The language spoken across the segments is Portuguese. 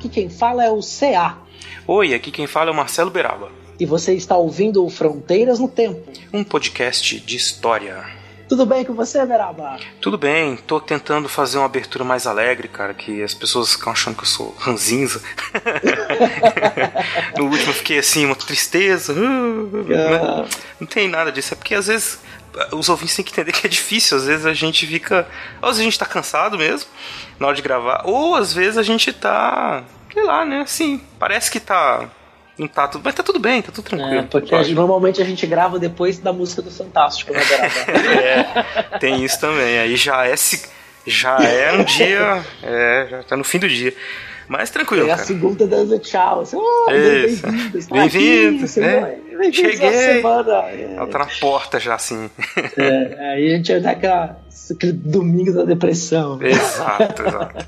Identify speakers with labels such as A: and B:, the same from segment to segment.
A: Aqui quem fala é o CA.
B: Oi, aqui quem fala é o Marcelo Beraba.
A: E você está ouvindo o Fronteiras no Tempo.
B: Um podcast de história.
A: Tudo bem com você, Beraba?
B: Tudo bem, tô tentando fazer uma abertura mais alegre, cara, que as pessoas ficam achando que eu sou ranzinza. no último eu fiquei assim, uma tristeza.
A: Ah.
B: Não tem nada disso, é porque às vezes os ouvintes têm que entender que é difícil, às vezes a gente fica. Ou às vezes a gente tá cansado mesmo na hora de gravar, ou às vezes a gente tá. sei lá, né? Assim, parece que tá. Não tá tudo. Mas tá tudo bem, tá tudo tranquilo.
A: É, porque a gente- normalmente a gente grava depois da música do Fantástico, né?
B: É, tem isso também. Aí já é já é um dia, é, já tá no fim do dia. Mas tranquilo,
A: É a segunda dando tchau. Assim, oh, bem-vindo.
B: Bem-vindo, né?
A: Bem-vindo
B: Cheguei.
A: É,
B: tá porta já, assim.
A: é, aí a gente vai dar aquela, aquele domingo da depressão.
B: exato, exato.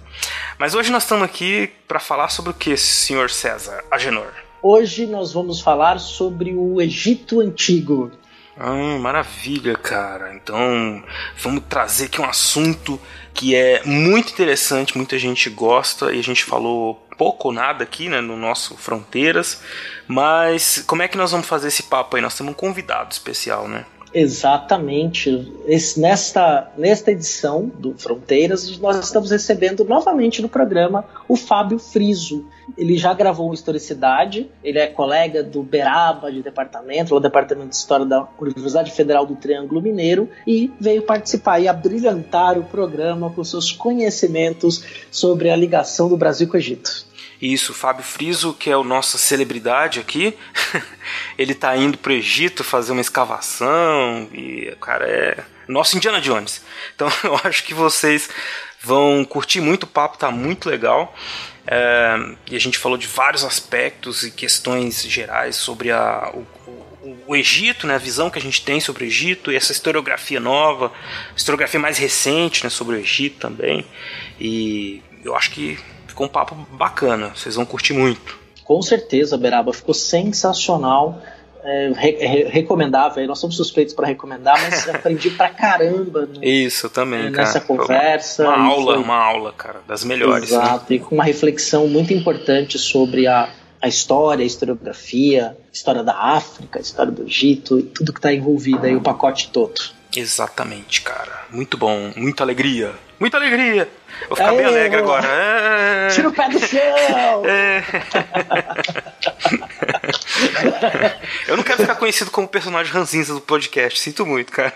B: Mas hoje nós estamos aqui para falar sobre o que, senhor César Agenor?
A: Hoje nós vamos falar sobre o Egito Antigo.
B: Ah, maravilha, cara. Então, vamos trazer aqui um assunto que é muito interessante, muita gente gosta e a gente falou pouco ou nada aqui, né, no nosso Fronteiras. Mas como é que nós vamos fazer esse papo aí? Nós temos um convidado especial, né?
A: Exatamente. Esse- nesta, nesta edição do Fronteiras, nós estamos recebendo novamente no programa o Fábio Friso. Ele já gravou Historicidade, ele é colega do Beraba de departamento, do Departamento de História da Universidade Federal do Triângulo Mineiro, e veio participar e abrilhantar o programa com seus conhecimentos sobre a ligação do Brasil com o Egito.
B: Isso, o Fábio Friso, que é o nossa celebridade aqui, ele tá indo pro Egito fazer uma escavação e, cara, é nosso Indiana Jones. Então eu acho que vocês vão curtir muito o papo, tá muito legal. É, e a gente falou de vários aspectos e questões gerais sobre a, o, o- o Egito, né, a visão que a gente tem sobre o Egito e essa historiografia nova, historiografia mais recente né, sobre o Egito também. E eu acho que ficou um papo bacana, vocês vão curtir muito.
A: Com certeza, Beraba, ficou sensacional. É, re- re- recomendável, nós somos suspeitos para recomendar, mas aprendi pra caramba no-
B: Isso também, cara.
A: nessa
B: uma-
A: conversa.
B: Uma,
A: e
B: aula,
A: foi-
B: uma aula, cara, das melhores. né?
A: Exato, e com uma reflexão muito importante sobre a, a história, a historiografia, a história da África, a história do Egito e tudo que está envolvido aí, o pacote todo.
B: Exatamente, cara. Muito bom, muita alegria. Muita alegria! Vou ficar
A: Aê,
B: bem alegre agora. É...
A: Tira o pé do chão!
B: É. Eu não quero ficar conhecido como personagem ranzinza do podcast. Sinto muito, cara.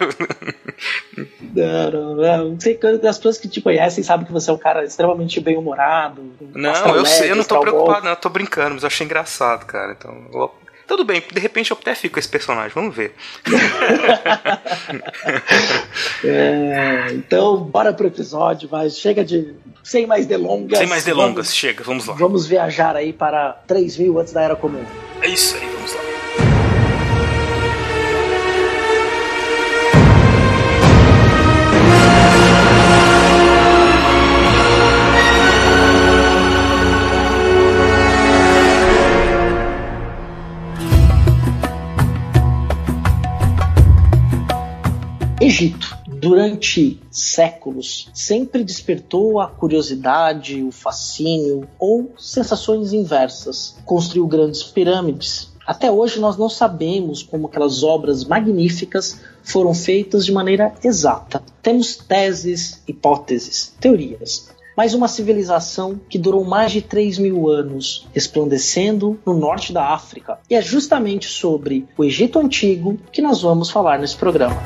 A: Não, não, não. Sei que as pessoas que te conhecem sabem que você é um cara extremamente bem-humorado.
B: Não, eu sei, eu não tô preocupado, não. Eu tô brincando, mas eu achei engraçado, cara. Então, tudo bem, de repente eu até fico com esse personagem, vamos ver.
A: É, então, bora pro episódio, mas chega de. Sem mais delongas.
B: Sem mais delongas,
A: Vamos,
B: chega, vamos lá.
A: vamos viajar aí para 3 mil antes da Era Comum.
B: É isso aí, vamos lá.
A: Durante séculos, sempre despertou a curiosidade, o fascínio ou sensações inversas. Construiu grandes pirâmides. Até hoje nós não sabemos como aquelas obras magníficas foram feitas de maneira exata. Temos teses, hipóteses, teorias. Mas uma civilização que durou mais de 3 mil anos, resplandecendo no norte da África. E é justamente sobre o Egito Antigo que nós vamos falar nesse programa.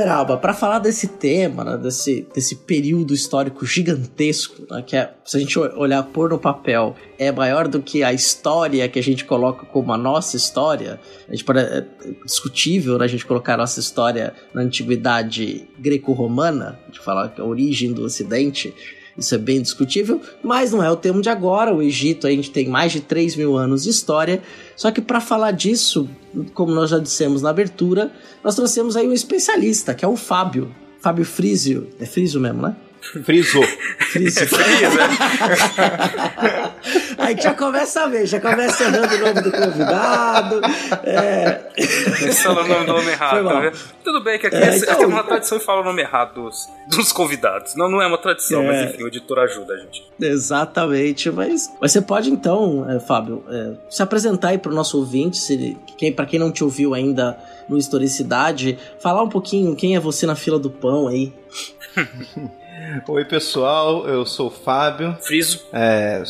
A: Beraba, para falar desse tema, né, desse, desse período histórico gigantesco, né, que é, se a gente olhar por no papel, é maior do que a história que a gente coloca como a nossa história, a gente pode, é discutível né, a gente colocar a nossa história na antiguidade greco-romana, a gente fala que a origem do ocidente, isso é bem discutível, mas não é o termo de agora. O Egito a gente tem mais de 3 mil anos de história. Só que para falar disso, como nós já dissemos na abertura, nós trouxemos aí um especialista, que é o Fábio. Fábio Frísio. É Frísio mesmo, né?
C: Frisou.
A: Frísio. Aí já começa a ver, já começa errando o nome do convidado. É...
B: Fala o nome do homem errado. Né? Tudo bem que aqui é, então... tem uma tradição de falar o nome errado dos, dos convidados. Não, não é uma tradição, é... mas enfim, o editor ajuda a gente.
A: Exatamente, mas, mas você pode então, é, Fábio, é, se apresentar aí para o nosso ouvinte, se, quem, para quem não te ouviu ainda no Historicidade, falar um pouquinho quem é você na fila do pão aí.
C: Oi, pessoal, eu sou o Fábio.
B: Friso.
C: É,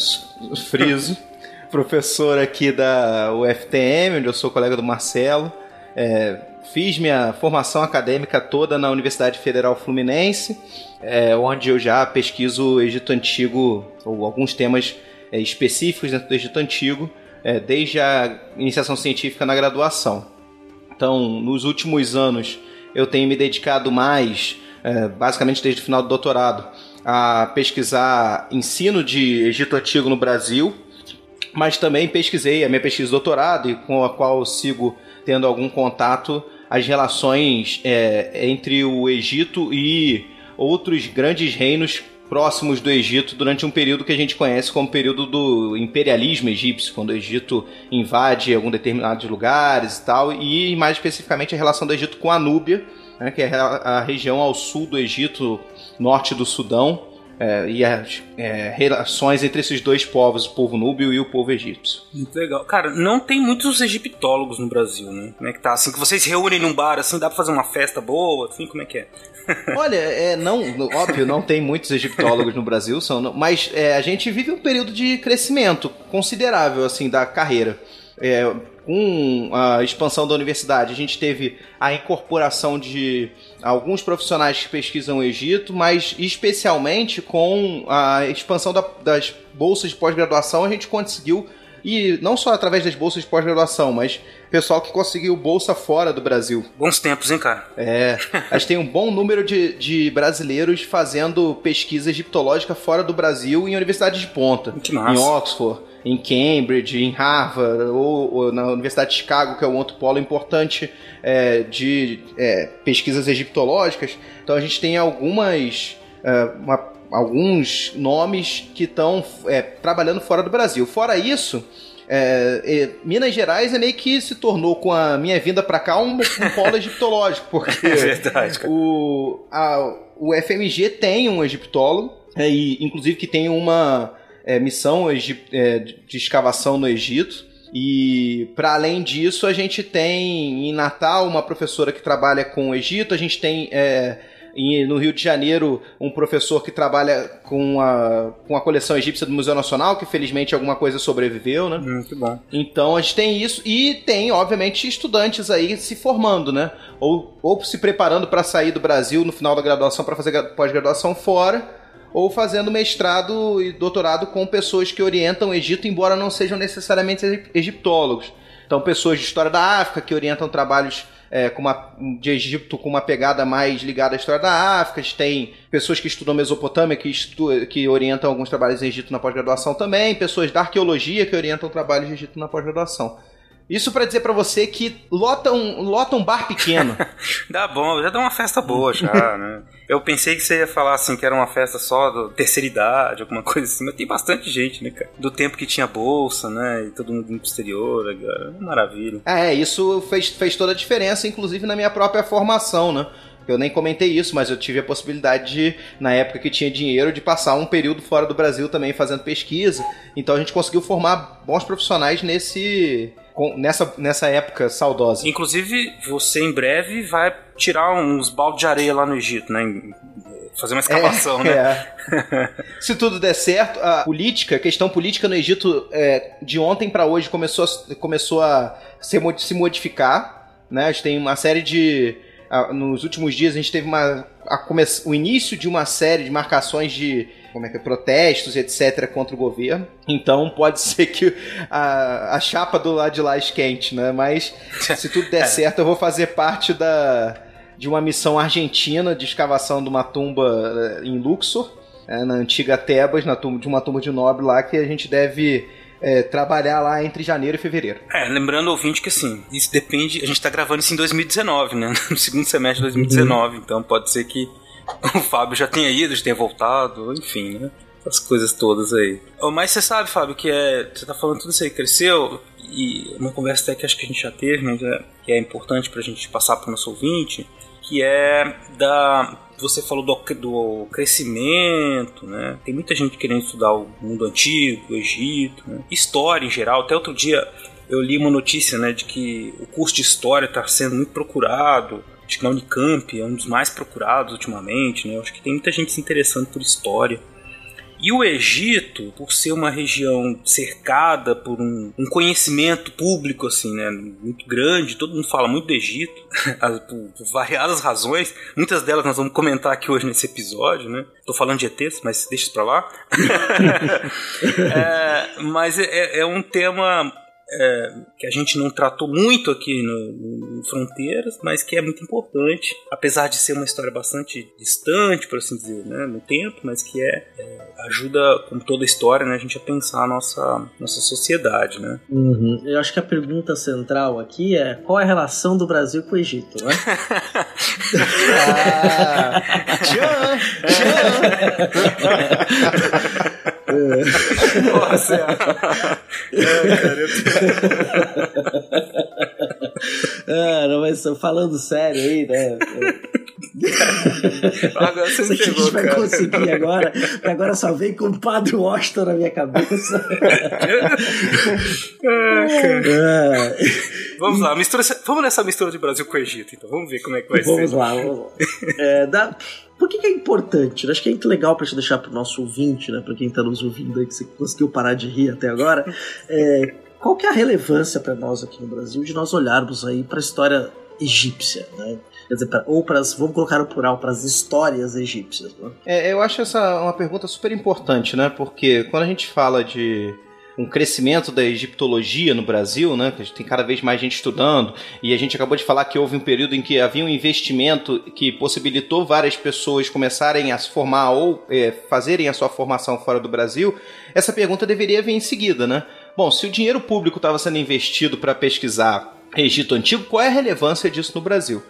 C: Friso. professor aqui da UFTM, onde eu sou colega do Marcelo. É, fiz minha formação acadêmica toda na Universidade Federal Fluminense, é, onde eu já pesquiso o Egito Antigo, ou alguns temas é, específicos dentro do Egito Antigo, é, desde a iniciação científica na graduação. Então, nos últimos anos, eu tenho me dedicado mais basicamente desde o final do doutorado, a pesquisar ensino de Egito Antigo no Brasil, mas também pesquisei a minha pesquisa de doutorado e com a qual sigo tendo algum contato as relações é, entre o Egito e outros grandes reinos próximos do Egito durante um período que a gente conhece como período do imperialismo egípcio, quando o Egito invade algum determinados lugares e tal, e mais especificamente a relação do Egito com a Núbia, né, que é a, a, região ao sul do Egito, norte do Sudão, é, e as é, relações entre esses dois povos, o povo núbio e o povo egípcio.
B: Muito legal. Cara, não tem muitos egiptólogos no Brasil, né? Como é que tá? Assim, que vocês reúnem num bar, assim, dá pra fazer uma festa boa, assim, como é que é?
C: Olha, é, não, óbvio, não tem muitos egiptólogos no Brasil, são, mas é, a gente vive um período de crescimento considerável, assim, da carreira. É, com a expansão da universidade, a gente teve a incorporação de alguns profissionais que pesquisam o Egito, mas especialmente com a expansão da, das bolsas de pós-graduação, a gente conseguiu e não só através das bolsas de pós-graduação, mas pessoal que conseguiu bolsa fora do Brasil.
B: Bons tempos, hein, cara?
C: É. a gente tem um bom número de, de brasileiros fazendo pesquisa egiptológica fora do Brasil em universidades de ponta.
B: Que massa.
C: Em Oxford em Cambridge, em Harvard, ou, ou, na Universidade de Chicago, que é um outro polo importante é, de é, pesquisas egiptológicas. Então a gente tem algumas. É, uma, alguns nomes que estão é, trabalhando fora do Brasil. Fora isso, é, Minas Gerais é meio que se tornou, com a minha vinda para cá, um, um polo egiptológico, porque
B: é verdade,
C: o, a, o FMG tem um egiptólogo, é, e, inclusive que tem uma é, missão é, de escavação no Egito. E para além disso, a gente tem em Natal uma professora que trabalha com o Egito, a gente tem é, no Rio de Janeiro um professor que trabalha com a, com a coleção egípcia do Museu Nacional, que felizmente alguma coisa sobreviveu, né?
B: Muito bom.
C: Então a gente tem isso e tem, obviamente, estudantes aí se formando, né? Ou, ou se preparando para sair do Brasil no final da graduação para fazer pós-graduação fora ou fazendo mestrado e doutorado com pessoas que orientam o Egito, embora não sejam necessariamente egiptólogos. Então, pessoas de história da África que orientam trabalhos é, com uma, de Egito com uma pegada mais ligada à história da África. Tem pessoas que estudam Mesopotâmia, que, estu que orientam alguns trabalhos em Egito na pós-graduação também. Pessoas da arqueologia que orientam trabalhos de Egito na pós-graduação. Isso para dizer para você que lota um, lota um bar pequeno.
B: dá bom, já dá uma festa boa já, né? Eu pensei que você ia falar assim que era uma festa só da terceira idade, alguma coisa assim, mas tem bastante gente, né, cara? Do tempo que tinha bolsa, né? E todo mundo no exterior, cara. Maravilha.
C: É, isso fez, fez toda a diferença, inclusive na minha própria formação, né? Eu nem comentei isso, mas eu tive a possibilidade de, na época que tinha dinheiro, de passar um período fora do Brasil também fazendo pesquisa. Então a gente conseguiu formar bons profissionais nesse, nessa, nessa época saudosa.
B: Inclusive, você em breve vai tirar uns baldes de areia lá no Egito, né? Fazer uma escavação,
C: é,
B: né?
C: É. Se tudo der certo, a política, a questão política no Egito, é, de ontem para hoje começou a, começou a se, se modificar. Né? A gente tem uma série de nos últimos dias a gente teve uma, come, o início de uma série de marcações de como é que é, protestos, etc., contra o governo. Então pode ser que a, a chapa do lado de lá esquente, né? Mas se tudo der é. certo, eu vou fazer parte da, de uma missão argentina de escavação de uma tumba eh, em Luxor, é, na antiga Tebas, na tumba, de uma tumba de nobre lá, que a gente deve é, trabalhar lá entre janeiro e fevereiro.
B: É, lembrando ouvinte que assim, isso depende. A gente tá gravando isso em 2019, né? No segundo semestre de 2019, uhum. então pode ser que o Fábio já tenha ido, já tenha voltado, enfim, né? As coisas todas aí. Mas você sabe, Fábio, que é. Você tá falando tudo isso aí, cresceu, e uma conversa até que acho que a gente já teve, mas é, que é importante pra gente passar pro nosso ouvinte, que é da. Você falou do, do crescimento, né? Tem muita gente querendo estudar o mundo antigo, o Egito, né? história em geral. Até outro dia eu li uma notícia, né, de que o curso de história está sendo muito procurado acho que na Unicamp é um dos mais procurados ultimamente, né? Acho que tem muita gente se interessando por história. E o Egito, por ser uma região cercada por um, um, conhecimento público assim, né, muito grande, todo mundo fala muito do Egito, por, por, variadas razões, muitas delas nós vamos comentar aqui hoje nesse episódio, né? Tô falando de ETs, mas deixa isso pra lá. é, mas é, é um tema é, que a gente não tratou muito aqui no, no, Fronteiras, mas que é muito importante, apesar de ser uma história bastante distante, por assim dizer, né, no tempo, mas que é, é ajuda, como toda história, né, a gente a pensar a nossa, nossa sociedade, né.
A: Uhum. Eu acho que a pergunta central aqui é qual é a relação do Brasil com o Egito, né? ah, tchan, tchan. Nossa, é, cara, ah, não, mas falando sério aí, né?
B: Agora você me pegou,
A: a gente vai
B: cara.
A: conseguir agora. Agora só vem com o Padre Washington na minha cabeça.
B: ah, cara. Vamos lá, mistura, vamos nessa mistura de Brasil com o Egito, então. Vamos ver como é que vai
A: vamos
B: ser.
A: Lá, vamos lá, é, dá... Por que, que, é importante? Eu acho que é muito legal para deixar para o nosso ouvinte, né, para quem está nos ouvindo aí, que você conseguiu parar de rir até agora. É, qual que é a relevância para nós aqui no Brasil de nós olharmos aí para a história egípcia, né? Quer dizer, pra, ou para vamos colocar o plural, para as histórias egípcias. Né?
C: É, eu acho essa uma pergunta super importante, né? Porque quando a gente fala de um crescimento da egiptologia no Brasil, né? Que a gente tem cada vez mais gente estudando, e a gente acabou de falar que houve um período em que havia um investimento que possibilitou várias pessoas começarem a se formar ou é, fazerem a sua formação fora do Brasil. Essa pergunta deveria vir em seguida, né? Bom, se o dinheiro público estava sendo investido para pesquisar Egito Antigo, qual é a relevância disso no Brasil?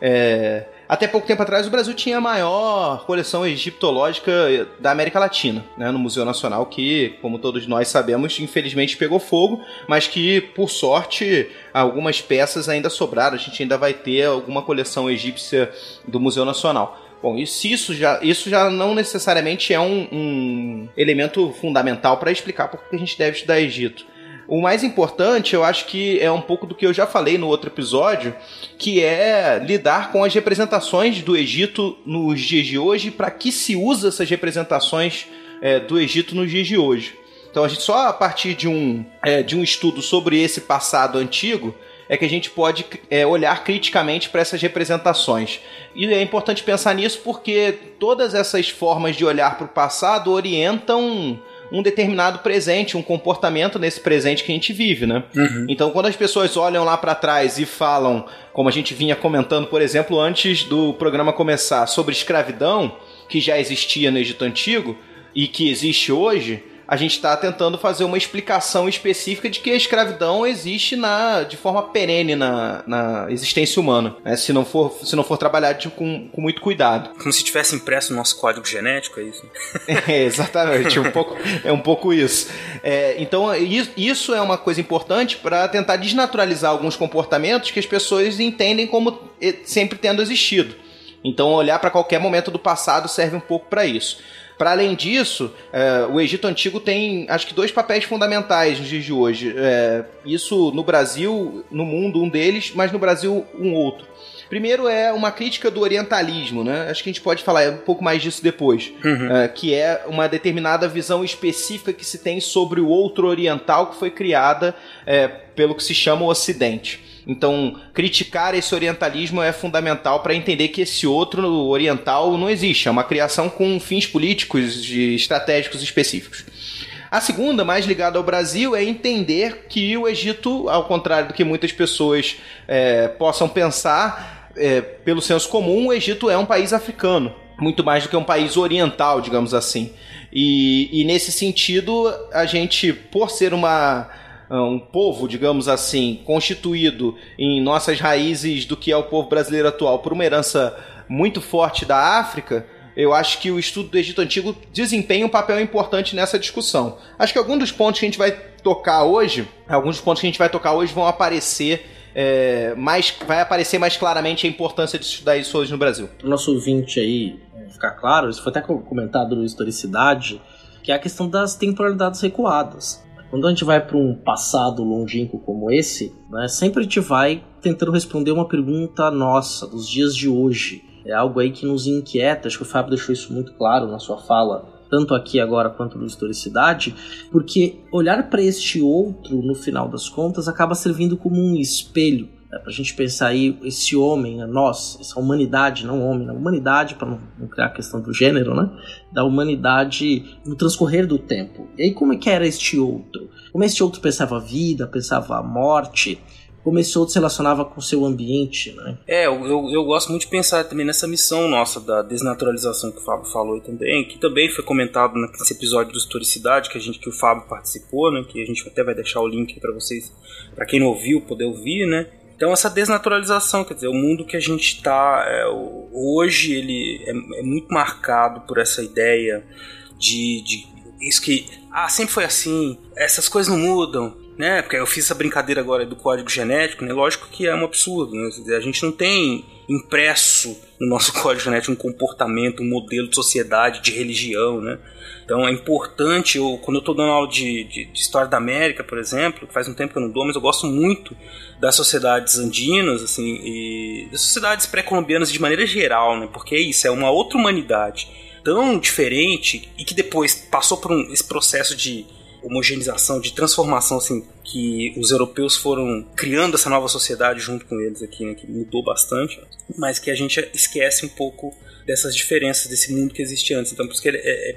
C: É, até pouco tempo atrás, o Brasil tinha a maior coleção egiptológica da América Latina, né, no Museu Nacional, que, como todos nós sabemos, infelizmente pegou fogo, mas que, por sorte, algumas peças ainda sobraram. A gente ainda vai ter alguma coleção egípcia do Museu Nacional. Bom, isso, isso, já, isso já não necessariamente é um, um elemento fundamental para explicar por que a gente deve estudar Egito. O mais importante, eu acho que é um pouco do que eu já falei no outro episódio, que é lidar com as representações do Egito nos dias de hoje, para que se usa essas representações é, do Egito nos dias de hoje. Então a gente só a partir de um, é, de um estudo sobre esse passado antigo é que a gente pode é, olhar criticamente para essas representações. E é importante pensar nisso porque todas essas formas de olhar para o passado orientam um determinado presente, um comportamento nesse presente que a gente vive, né? Uhum. Então, quando as pessoas olham lá para trás e falam, como a gente vinha comentando, por exemplo, antes do programa começar, sobre escravidão, que já existia no Egito Antigo e que existe hoje, a gente está tentando fazer uma explicação específica de que a escravidão existe na, de forma perene na, na existência humana, né? se, não for, se não for trabalhado tipo, com, com muito cuidado.
B: Como se tivesse impresso no nosso código genético, é isso?
C: é, exatamente, um pouco, é um pouco isso. É, então, isso é uma coisa importante para tentar desnaturalizar alguns comportamentos que as pessoas entendem como sempre tendo existido. Então, olhar para qualquer momento do passado serve um pouco para isso. Para além disso, é, o Egito Antigo tem, acho que, dois papéis fundamentais nos dias de hoje. É, isso no Brasil, no mundo, um deles, mas no Brasil, um outro. Primeiro é uma crítica do orientalismo, né? Acho que a gente pode falar um pouco mais disso depois. Uhum. É, que é uma determinada visão específica que se tem sobre o outro oriental que foi criada é, pelo que se chama o Ocidente. Então, criticar esse orientalismo é fundamental para entender que esse outro oriental não existe, é uma criação com fins políticos e estratégicos específicos. A segunda, mais ligada ao Brasil, é entender que o Egito, ao contrário do que muitas pessoas é, possam pensar, é, pelo senso comum, o Egito é um país africano, muito mais do que um país oriental, digamos assim. E, e nesse sentido, a gente, por ser uma um povo, digamos assim, constituído em nossas raízes do que é o povo brasileiro atual por uma herança muito forte da África, eu acho que o estudo do Egito Antigo desempenha um papel importante nessa discussão. Acho que alguns dos pontos que a gente vai tocar hoje, alguns dos pontos que a gente vai tocar hoje vão aparecer é, mais, vai aparecer mais claramente a importância de estudar isso hoje no Brasil.
A: O nosso ouvinte aí é, ficar claro, isso foi até comentado no Historicidade, que é a questão das temporalidades recuadas. Quando a gente vai para um passado longínquo como esse, né, sempre a gente vai tentando responder uma pergunta nossa, dos dias de hoje. É algo aí que nos inquieta, acho que o Fábio deixou isso muito claro na sua fala, tanto aqui agora quanto no Historicidade, porque olhar para este outro, no final das contas, acaba servindo como um espelho é, para a gente pensar aí esse homem, nós, essa humanidade, não homem, a humanidade, para não, não, criar a questão do gênero, né? Da humanidade no transcorrer do tempo. E aí, como é que era este outro? Como este outro pensava a vida, pensava a morte? Como esse outro se relacionava com o seu ambiente, né?
B: É, eu, eu, eu gosto muito de pensar também nessa missão nossa da desnaturalização que o Fábio falou também, que também foi comentado nesse episódio do Historicidade que a gente que o Fábio participou, né? Que a gente até vai deixar o link para vocês, para quem não ouviu, poder ouvir, né? Então essa desnaturalização, quer dizer, o mundo que a gente está é, hoje ele é, é, muito marcado por essa ideia de, de isso que ah sempre foi assim, essas coisas não mudam, né? Porque eu fiz essa brincadeira agora do código genético, né? Lógico que é um absurdo, né? A gente não tem impresso no nosso código genético um comportamento, um modelo de sociedade, de religião, né? Então é importante, eu, quando eu estou dando aula de, de, de, História da América, por exemplo, faz um tempo que eu não dou, mas eu gosto muito das sociedades andinas, assim, e das sociedades pré-colombianas de maneira geral, né? Porque é isso, é uma outra humanidade tão diferente e que depois passou por um, esse processo de homogeneização, de transformação, assim, que os europeus foram criando essa nova sociedade junto com eles aqui, né, que mudou bastante, mas que a gente esquece um pouco dessas diferenças desse mundo que existia antes. Então, por isso que é, é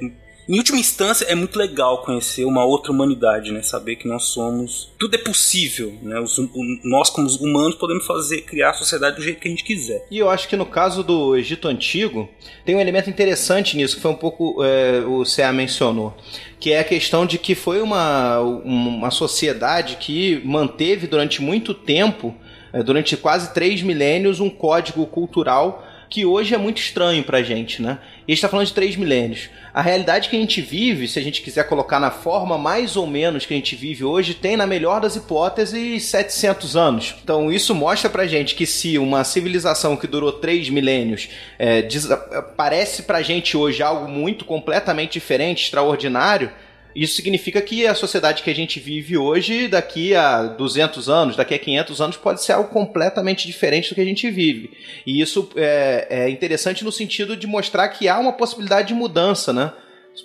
B: em última instância, é muito legal conhecer uma outra humanidade, né? Saber que nós somos. Tudo é possível, né? Os, o, nós, como humanos, podemos fazer, criar a sociedade do jeito que a gente quiser.
C: E eu acho que no caso do Egito Antigo, tem um elemento interessante nisso, que foi um pouco é, o CA mencionou. Que é a questão de que foi uma, uma sociedade que manteve durante muito tempo, é, durante quase três milênios, um código cultural que hoje é muito estranho pra gente, né? E a gente tá falando de três milênios. A realidade que a gente vive, se a gente quiser colocar na forma mais ou menos que a gente vive hoje, tem, na melhor das hipóteses, 700 anos. Então isso mostra pra gente que se uma civilização que durou três milênios é, parece pra gente hoje algo muito completamente diferente, extraordinário, isso significa que a sociedade que a gente vive hoje, daqui a 200 anos, daqui a 500 anos, pode ser algo completamente diferente do que a gente vive. E isso é, é interessante no sentido de mostrar que há uma possibilidade de mudança, né?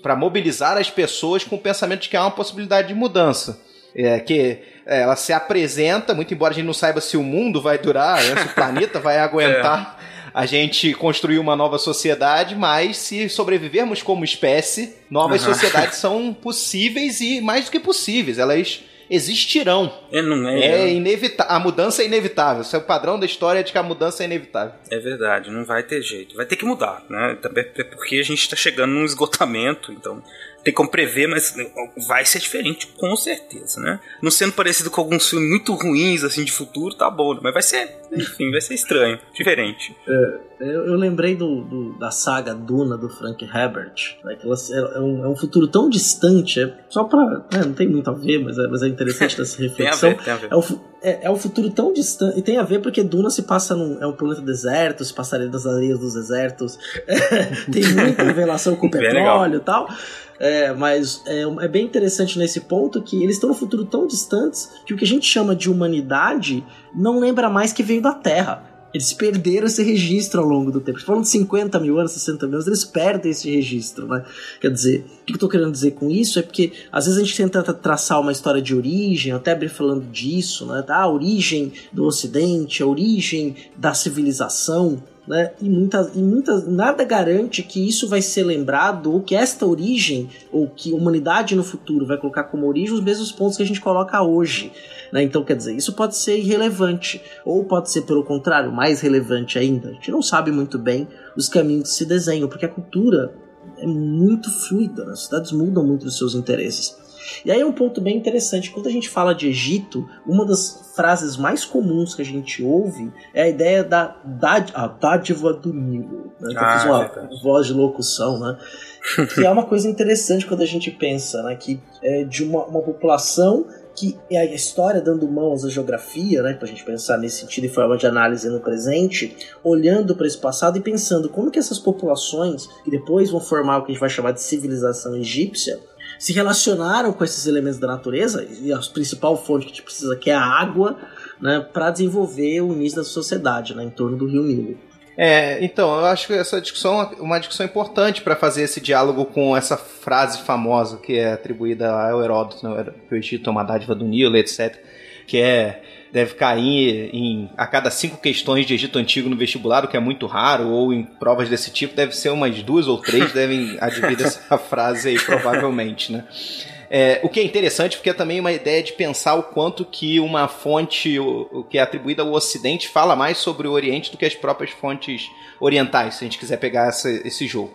C: Para mobilizar as pessoas com o pensamento de que há uma possibilidade de mudança. É, que é, ela se apresenta, muito embora a gente não saiba se o mundo vai durar, né, se o planeta vai aguentar. É a gente construir uma nova sociedade, mas se sobrevivermos como espécie, novas uhum. sociedades são possíveis e mais do que possíveis. Elas existirão.
B: É, não é.
C: É inevitável. A mudança é inevitável. Isso é o padrão da história de que a mudança é inevitável.
B: É verdade, não vai ter jeito. Vai ter que mudar, né? Também é porque a gente está chegando num esgotamento, então tem como prever, mas vai ser diferente, com certeza, né? Não sendo parecido com alguns filmes muito ruins, assim, de futuro, tá bom, mas vai ser, enfim, vai ser estranho, diferente.
A: É, eu, eu, lembrei do, do, da saga Duna do Frank Herbert, né, é, é, um, é, um, futuro tão distante, é só pra. Né, não tem muito a ver, mas é, mas é interessante dessa reflexão.
B: tem a ver, tem a ver.
A: É, o, é, é um futuro tão distante, e tem a ver porque Duna se passa num. É um planeta deserto, se passaria das areias dos desertos, tem muita relação com o petróleo e tal. É, mas é, é, bem interessante nesse ponto que eles estão no futuro tão distantes que o que a gente chama de humanidade não lembra mais que veio da Terra. Eles perderam esse registro ao longo do tempo. Falando de 50 mil anos, 60 mil anos, eles perdem esse registro, né? Quer dizer, o que eu tô querendo dizer com isso é porque às vezes a gente tenta traçar uma história de origem, até abrir falando disso, né? Ah, origem do Ocidente, a origem da civilização né? E muitas, e muitas, nada garante que isso vai ser lembrado ou que esta origem ou que a humanidade no futuro vai colocar como origem os mesmos pontos que a gente coloca hoje. Né? Então, quer dizer, isso pode ser irrelevante ou pode ser, pelo contrário, mais relevante ainda. A gente não sabe muito bem os caminhos que se desenham, porque a cultura é muito fluida, né? as cidades mudam muito os seus interesses. E aí é um ponto bem interessante. Quando a gente fala de Egito, uma das frases mais comuns que a gente ouve é a ideia da a dádiva do Nilo. Né? Ah, eu fiz uma é voz de locução, né? que é uma coisa interessante quando a gente pensa, né? Que é de uma, uma população que é a história dando mãos à geografia, né, para a gente pensar nesse sentido em forma de análise no presente, olhando para esse passado e pensando como que essas populações, que depois vão formar o que a gente vai chamar de civilização egípcia, se relacionaram com esses elementos da natureza, e a principal fonte que a gente precisa, que é a água, né, para desenvolver o início da sociedade né, em torno do rio Nilo.
C: É, então, eu acho que essa discussão é uma discussão importante para fazer esse diálogo com essa frase famosa que é atribuída ao Heródoto, né, que o Egito é uma dádiva do Nilo, etc. Que é deve cair em a cada cinco questões de Egito Antigo no vestibular, o que é muito raro, ou em provas desse tipo, deve ser umas duas ou três devem adquirir essa frase aí, provavelmente, né? É, o que é interessante porque é também uma ideia de pensar o quanto que uma fonte o, que é atribuída ao Ocidente fala mais sobre o Oriente do que as próprias fontes orientais, se a gente quiser pegar essa, esse jogo.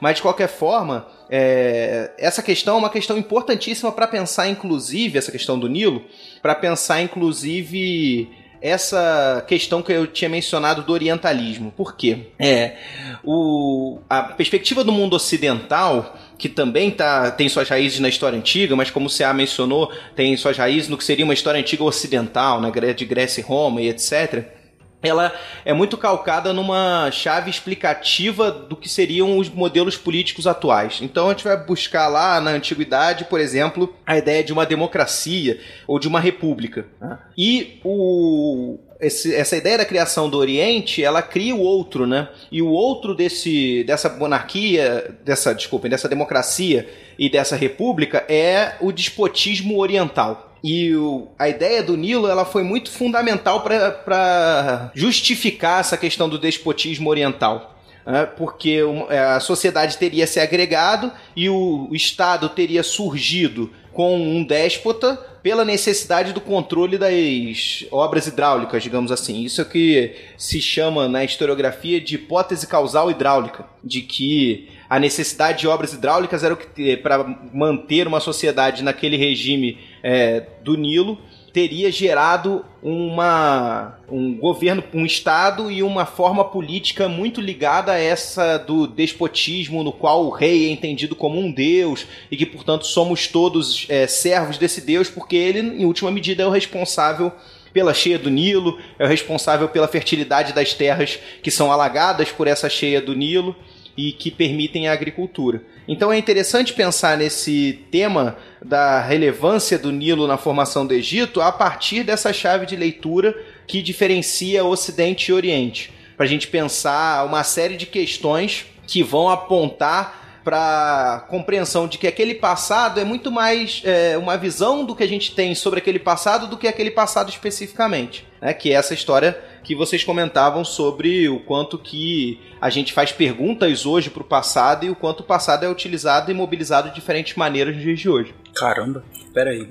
C: Mas de qualquer forma, é, essa questão é uma questão importantíssima para pensar, inclusive, essa questão do Nilo, para pensar, inclusive, essa questão que eu tinha mencionado do orientalismo. Por quê? É, o, a perspectiva do mundo ocidental, que também tá, tem suas raízes na história antiga, mas como o CA mencionou, tem suas raízes no que seria uma história antiga ocidental, né, de Grécia e Roma e etc ela é muito calcada numa chave explicativa do que seriam os modelos políticos atuais. Então a gente vai buscar lá na antiguidade, por exemplo, a ideia de uma democracia ou de uma república. Né? E o, esse, essa ideia da criação do Oriente, ela cria o outro, né? E o outro desse, dessa monarquia, dessa, desculpem, dessa democracia e dessa república é o despotismo oriental. E o, a ideia do Nilo ela foi muito fundamental para justificar essa questão do despotismo oriental. Né? Porque é, a sociedade teria se agregado e o, Estado teria surgido com um déspota pela necessidade do controle das obras hidráulicas, digamos assim. Isso é que se chama na historiografia de hipótese causal hidráulica, de que a necessidade de obras hidráulicas era o que para manter uma sociedade naquele regime é, do Nilo teria gerado uma, um governo, um Estado e uma forma política muito ligada a essa do despotismo, no qual o rei é entendido como um deus e que, portanto, somos todos é, servos desse deus, porque ele, em última medida, é o responsável pela cheia do Nilo, é o responsável pela fertilidade das terras que são alagadas por essa cheia do Nilo e que permitem a agricultura. Então é interessante pensar nesse tema da relevância do Nilo na formação do Egito a partir dessa chave de leitura que diferencia Ocidente e Oriente. Para a gente pensar uma série de questões que vão apontar para compreensão de que aquele passado é muito mais é, uma visão do que a gente tem sobre aquele passado do que aquele passado especificamente. Né? Que é essa história que vocês comentavam sobre o quanto que a gente faz perguntas hoje para o passado e o quanto o passado é utilizado e mobilizado de diferentes maneiras nos dias de hoje.
B: Caramba, peraí.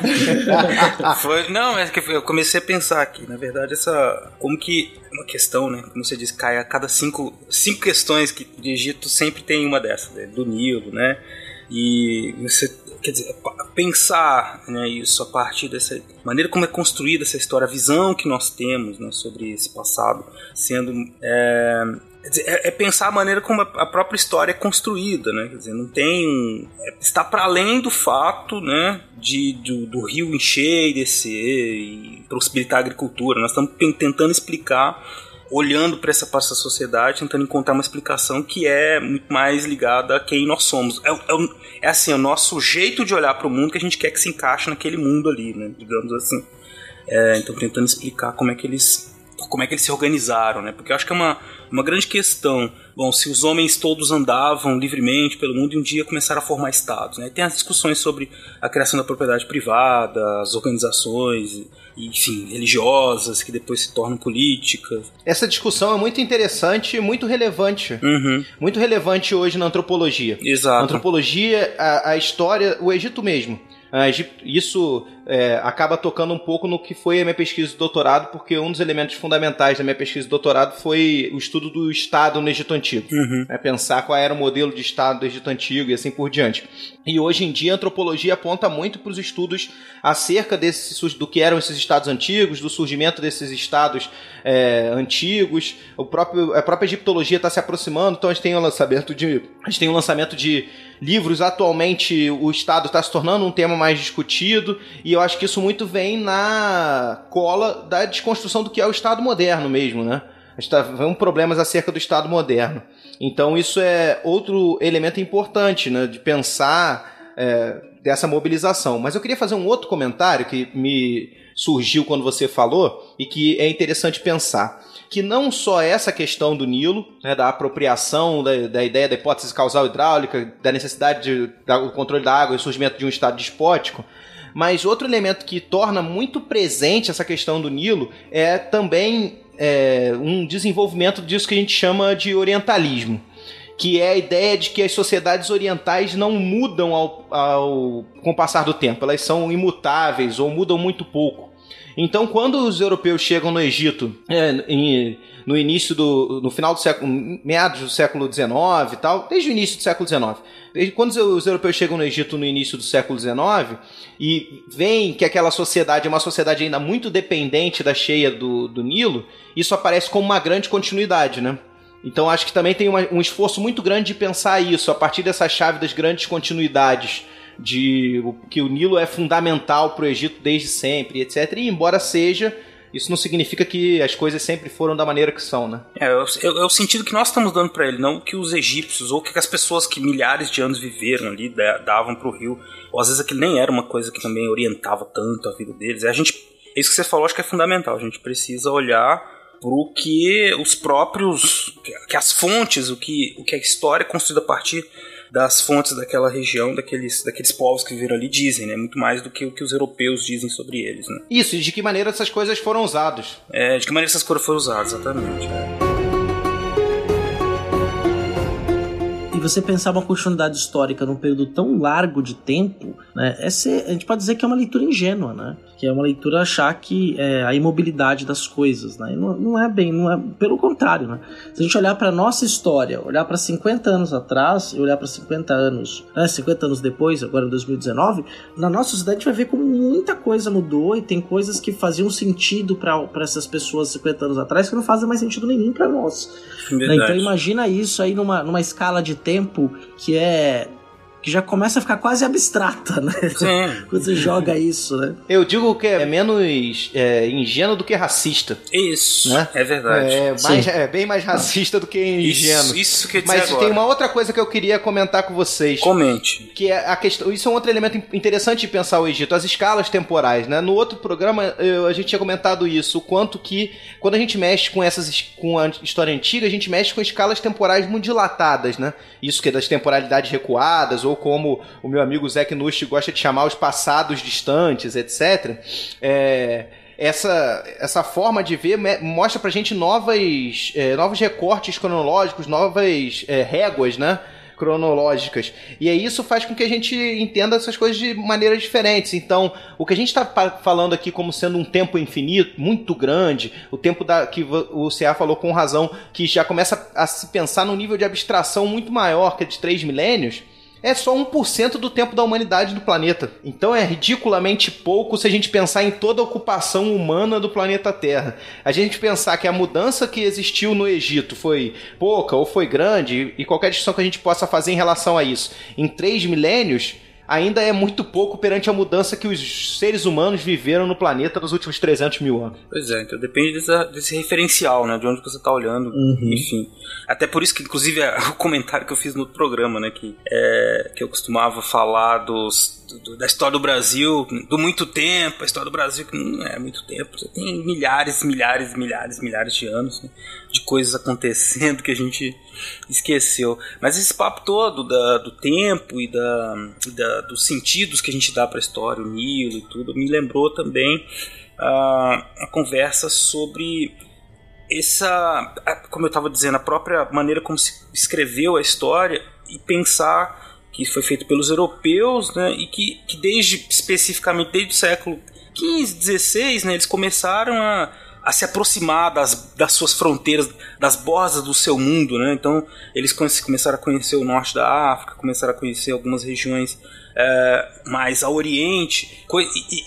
B: Foi, não, é que eu comecei a pensar aqui, na verdade, essa. Como que uma questão, né? Como você disse, cai a cada cinco, cinco questões que de Egito sempre tem uma dessas, né, do Nilo, né? E você quer dizer, pensar né, isso a partir dessa maneira como é construída essa história, a visão que nós temos né, sobre esse passado, sendo é, é, é, pensar a maneira como a própria história é construída, né? Quer dizer, não tem é, está para além do fato, né, de do, do, rio encher e descer e possibilitar a agricultura. Nós estamos tentando explicar olhando para essa, essa sociedade, tentando encontrar uma explicação que é muito mais ligada a quem nós somos. É, é, é assim, o nosso jeito de olhar para o mundo que a gente quer que se encaixe naquele mundo ali, né? Digamos assim. É, então, tentando explicar como é que eles como é que eles se organizaram, né? Porque eu acho que é uma, uma grande questão. Bom, se os homens todos andavam livremente pelo mundo e um dia começaram a formar estados, né? Tem as discussões sobre a criação da propriedade privada, as organizações, enfim, religiosas que depois se tornam políticas.
C: Essa discussão é muito interessante e muito relevante.
B: Uhum.
C: Muito relevante hoje na antropologia.
B: Exato.
C: A antropologia, a, a história, o Egito mesmo. Ah, Isso é, acaba tocando um pouco no que foi a minha pesquisa de doutorado, porque um dos elementos fundamentais da minha pesquisa de doutorado foi o estudo do Estado no Egito Antigo.
B: Uhum.
C: É pensar qual era o modelo de Estado do Egito Antigo e assim por diante. E hoje em dia a antropologia aponta muito para os estudos acerca desses, do que eram esses Estados antigos, do surgimento desses Estados é, antigos. O próprio, a própria egiptologia está se aproximando, então a gente tem o lançamento de, a gente tem o lançamento de livros. Atualmente o Estado está se tornando um tema mais discutido e eu acho que isso muito vem na cola da desconstrução do que é o Estado moderno mesmo, né? A gente está vendo problemas acerca do Estado moderno. Então isso é outro elemento importante, né, de pensar é, dessa mobilização. Mas eu queria fazer um outro comentário que me surgiu quando você falou e que é interessante pensar que não só essa questão do Nilo, né, da apropriação da, da, ideia da hipótese causal hidráulica, da necessidade de, do controle da água e surgimento de um estado despótico, mas outro elemento que torna muito presente essa questão do Nilo é também é, um desenvolvimento disso que a gente chama de orientalismo. Que é a ideia de que as sociedades orientais não mudam ao, ao, com o passar do tempo, elas são imutáveis ou mudam muito pouco. Então, quando os europeus chegam no Egito, é, em, no início do. no final do século. meados do século XIX e tal, desde o início do século XIX. Desde quando os europeus chegam no Egito no início do século XIX e veem que aquela sociedade é uma sociedade ainda muito dependente da cheia do, do Nilo, isso aparece como uma grande continuidade, né? Então acho que também tem uma, um esforço muito grande de pensar isso, a partir dessa chave das grandes continuidades de que o Nilo é fundamental para o Egito desde sempre, etc. E embora seja, isso não significa que as coisas sempre foram da maneira que são, né?
B: É, é, é o sentido que nós estamos dando para ele, não que os egípcios ou que as pessoas que milhares de anos viveram ali davam para o rio, ou às vezes aquilo nem era uma coisa que também orientava tanto a vida deles. É, a gente, isso que você falou acho que é fundamental. A gente precisa olhar pro que os próprios, que as fontes, o que, o que a história é construída a partir das fontes daquela região, daqueles, daqueles povos que viveram ali dizem, né? Muito mais do que o que os europeus dizem sobre eles, né?
C: Isso, e de que maneira essas coisas foram usadas.
B: É, de que maneira essas coisas foram usadas, exatamente. É.
A: você pensar uma continuidade histórica num período tão largo de tempo, né? É ser, a gente pode dizer que é uma leitura ingênua, né? Que é uma leitura achar que é a imobilidade das coisas, né? Não, não, é bem, não é, pelo contrário, né? Se a gente olhar para nossa história, olhar para 50 anos atrás e olhar para 50 anos, né, 50 anos depois, agora em 2019, na nossa sociedade a gente vai ver como muita coisa mudou e tem coisas que faziam sentido para essas pessoas 50 anos atrás que não fazem mais sentido nenhum para nós. Né? Então imagina isso aí numa, numa escala de tempo que é que já começa a ficar quase abstrata, né?
B: Sim.
A: Quando você joga isso, né?
C: Eu digo que é menos é, ingênuo do que racista.
B: Isso,
C: Né?
B: é verdade.
C: É, mais, é bem mais racista do que ingênuo.
B: Isso, isso que eu
C: Mas
B: agora.
C: tem uma outra coisa que eu queria comentar com vocês.
B: Comente.
C: que é a questão. Isso é um outro elemento interessante de pensar o Egito, as escalas temporais, né? No outro programa eu- a gente tinha comentado isso, o quanto que quando a gente mexe com essas es- com a história antiga, a gente mexe com escalas temporais muito dilatadas, né? Isso que é das temporalidades recuadas ou como o meu amigo Zé Nush gosta de chamar os passados distantes, etc. É, essa, essa forma de ver mostra pra gente novas, é, novos recortes cronológicos, novas é, réguas, né? cronológicas. E aí isso faz com que a gente entenda essas coisas de maneiras diferentes. Então, o que a gente está falando aqui como sendo um tempo infinito, muito grande, o tempo da, que o CA falou com razão, que já começa a se pensar num nível de abstração muito maior que é de três milênios, é só 1% do tempo da humanidade do planeta. Então é ridiculamente pouco se a gente pensar em toda a ocupação humana do planeta Terra. A gente pensar que a mudança que existiu no Egito foi pouca ou foi grande, e qualquer discussão que a gente possa fazer em relação a isso, em três milênios, ainda é muito pouco perante a mudança que os seres humanos viveram no planeta nos últimos 300 mil anos.
B: Pois é, então depende dessa, desse referencial, né? De onde você está olhando,
C: Uhum.
B: enfim. Até por isso que, inclusive, é o comentário que eu fiz no outro programa, né? Que, é, que eu costumava falar dos, do- da história do Brasil, do muito tempo, a história do Brasil que não é muito tempo. Você tem milhares, milhares, milhares, milhares de anos né, de coisas acontecendo que a gente esqueceu. Mas esse papo todo da, do tempo e da, da- dos sentidos que a gente dá para a história, o Nilo e tudo, me lembrou também a, a conversa sobre essa, como eu estava dizendo, a própria maneira como se escreveu a história e pensar que foi feito pelos europeus, né, e que, que desde especificamente desde o século XV, XVI, né, eles começaram a, a se aproximar das, das suas fronteiras, das bordas do seu mundo, né? Então eles começaram a conhecer o norte da África, começaram a conhecer algumas regiões é, mais ao Oriente, e,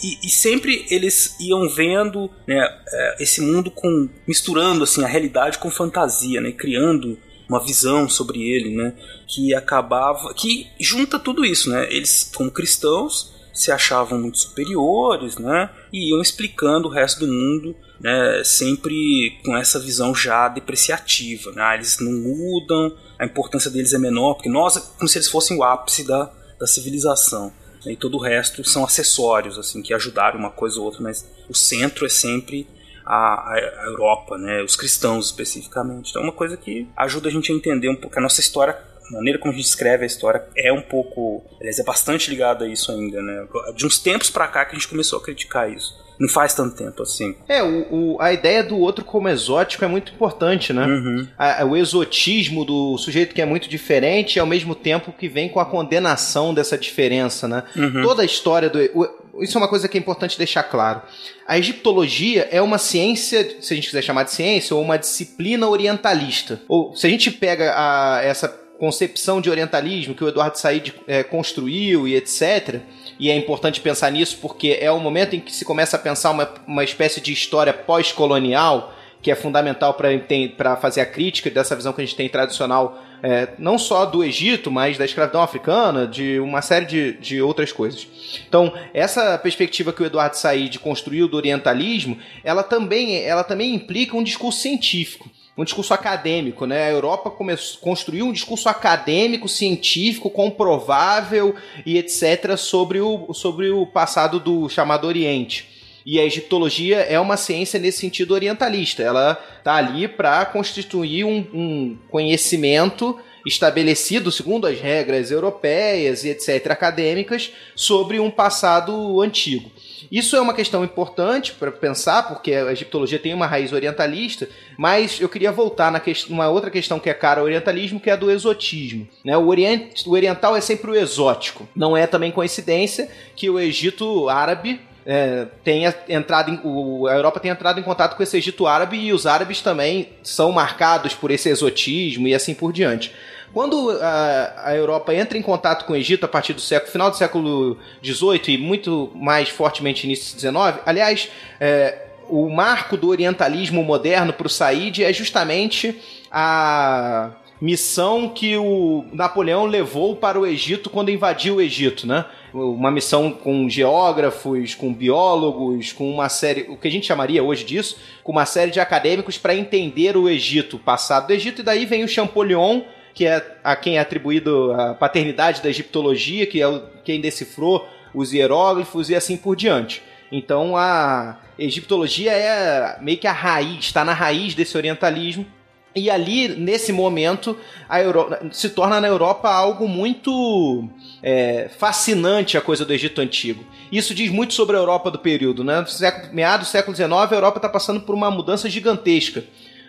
B: e- e sempre eles iam vendo né, é, esse mundo com misturando assim a realidade com fantasia, né, criando uma visão sobre ele, né, que acabava, que junta tudo isso, né? Eles como cristãos se achavam muito superiores, né, e iam explicando o resto do mundo né, sempre com essa visão já depreciativa. Né? Ah, eles não mudam, a importância deles é menor, porque nós é como se eles fossem o ápice da, da civilização. né? E todo o resto são acessórios, assim, que ajudaram uma coisa ou outra, mas o centro é sempre a, a- Europa, né? os cristãos especificamente. Então é uma coisa que ajuda a gente a entender um pouco a nossa história. A maneira como a gente escreve a história é um pouco, aliás, é bastante ligada a isso ainda, né? De uns tempos pra cá que a gente começou a criticar isso. Não faz tanto tempo assim.
C: É, o, o- a ideia do outro como exótico é muito importante, né?
B: Uhum.
C: A- o exotismo do sujeito que é muito diferente, ao mesmo tempo que vem com a condenação dessa diferença, né?
B: Uhum.
C: Toda a história do. o- isso é uma coisa que é importante deixar claro. A egiptologia é uma ciência, se a gente quiser chamar de ciência, ou uma disciplina orientalista. Ou se a gente pega a- essa concepção de orientalismo que o Eduardo Said eh, construiu e etc. E é importante pensar nisso porque é o momento em que se começa a pensar uma, uma espécie de história pós-colonial que é fundamental para fazer a crítica dessa visão que a gente tem tradicional, é, não só do Egito, mas da escravidão africana, de uma série de, de outras coisas. Então, essa perspectiva que o Eduardo Said construiu do orientalismo, ela também, ela também implica um discurso científico um discurso acadêmico, né? A Europa começou, construiu um discurso acadêmico, científico, comprovável e etc. sobre o, sobre o passado do chamado Oriente. E a egiptologia é uma ciência nesse sentido orientalista. Ela está ali para constituir um, um conhecimento estabelecido segundo as regras europeias e etc. acadêmicas sobre um passado antigo. Isso é uma questão importante para pensar, porque a egiptologia tem uma raiz orientalista, mas eu queria voltar na uma outra questão que é cara ao orientalismo, que é a do exotismo. Né? O, o oriental é sempre o exótico. Não é também coincidência que o Egito árabe é, tenha entrado em, o, a Europa tenha entrado em contato com esse Egito árabe e os árabes também são marcados por esse exotismo e assim por diante. Quando a, a, Europa entra em contato com o Egito a partir do século, final do século XVIII e muito mais fortemente início XIX, aliás, é, o marco do orientalismo moderno para o Said é justamente a missão que o Napoleão levou para o Egito quando invadiu o Egito, né? Uma missão com geógrafos, com biólogos, com uma série, o que a gente chamaria hoje disso, com uma série de acadêmicos para entender o Egito, o passado do Egito, e daí vem o Champollion, que é a quem é atribuído a paternidade da egiptologia, que é o, quem decifrou os hieróglifos e assim por diante. Então a egiptologia é meio que a raiz, está na raiz desse orientalismo. E ali, nesse momento, a Europa, se torna na Europa algo muito é, fascinante a coisa do Egito Antigo. Isso diz muito sobre a Europa do período. Né? Meados do século XIX, a Europa está passando por uma mudança gigantesca.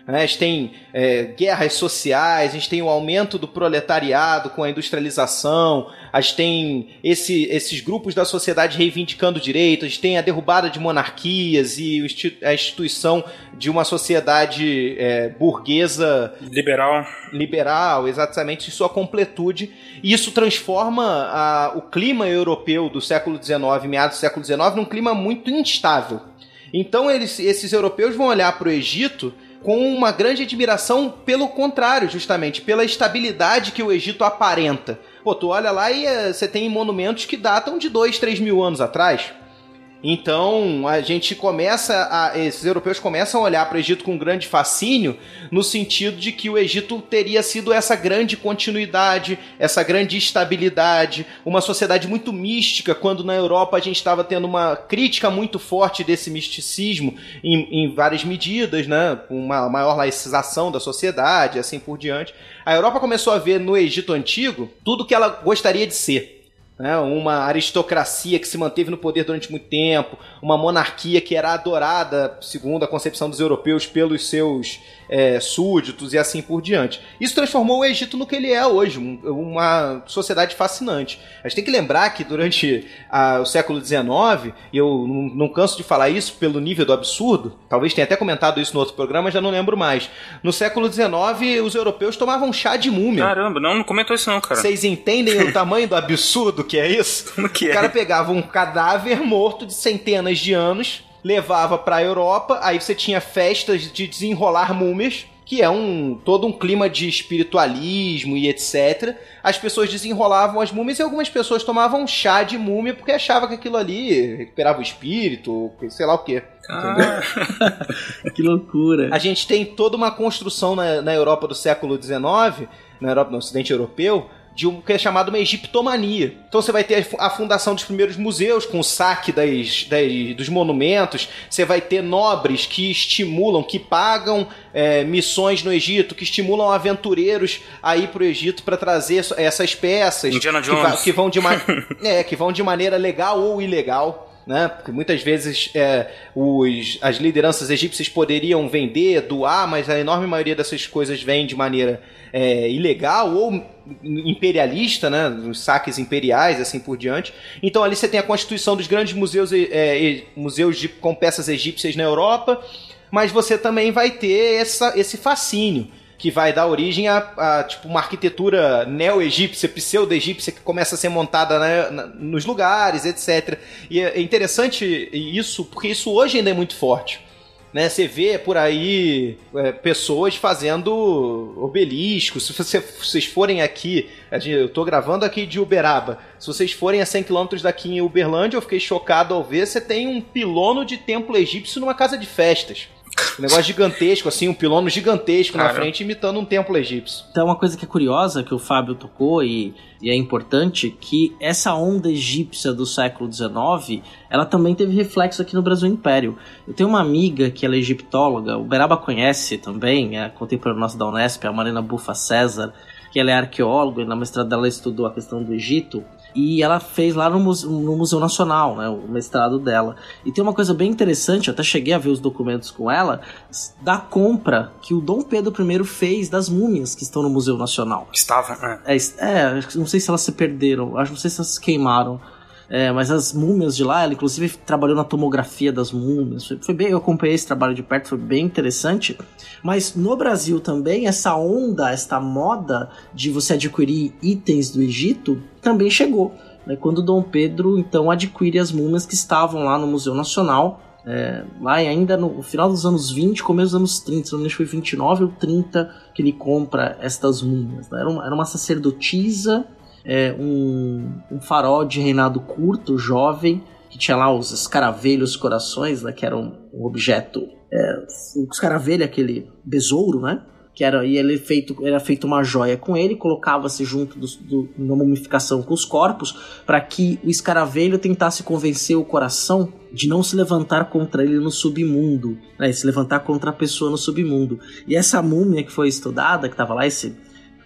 C: A gente tem é, guerras sociais, a gente tem o aumento do proletariado com a industrialização, a gente tem esse, esses grupos da sociedade reivindicando direitos, a gente tem a derrubada de monarquias e a instituição de uma sociedade é, burguesa
B: liberal,
C: liberal, exatamente em sua completude. E isso transforma a, o clima europeu do século XIX, meados do século XIX, num clima muito instável. Então eles, esses europeus vão olhar para o Egito com uma grande admiração pelo contrário, justamente, pela estabilidade que o Egito aparenta. Pô, tu olha lá e eh, você tem monumentos que datam de 2, 3 mil anos atrás. Então a gente começa a, esses europeus começam a olhar para o Egito com grande fascínio, no sentido de que o Egito teria sido essa grande continuidade, essa grande estabilidade, uma sociedade muito mística, quando na Europa a gente estava tendo uma crítica muito forte desse misticismo em, em várias medidas, né? uma maior laicização da sociedade, assim por diante. A Europa começou a ver no Egito antigo tudo que ela gostaria de ser né, uma aristocracia que se manteve no poder durante muito tempo, uma monarquia que era adorada, segundo a concepção dos europeus, pelos seus é, súditos e assim por diante. Isso transformou o Egito no que ele é hoje, um, uma sociedade fascinante. A gente tem que lembrar que durante a, o século XIX, e eu não, não, canso de falar isso pelo nível do absurdo, talvez tenha até comentado isso no outro programa, já não lembro mais. No século XIX, os europeus tomavam chá de múmia.
B: Caramba, não, não comentou isso não, cara.
C: Vocês entendem o tamanho do absurdo que é isso?
B: Como que é?
C: O cara pegava um cadáver morto de centenas de anos levava para a Europa, aí você tinha festas de desenrolar múmias, que é um todo um clima de espiritualismo e etc. As pessoas desenrolavam as múmias e algumas pessoas tomavam chá de múmia porque achavam que aquilo ali recuperava o espírito, sei lá o quê.
A: Ah, que loucura.
C: A gente tem toda uma construção na, na Europa do século XIX, na Europa, no Ocidente Europeu, de um que é chamado uma egiptomania. Então você vai ter a fundação dos primeiros museus com o saque das, das dos monumentos, você vai ter nobres que estimulam, que pagam é, missões no Egito, que estimulam aventureiros a ir para o Egito para trazer essas peças. Que, que vão de é, que vão de maneira legal ou ilegal né? Porque muitas vezes é, os, as lideranças egípcias poderiam vender, doar, mas a enorme maioria dessas coisas vem de maneira é, ilegal ou imperialista, né? Os saques imperiais, assim por diante. Então ali você tem a constituição dos grandes museus, é, museus de, com peças egípcias na Europa, mas você também vai ter essa, esse fascínio que vai dar origem a, a tipo uma arquitetura neo-egípcia, pseudo-egípcia que começa a ser montada né, nos lugares, etc. E é interessante isso porque isso hoje ainda é muito forte. Né, você vê por aí é, pessoas fazendo obeliscos. Se você, vocês forem aqui, eu estou gravando aqui de Uberaba. Se vocês forem a 100 km daqui em Uberlândia, eu fiquei chocado ao ver. Você tem um pilono de templo egípcio numa casa de festas. Um negócio gigantesco, assim, um pilono gigantesco Cara. na frente, imitando um templo egípcio.
A: Então, uma coisa que é curiosa, que o Fábio tocou e, e é importante, que essa onda egípcia do século XIX, ela também teve reflexo aqui no Brasil Império. Eu tenho uma amiga que ela é egiptóloga, o Beraba conhece também, é contemporânea nossa da Unesp, a Marina Bufa César, que ela é arqueóloga e na mestrado dela estudou a questão do Egito. E ela fez lá no Museu, no Museu Nacional, né, o mestrado dela. E tem uma coisa bem interessante, eu até cheguei a ver os documentos com ela, da compra que o Dom Pedro I fez das múmias que estão no Museu Nacional.
B: Estavam,
A: é. É, é não sei se elas se perderam, acho não sei se elas se queimaram. É, mas as múmias de lá, ela inclusive trabalhou na tomografia das múmias. Foi, foi, bem, eu acompanhei esse trabalho de perto, foi bem interessante. Mas no Brasil também, essa onda, esta moda de você adquirir itens do Egito também chegou. Né, quando Dom Pedro então adquire as múmias que estavam lá no Museu Nacional. É, lá ainda no final dos anos 20, começo dos anos 30, não me engano, foi 29 ou 30 que ele compra estas múmias. Né? Era, uma, era uma sacerdotisa é, um, um farol de reinado curto, jovem, que tinha lá os escaravelhos corações, né, que era um, um objeto. É, o escaravelho, aquele besouro, né? Que era, e ele feito, era feito uma joia com ele, colocava-se junto do, do, na mumificação com os corpos, para que o escaravelho tentasse convencer o coração de não se levantar contra ele no submundo, né, se levantar contra a pessoa no submundo. E essa múmia que foi estudada, que estava lá, esse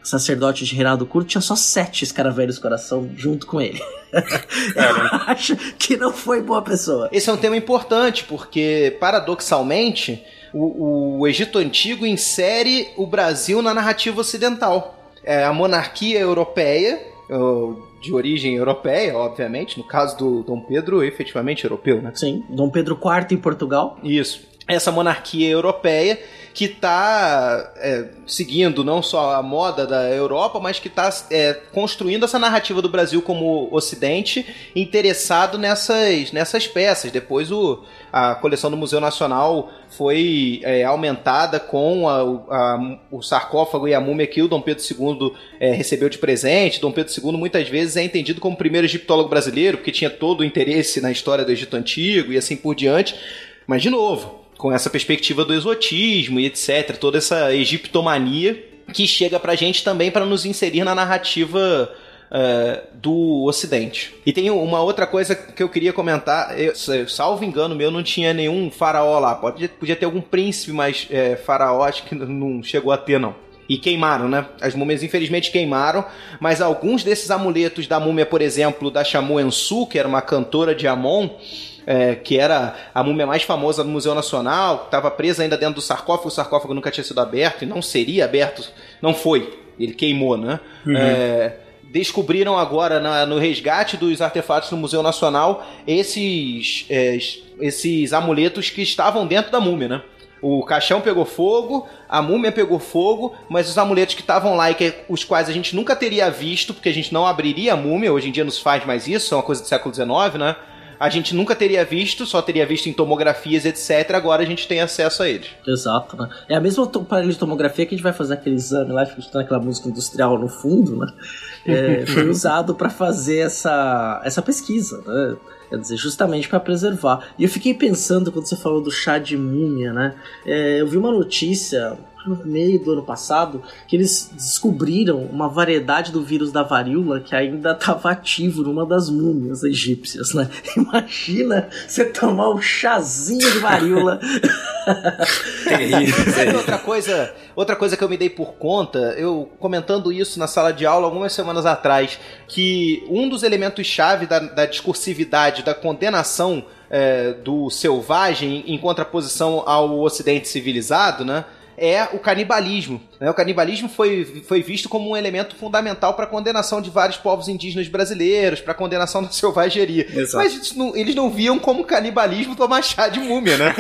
A: sacerdote de Reinaldo Curto tinha só sete escaravelhos coração junto com ele. Eu acho que não foi boa pessoa.
C: Esse é um tema importante, porque, paradoxalmente, o, o Egito Antigo insere o Brasil na narrativa ocidental. É a monarquia europeia, de origem europeia, obviamente, no caso do Dom Pedro, efetivamente europeu, né?
A: Sim, Dom Pedro IV em Portugal.
C: Isso. Essa monarquia europeia que está é, seguindo não só a moda da Europa, mas que está é, construindo essa narrativa do Brasil como Ocidente, interessado nessas, nessas peças. Depois o, a coleção do Museu Nacional foi é, aumentada com a, a, o sarcófago e a múmia que o Dom Pedro II é, recebeu de presente. Dom Pedro II muitas vezes é entendido como o primeiro egiptólogo brasileiro, porque tinha todo o interesse na história do Egito Antigo e assim por diante. Mas, de novo, com essa perspectiva do exotismo e etc., toda essa egiptomania que chega pra gente também para nos inserir na narrativa Uh, do Ocidente. E tem uma outra coisa que eu queria comentar. Eu, salvo engano meu, não tinha nenhum faraó lá. Pode, podia ter algum príncipe, mas é, faraó acho que não chegou a ter, não. E queimaram, né? As múmias infelizmente queimaram, mas alguns desses amuletos da múmia, por exemplo, da Shamu Ensu, que era uma cantora de Amon, é, que era a múmia mais famosa do Museu Nacional, que estava presa ainda dentro do sarcófago, o sarcófago nunca tinha sido aberto e não seria aberto, não foi, ele queimou, né? Uhum. É, descobriram agora na, no resgate dos artefatos no Museu Nacional esses, é, esses amuletos que estavam dentro da múmia, né? O caixão pegou fogo, a múmia pegou fogo, mas os amuletos que estavam lá e que, os quais a gente nunca teria visto, porque a gente não abriria a múmia, hoje em dia não se faz mais isso, é uma coisa do século XIX, né? A gente nunca teria visto, só teria visto em tomografias, etc. Agora a gente tem acesso a eles.
A: Exato, né? É a mesma aparelho de tomografia que a gente vai fazer aquele exame lá, escutando aquela música industrial no fundo, né? É, foi usado para fazer essa, essa pesquisa, né? Quer dizer, justamente para preservar. E eu fiquei pensando quando você falou do chá de múmia, né? É, eu vi uma notícia no meio do ano passado que eles descobriram uma variedade do vírus da varíola que ainda estava ativo numa das múmias egípcias, né? Imagina você tomar um chazinho de varíola.
C: Sabe outra coisa, outra coisa que eu me dei por conta, eu comentando isso na sala de aula algumas semanas atrás, que um dos elementos chave da, da discursividade, da condenação é, do selvagem em contraposição ao ocidente civilizado, né? É o canibalismo. Né? O canibalismo foi, foi visto como um elemento fundamental para a condenação de vários povos indígenas brasileiros, para a condenação da selvageria. Exato. Mas não, eles não viam como canibalismo tomar chá de múmia, né?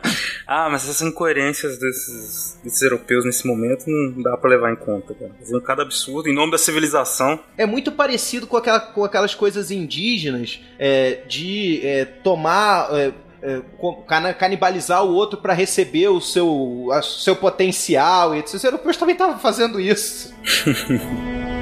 B: ah, mas essas incoerências desses, desses europeus nesse momento não dá para levar em conta. Cara. Faziam cada absurdo em nome da civilização.
C: É muito parecido com, aquela, com aquelas coisas indígenas é, de é, tomar. É, canibalizar o outro para receber o seu, o seu potencial. E etc. Os europeus também estavam fazendo isso.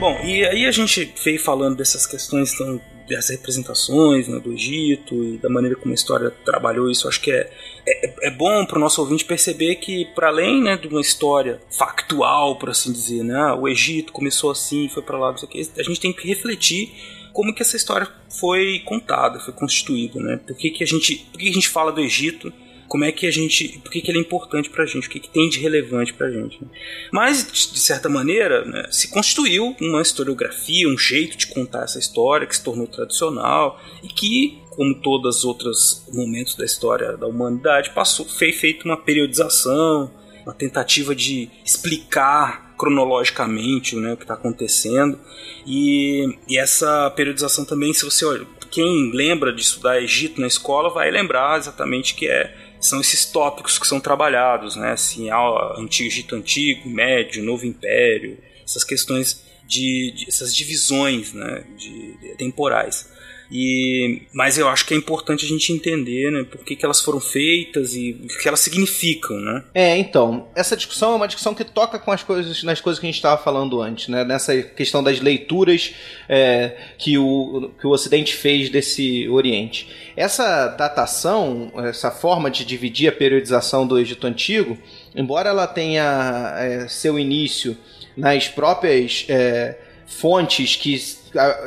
B: Bom, e aí a gente veio falando dessas questões tão das representações né, do Egito e da maneira como a história trabalhou isso, acho que é, é, é bom para o nosso ouvinte perceber que, para além né, de uma história factual, por assim dizer, né, ah, o Egito começou assim, foi para lá, não sei o que, a gente tem que refletir como que essa história foi contada, foi constituída, né? Por que, que a gente, por que, que a gente fala do Egito? Como é que a gente. Por que, que ele é importante pra gente, o que, que tem de relevante pra gente. Né? Mas, de certa maneira, né, se constituiu uma historiografia, um jeito de contar essa história que se tornou tradicional e que, como todos os outros momentos da história da humanidade, passou, foi feita uma periodização, uma tentativa de explicar cronologicamente né, o que está acontecendo. E, e, essa periodização também, se você olha, quem lembra de estudar Egito na escola vai lembrar exatamente que é são esses tópicos que são trabalhados, né? Assim, antigo Egito antigo, médio, novo império, essas questões de, de essas divisões, né? De, de, temporais. E, mas eu acho que é importante a gente entender né, por que, que elas foram feitas e o que elas significam, né?
C: É, então, essa discussão é uma discussão que toca com as coisas, nas coisas que a gente estava falando antes, né? Nessa questão das leituras é, que, o, que o Ocidente fez desse Oriente. Essa datação, essa forma de dividir a periodização do Egito Antigo, embora ela tenha é, seu início nas próprias é, fontes que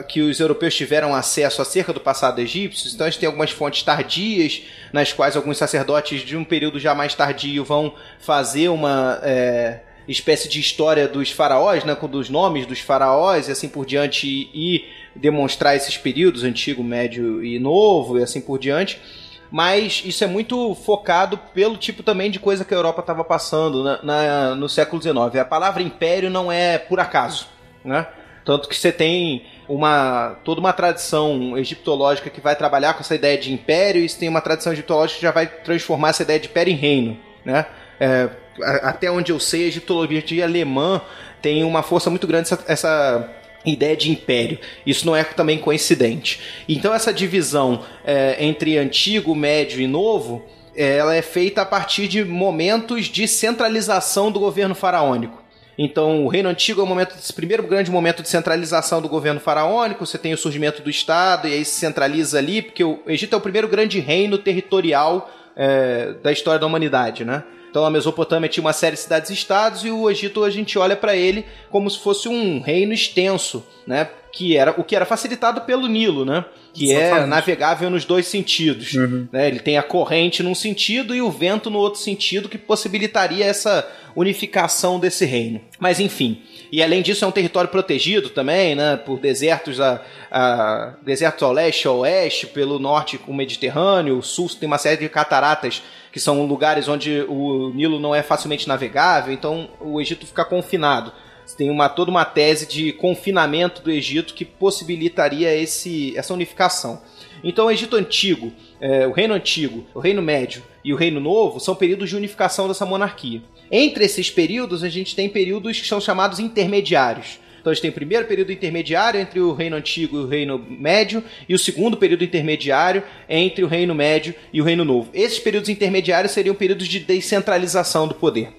C: que os europeus tiveram acesso acerca do passado egípcio. Então a gente tem algumas fontes tardias, nas quais alguns sacerdotes de um período já mais tardio vão fazer uma é, espécie de história dos faraós, né, com dos nomes dos faraós e assim por diante, e, demonstrar esses períodos, antigo, médio e novo, e assim por diante mas isso é muito focado pelo tipo também de coisa que a Europa estava passando na, na, no século XIX. A palavra império não é por acaso, né? Tanto que você tem uma toda uma tradição egiptológica que vai trabalhar com essa ideia de império, e tem uma tradição egiptológica que já vai transformar essa ideia de império em reino, né? É, até onde eu sei, a egiptologia alemã tem uma força muito grande essa, essa ideia de império. Isso não é também coincidente. Então essa divisão é, entre antigo, médio e novo, é, ela é feita a partir de momentos de centralização do governo faraônico. Então, o Reino Antigo é o momento, primeiro grande momento de centralização do governo faraônico. Você tem o surgimento do Estado e aí se centraliza ali, porque o Egito é o primeiro grande reino territorial é, da história da humanidade, né? Então a Mesopotâmia tinha uma série de cidades-estados e o Egito a gente olha para ele como se fosse um reino extenso, né? Que era o que era facilitado pelo Nilo, né? Que é Exatamente. é navegável nos dois sentidos. Uhum. Né? Ele tem a corrente num sentido e o vento no outro sentido, que possibilitaria essa unificação desse reino. Mas enfim. E além disso, é um território protegido também, né? Por desertos, a, a, desertos ao leste e ao oeste, pelo norte com o Mediterrâneo, o sul tem uma série de cataratas que são lugares onde o Nilo não é facilmente navegável, então o Egito fica confinado. Tem uma, toda uma tese de confinamento do Egito que possibilitaria esse, essa unificação. Então, o Egito Antigo, é, o Reino Antigo, o Reino Médio e o Reino Novo são períodos de unificação dessa monarquia. Entre esses períodos, a gente tem períodos que são chamados intermediários. Então a gente tem o primeiro período intermediário entre o Reino Antigo e o Reino Médio, e o segundo período intermediário entre o Reino Médio e o Reino Novo. Esses períodos intermediários seriam períodos de descentralização do poder.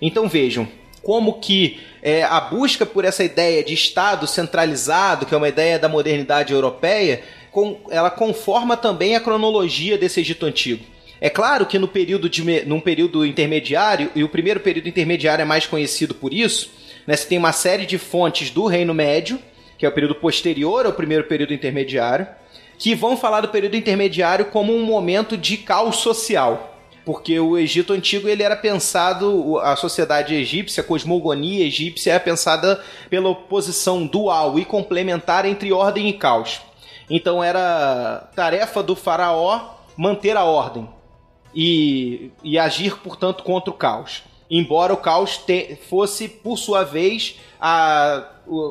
C: Então vejam como que é, a busca por essa ideia de Estado centralizado, que é uma ideia da modernidade europeia, com, ela conforma também a cronologia desse Egito Antigo. É claro que no período de, num período intermediário, e o primeiro período intermediário é mais conhecido por isso, né? Você tem uma série de fontes do Reino Médio, que é o período posterior ao primeiro período intermediário, que vão falar do período intermediário como um momento de caos social. Porque o Egito Antigo ele era pensado, a sociedade egípcia, a cosmogonia egípcia era pensada pela oposição dual e complementar entre ordem e caos. Então era tarefa do faraó manter a ordem e, e agir, portanto, contra o caos embora o caos te, fosse, por sua vez, a,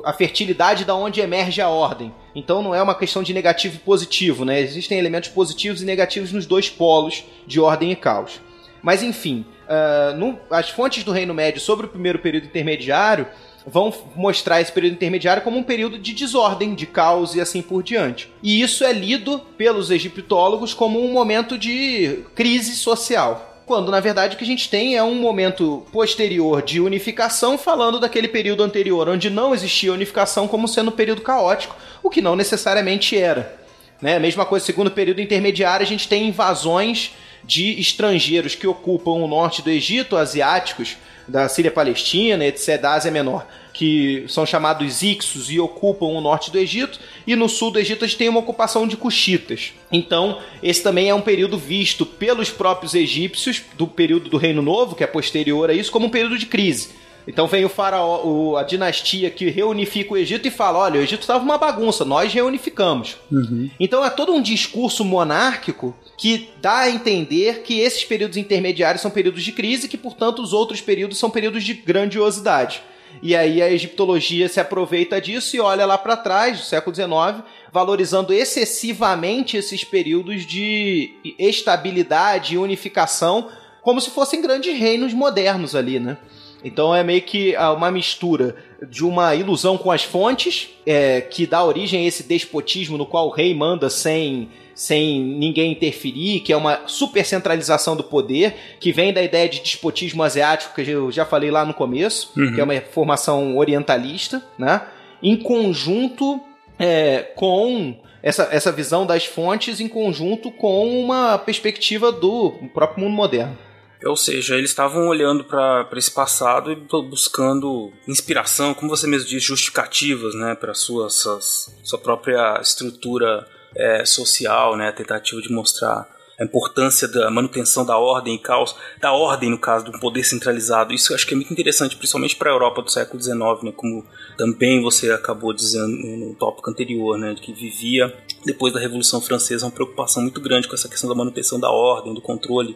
C: a fertilidade da onde emerge a ordem. Então não é uma questão de negativo e positivo, né? Existem elementos positivos e negativos nos dois polos de ordem e caos. Mas enfim, uh, no, as fontes do Reino Médio sobre o primeiro período intermediário vão mostrar esse período intermediário como um período de desordem, de caos e assim por diante. E isso é lido pelos egiptólogos como um momento de crise social quando na verdade o que a gente tem é um momento posterior de unificação, falando daquele período anterior, onde não existia unificação como sendo um período caótico, o que não necessariamente era. Né? Mesma coisa, segundo período intermediário, a gente tem invasões de estrangeiros que ocupam o norte do Egito, asiáticos, da Síria Palestina, etc., da Ásia Menor, que são chamados Ixos e ocupam o norte do Egito, e no sul do Egito a gente tem uma ocupação de Cuxitas. Então, esse também é um período visto pelos próprios egípcios, do período do Reino Novo, que é posterior a isso, como um período de crise. Então vem o faraó, a dinastia que reunifica o Egito e fala: olha, o Egito estava uma bagunça, nós reunificamos. Uhum. Então é todo um discurso monárquico que dá a entender que esses períodos intermediários são períodos de crise, que portanto os outros períodos são períodos de grandiosidade. E aí a egiptologia se aproveita disso e olha lá para trás, do século XIX, valorizando excessivamente esses períodos de estabilidade e unificação, como se fossem grandes reinos modernos ali, né? Então é meio que ah, uma mistura de uma ilusão com as fontes, é, que dá origem a esse despotismo no qual o rei manda sem, sem ninguém interferir, que é uma supercentralização do poder, que vem da ideia de despotismo asiático, que eu já falei lá no começo, uhum. que é uma formação orientalista, né? Em conjunto é, com essa, essa visão das fontes, em conjunto com uma perspectiva do próprio mundo moderno.
B: Ou seja, eles estavam olhando para esse passado e buscando inspiração, como você mesmo disse, justificativas, né, para sua, sua sua própria estrutura é, social, né, a tentativa de mostrar a importância da manutenção da ordem e caos, da ordem no caso do poder centralizado. Isso eu acho que é muito interessante, principalmente para a Europa do século XIX, né, como também você acabou dizendo no tópico anterior, né, que vivia depois da Revolução Francesa uma preocupação muito grande com essa questão da manutenção da ordem, do controle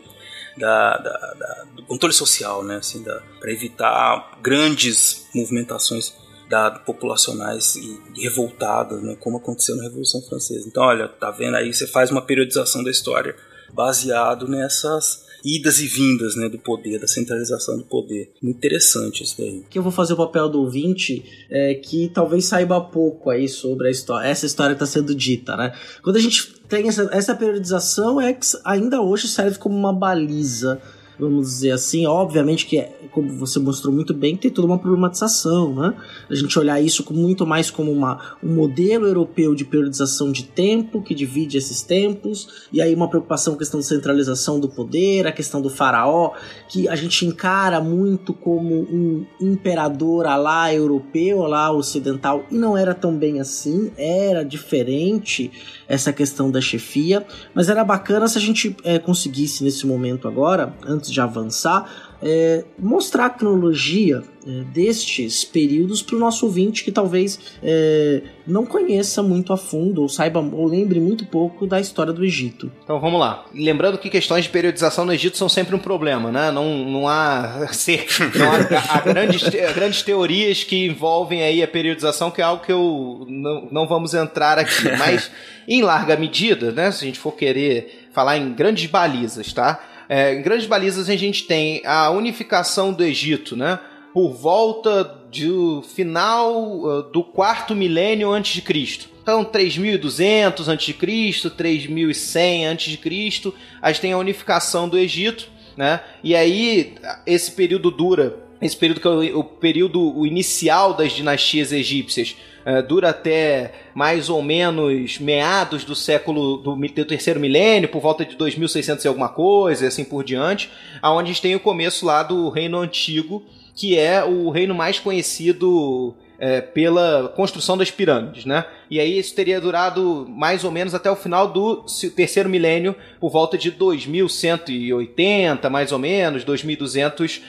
B: da, da, da, do controle social, né? Assim, para evitar grandes movimentações dados populacionais e revoltadas, né, como aconteceu na Revolução Francesa. Então, olha, tá vendo aí, você faz uma periodização da história baseado nessas idas e vindas né, do poder, da centralização do poder. Interessante isso daí.
A: Que eu vou fazer o papel do ouvinte é, que talvez saiba pouco aí sobre a história, essa história que está sendo dita, né? Quando a gente tem essa, essa periodização, é que ainda hoje serve como uma baliza vamos dizer assim. Obviamente que, é, como você mostrou muito bem, tem toda uma problematização, né? A gente olhar isso com, muito mais como uma, um modelo europeu de periodização de tempo, que divide esses tempos, e aí uma preocupação com a questão de centralização do poder, a questão do faraó, que a gente encara muito como um imperador lá europeu, lá ocidental, e não era tão bem assim, era diferente essa questão da chefia, mas era bacana se a gente é, conseguisse nesse momento agora, antes de avançar, é, mostrar a cronologia é, destes períodos para o nosso ouvinte que talvez é, não conheça muito a fundo ou saiba ou lembre muito pouco da história do Egito.
C: Então vamos lá. Lembrando que questões de periodização no Egito são sempre um problema, né? Não, não há, não há, há grandes, grandes teorias que envolvem aí a periodização, que é algo que eu não, não vamos entrar aqui. Mas em larga medida, né? Se a gente for querer falar em grandes balizas, tá? É, em grandes balizas a gente tem a unificação do Egito, né? Por volta do final uh, do quarto milênio antes de Cristo. Então, 3200 antes de Cristo, 3100 antes de Cristo, a gente tem a unificação do Egito, né? E aí esse período dura, esse período que é o, o período inicial das dinastias egípcias, uh, dura até mais ou menos meados do século do, do terceiro milênio, por volta de 2600 e alguma coisa, e assim por diante, aonde a gente tem o começo lá do Reino Antigo, que é o reino mais conhecido é, pela construção das pirâmides, né? E aí isso teria durado mais ou menos até o final do terceiro milênio, por volta de 2180, mais ou menos, 2200 uh,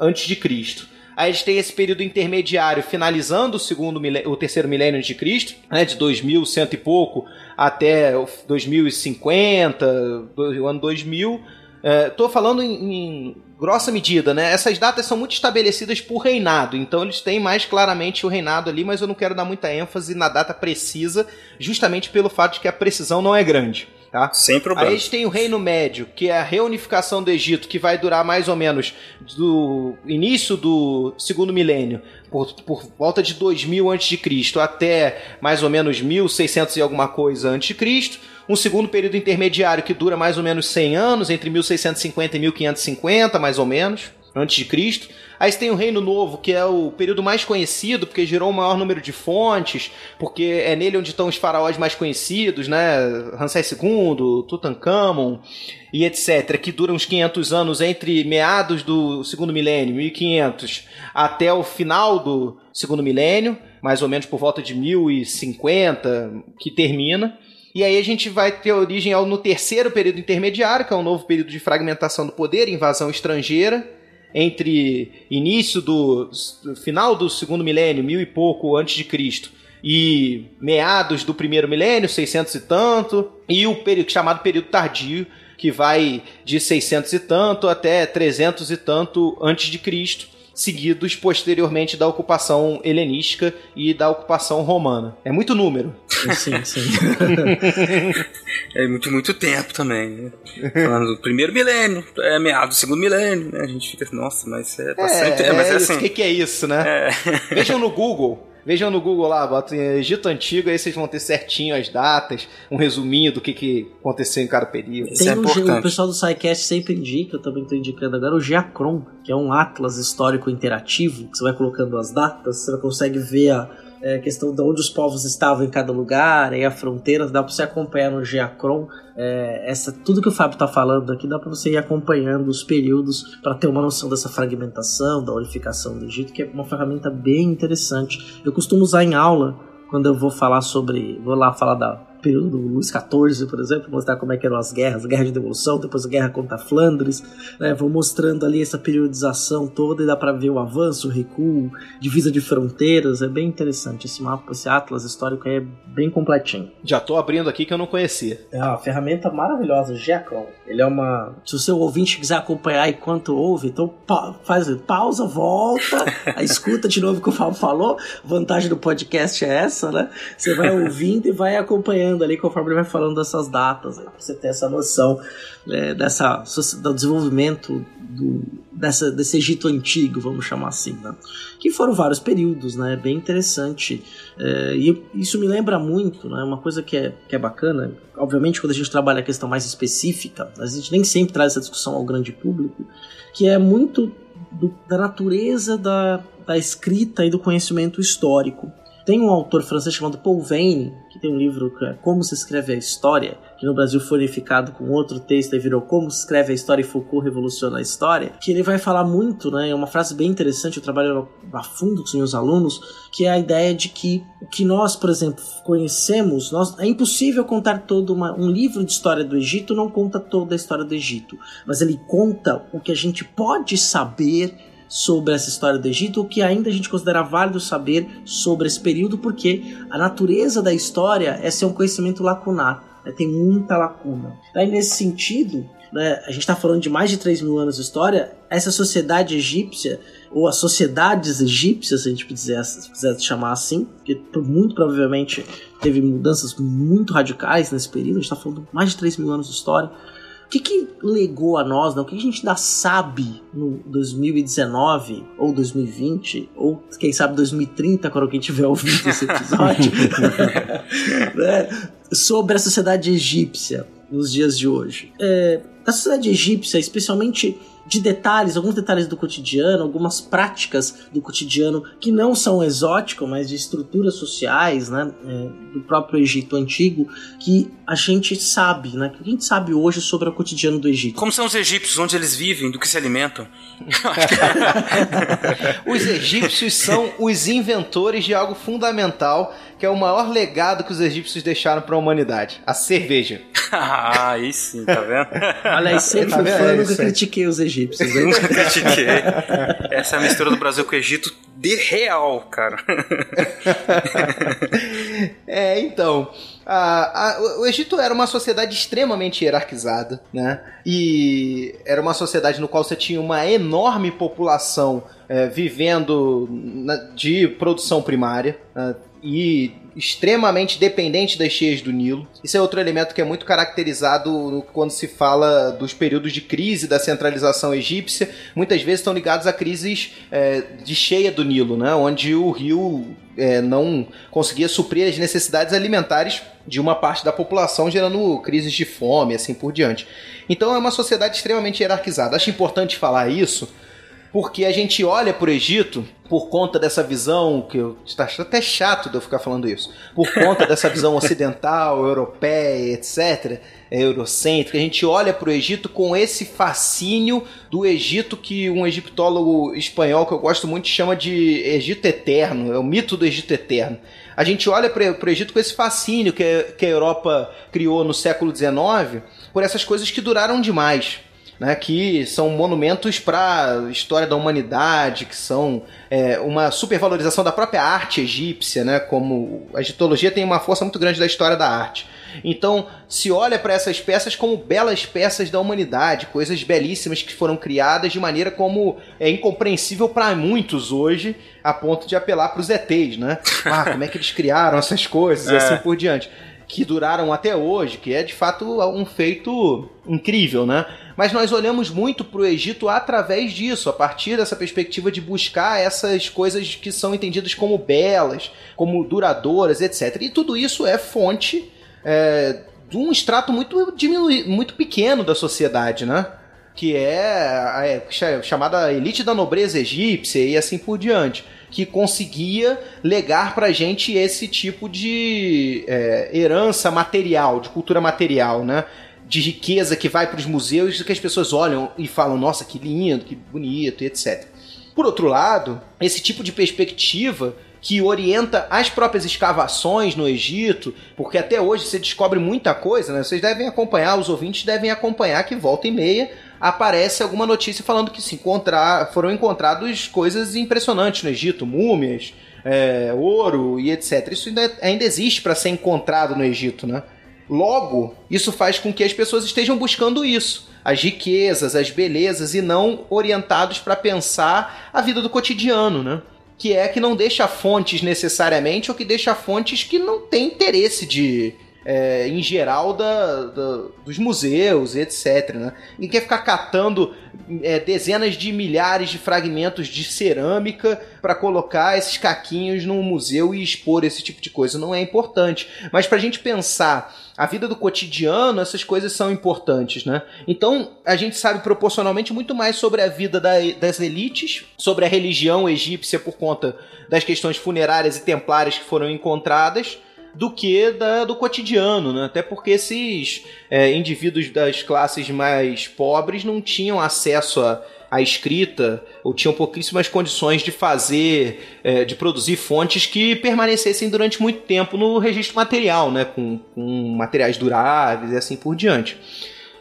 C: antes de Cristo. Aí a gente tem esse período intermediário finalizando o segundo o terceiro milênio de Cristo, né, de 2100 e pouco até 2050, o ano 2000. Estou é, falando em, em, grossa medida, né? Essas datas são muito estabelecidas por reinado, então eles têm mais claramente o reinado ali, mas eu não quero dar muita ênfase na data precisa, justamente pelo fato de que a precisão não é grande. Tá?
B: Sem problema.
C: Aí a gente tem o Reino Médio, que é a reunificação do Egito, que vai durar mais ou menos do início do segundo milênio, por, por volta de 2000 a.C. até mais ou menos 1600 e alguma coisa antes de Cristo. Um segundo período intermediário que dura mais ou menos 100 anos, entre 1650 e 1550, mais ou menos, antes de Cristo. Aí você tem o Reino Novo, que é o período mais conhecido, porque gerou o maior número de fontes, porque é nele onde estão os faraós mais conhecidos, né? Ramsés II, Tutankhamon e etc., que dura uns 500 anos entre meados do segundo milênio, 1500, até o final do segundo milênio, mais ou menos por volta de 1050, que termina. E aí a gente vai ter origem ao, no terceiro período intermediário, que é um novo período de fragmentação do poder, invasão estrangeira, entre início do final do segundo milênio, mil e pouco antes de Cristo, e meados do primeiro milênio, 600 e tanto, e o período chamado período tardio, que vai de 600 e tanto até 300 e tanto antes de Cristo seguidos posteriormente da ocupação helenística e da ocupação romana. É muito número.
A: Sim, sim.
B: é muito, muito tempo também. Né? Falando do primeiro milênio, é meado do segundo milênio, né? A gente fica assim, nossa, mas é bastante.
C: É,
B: é, mas
C: é,
B: é assim.
C: O que, que é isso, né? É. Vejam no Google Vejam no Google lá, botem Egito Antigo, aí vocês vão ter certinho as datas, um resuminho do que, que aconteceu em cada período.
A: Tem é um, o pessoal do SciCast sempre indica, eu também estou indicando agora, o Geacron, que é um atlas histórico interativo, que você vai colocando as datas, você consegue ver a é, questão de onde os povos estavam em cada lugar, e a fronteira, dá para você acompanhar no Geacron. É, essa, tudo que o Fábio está falando aqui dá para você ir acompanhando os períodos para ter uma noção dessa fragmentação, da unificação do Egito, que é uma ferramenta bem interessante. Eu costumo usar em aula quando eu vou falar sobre. Vou lá falar da período do Luís XIV, por exemplo, mostrar como é que eram as guerras, a guerra de devolução, depois a guerra contra Flandres, né? Vou mostrando ali essa periodização toda e dá para ver o avanço, o recuo, divisa de fronteiras, é bem interessante esse mapa, esse atlas histórico é bem completinho.
C: Já tô abrindo aqui que eu não conhecia.
A: É uma ferramenta maravilhosa, Jacon. Ele é uma. Se o seu ouvinte quiser acompanhar enquanto ouve, então pa faz pausa, volta, escuta de novo o que o Fábio falou. A vantagem do podcast é essa, né? Você vai ouvindo e vai acompanhando ali conforme ele vai falando dessas datas, pra você ter essa noção é, dessa, do desenvolvimento do, dessa, desse Egito antigo, vamos chamar assim, né? que foram vários períodos, né? Bem interessante. É, e isso me lembra muito, né? Uma coisa que é, que é bacana, obviamente, quando a gente trabalha a questão mais específica, a gente nem sempre traz essa discussão ao grande público, que é muito do, da natureza da, da escrita e do conhecimento histórico. Tem um autor francês chamado Paul Veyne, que tem um livro que é Como se escreve a história, que no Brasil foi unificado com outro texto e virou Como se escreve a história e Foucault revoluciona a história, que ele vai falar muito, né, é uma frase bem interessante, eu trabalho a fundo com os meus alunos, que é a ideia de que o que nós, por exemplo, conhecemos, nós, é impossível contar todo uma, um livro de história do Egito não conta toda a história do Egito, mas ele conta o que a gente pode saber sobre essa história do Egito, o que ainda a gente considera válido saber sobre esse período, porque a natureza da história é ser um conhecimento lacunar, né? tem muita lacuna. Aí, nesse sentido, né, a gente está falando de mais de 3 mil anos de história, essa sociedade egípcia, ou as sociedades egípcias, se a gente quiser, se quiser chamar assim, que muito provavelmente teve mudanças muito radicais nesse período, a gente está falando de mais de 3 mil anos de história, o que, que legou a nós, né? o que a gente ainda sabe no 2019 ou 2020, ou quem sabe 2030, quando alguém tiver ouvido esse episódio, né? sobre a sociedade egípcia nos dias de hoje. É, a sociedade egípcia, especialmente de detalhes, alguns detalhes do cotidiano, algumas práticas do cotidiano que não são exóticas, mas de estruturas sociais, né, é, do próprio Egito antigo, que a gente sabe, né, que a gente sabe hoje sobre o cotidiano do Egito.
B: Como são os egípcios, onde eles vivem, do que se alimentam?
C: os egípcios são os inventores de algo fundamental que é o maior legado que os egípcios deixaram para a humanidade: a cerveja.
B: ah, aí sim, tá vendo?
A: Olha, aí sempre tá fã, nunca critiquei os egípcios.
B: Nunca critiquei. Essa é a mistura do Brasil com o Egito de real, cara.
C: é, então. A, a, o Egito era uma sociedade extremamente hierarquizada, né? E era uma sociedade no qual você tinha uma enorme população é, vivendo na, de produção primária. Né? e extremamente dependente das cheias do Nilo. Isso é outro elemento que é muito caracterizado quando se fala dos períodos de crise da centralização egípcia. Muitas vezes estão ligados a crises é, de cheia do Nilo, né? onde o rio é, não conseguia suprir as necessidades alimentares de uma parte da população, gerando crises de fome, assim por diante. Então é uma sociedade extremamente hierarquizada. Acho importante falar isso porque a gente olha para o Egito por conta dessa visão que eu está até chato de eu ficar falando isso, por conta dessa visão ocidental, europeia, etc, eurocêntrica, a gente olha para o Egito com esse fascínio do Egito que um egiptólogo espanhol que eu gosto muito chama de Egito eterno, é o mito do Egito eterno. A gente olha para o Egito com esse fascínio que, que a Europa criou no século XIX por essas coisas que duraram demais né, que são monumentos para a história da humanidade, que são é, uma supervalorização da própria arte egípcia, né, como a egiptologia tem uma força muito grande da história da arte. Então, se olha para essas peças como belas peças da humanidade, coisas belíssimas que foram criadas de maneira como é incompreensível para muitos hoje, a ponto de apelar para os ETs, né? Ah, como é que eles criaram essas coisas é. e assim por diante que duraram até hoje, que é de fato um feito incrível, né? Mas nós olhamos muito para o Egito através disso, a partir dessa perspectiva de buscar essas coisas que são entendidas como belas, como duradouras, etc. E tudo isso é fonte é, de um extrato muito, diminu muito pequeno da sociedade, né? Que é a é chamada elite da nobreza egípcia e assim por diante que conseguia legar pra gente esse tipo de é, herança material, de cultura material, né? De riqueza que vai para os museus e que as pessoas olham e falam, nossa, que lindo, que bonito, e etc. Por outro lado, esse tipo de perspectiva que orienta as próprias escavações no Egito, porque até hoje você descobre muita coisa, né? Vocês devem acompanhar, os ouvintes devem acompanhar que volta e meia aparece alguma notícia falando que se encontrar, foram encontrados coisas impressionantes no Egito, múmias, é, ouro e etc. Isso ainda, ainda existe para ser encontrado no Egito, né? Logo, isso faz com que as pessoas estejam buscando isso, as riquezas, as belezas e não orientados para pensar a vida do cotidiano, né? Que é que não deixa fontes necessariamente ou que deixa fontes que não tem interesse de, é, em geral da, da, dos museus etc. Né? E quer ficar catando é, dezenas de milhares de fragmentos de cerâmica para colocar esses caquinhos num museu e expor esse tipo de coisa. Não é importante. Mas para a gente pensar a vida do cotidiano, essas coisas são importantes. Né? Então a gente sabe proporcionalmente muito mais sobre a vida da, das elites, sobre a religião egípcia por conta das questões funerárias e templárias que foram encontradas do que da, do cotidiano, né? Até porque esses é, indivíduos das classes mais pobres não tinham acesso a, a escrita ou tinham pouquíssimas condições de fazer, é, de produzir fontes que permanecessem durante muito tempo no registro material, né? Com, com materiais duráveis e assim por diante.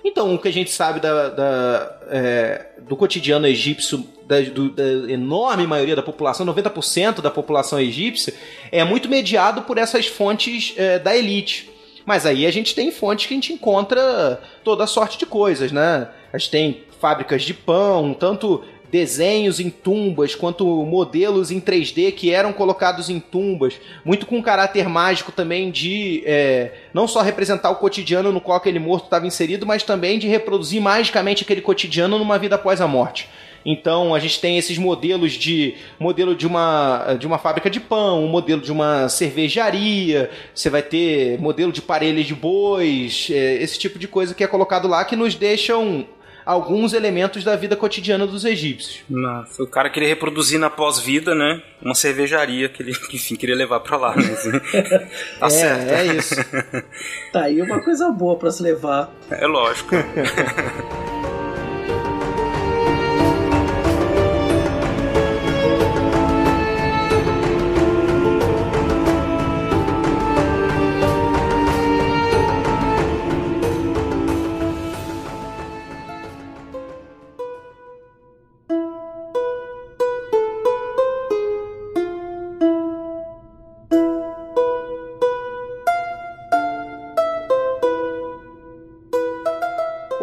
C: Então, o que a gente sabe da, da é, do cotidiano egípcio, da, do, da, enorme maioria da população, 90% da população egípcia, é muito mediado por essas fontes é, da elite. Mas aí a gente tem fontes que a gente encontra toda sorte de coisas, né? A gente tem fábricas de pão, tanto desenhos em tumbas, quanto modelos em 3D que eram colocados em tumbas, muito com caráter mágico também de é, não só representar o cotidiano no qual aquele morto estava inserido, mas também de reproduzir magicamente aquele cotidiano numa vida após a morte. Então a gente tem esses modelos de modelo de uma, de uma fábrica de pão, um modelo de uma cervejaria, você vai ter modelo de parelhas de bois, é, esse tipo de coisa que é colocado lá que nos deixam alguns elementos da vida cotidiana dos egípcios.
B: Foi o cara queria reproduzir na pós-vida, né? Uma cervejaria que ele, enfim, queria levar para lá. Né?
C: tá é, certo. É isso.
A: tá aí uma coisa boa para se levar.
B: É lógico.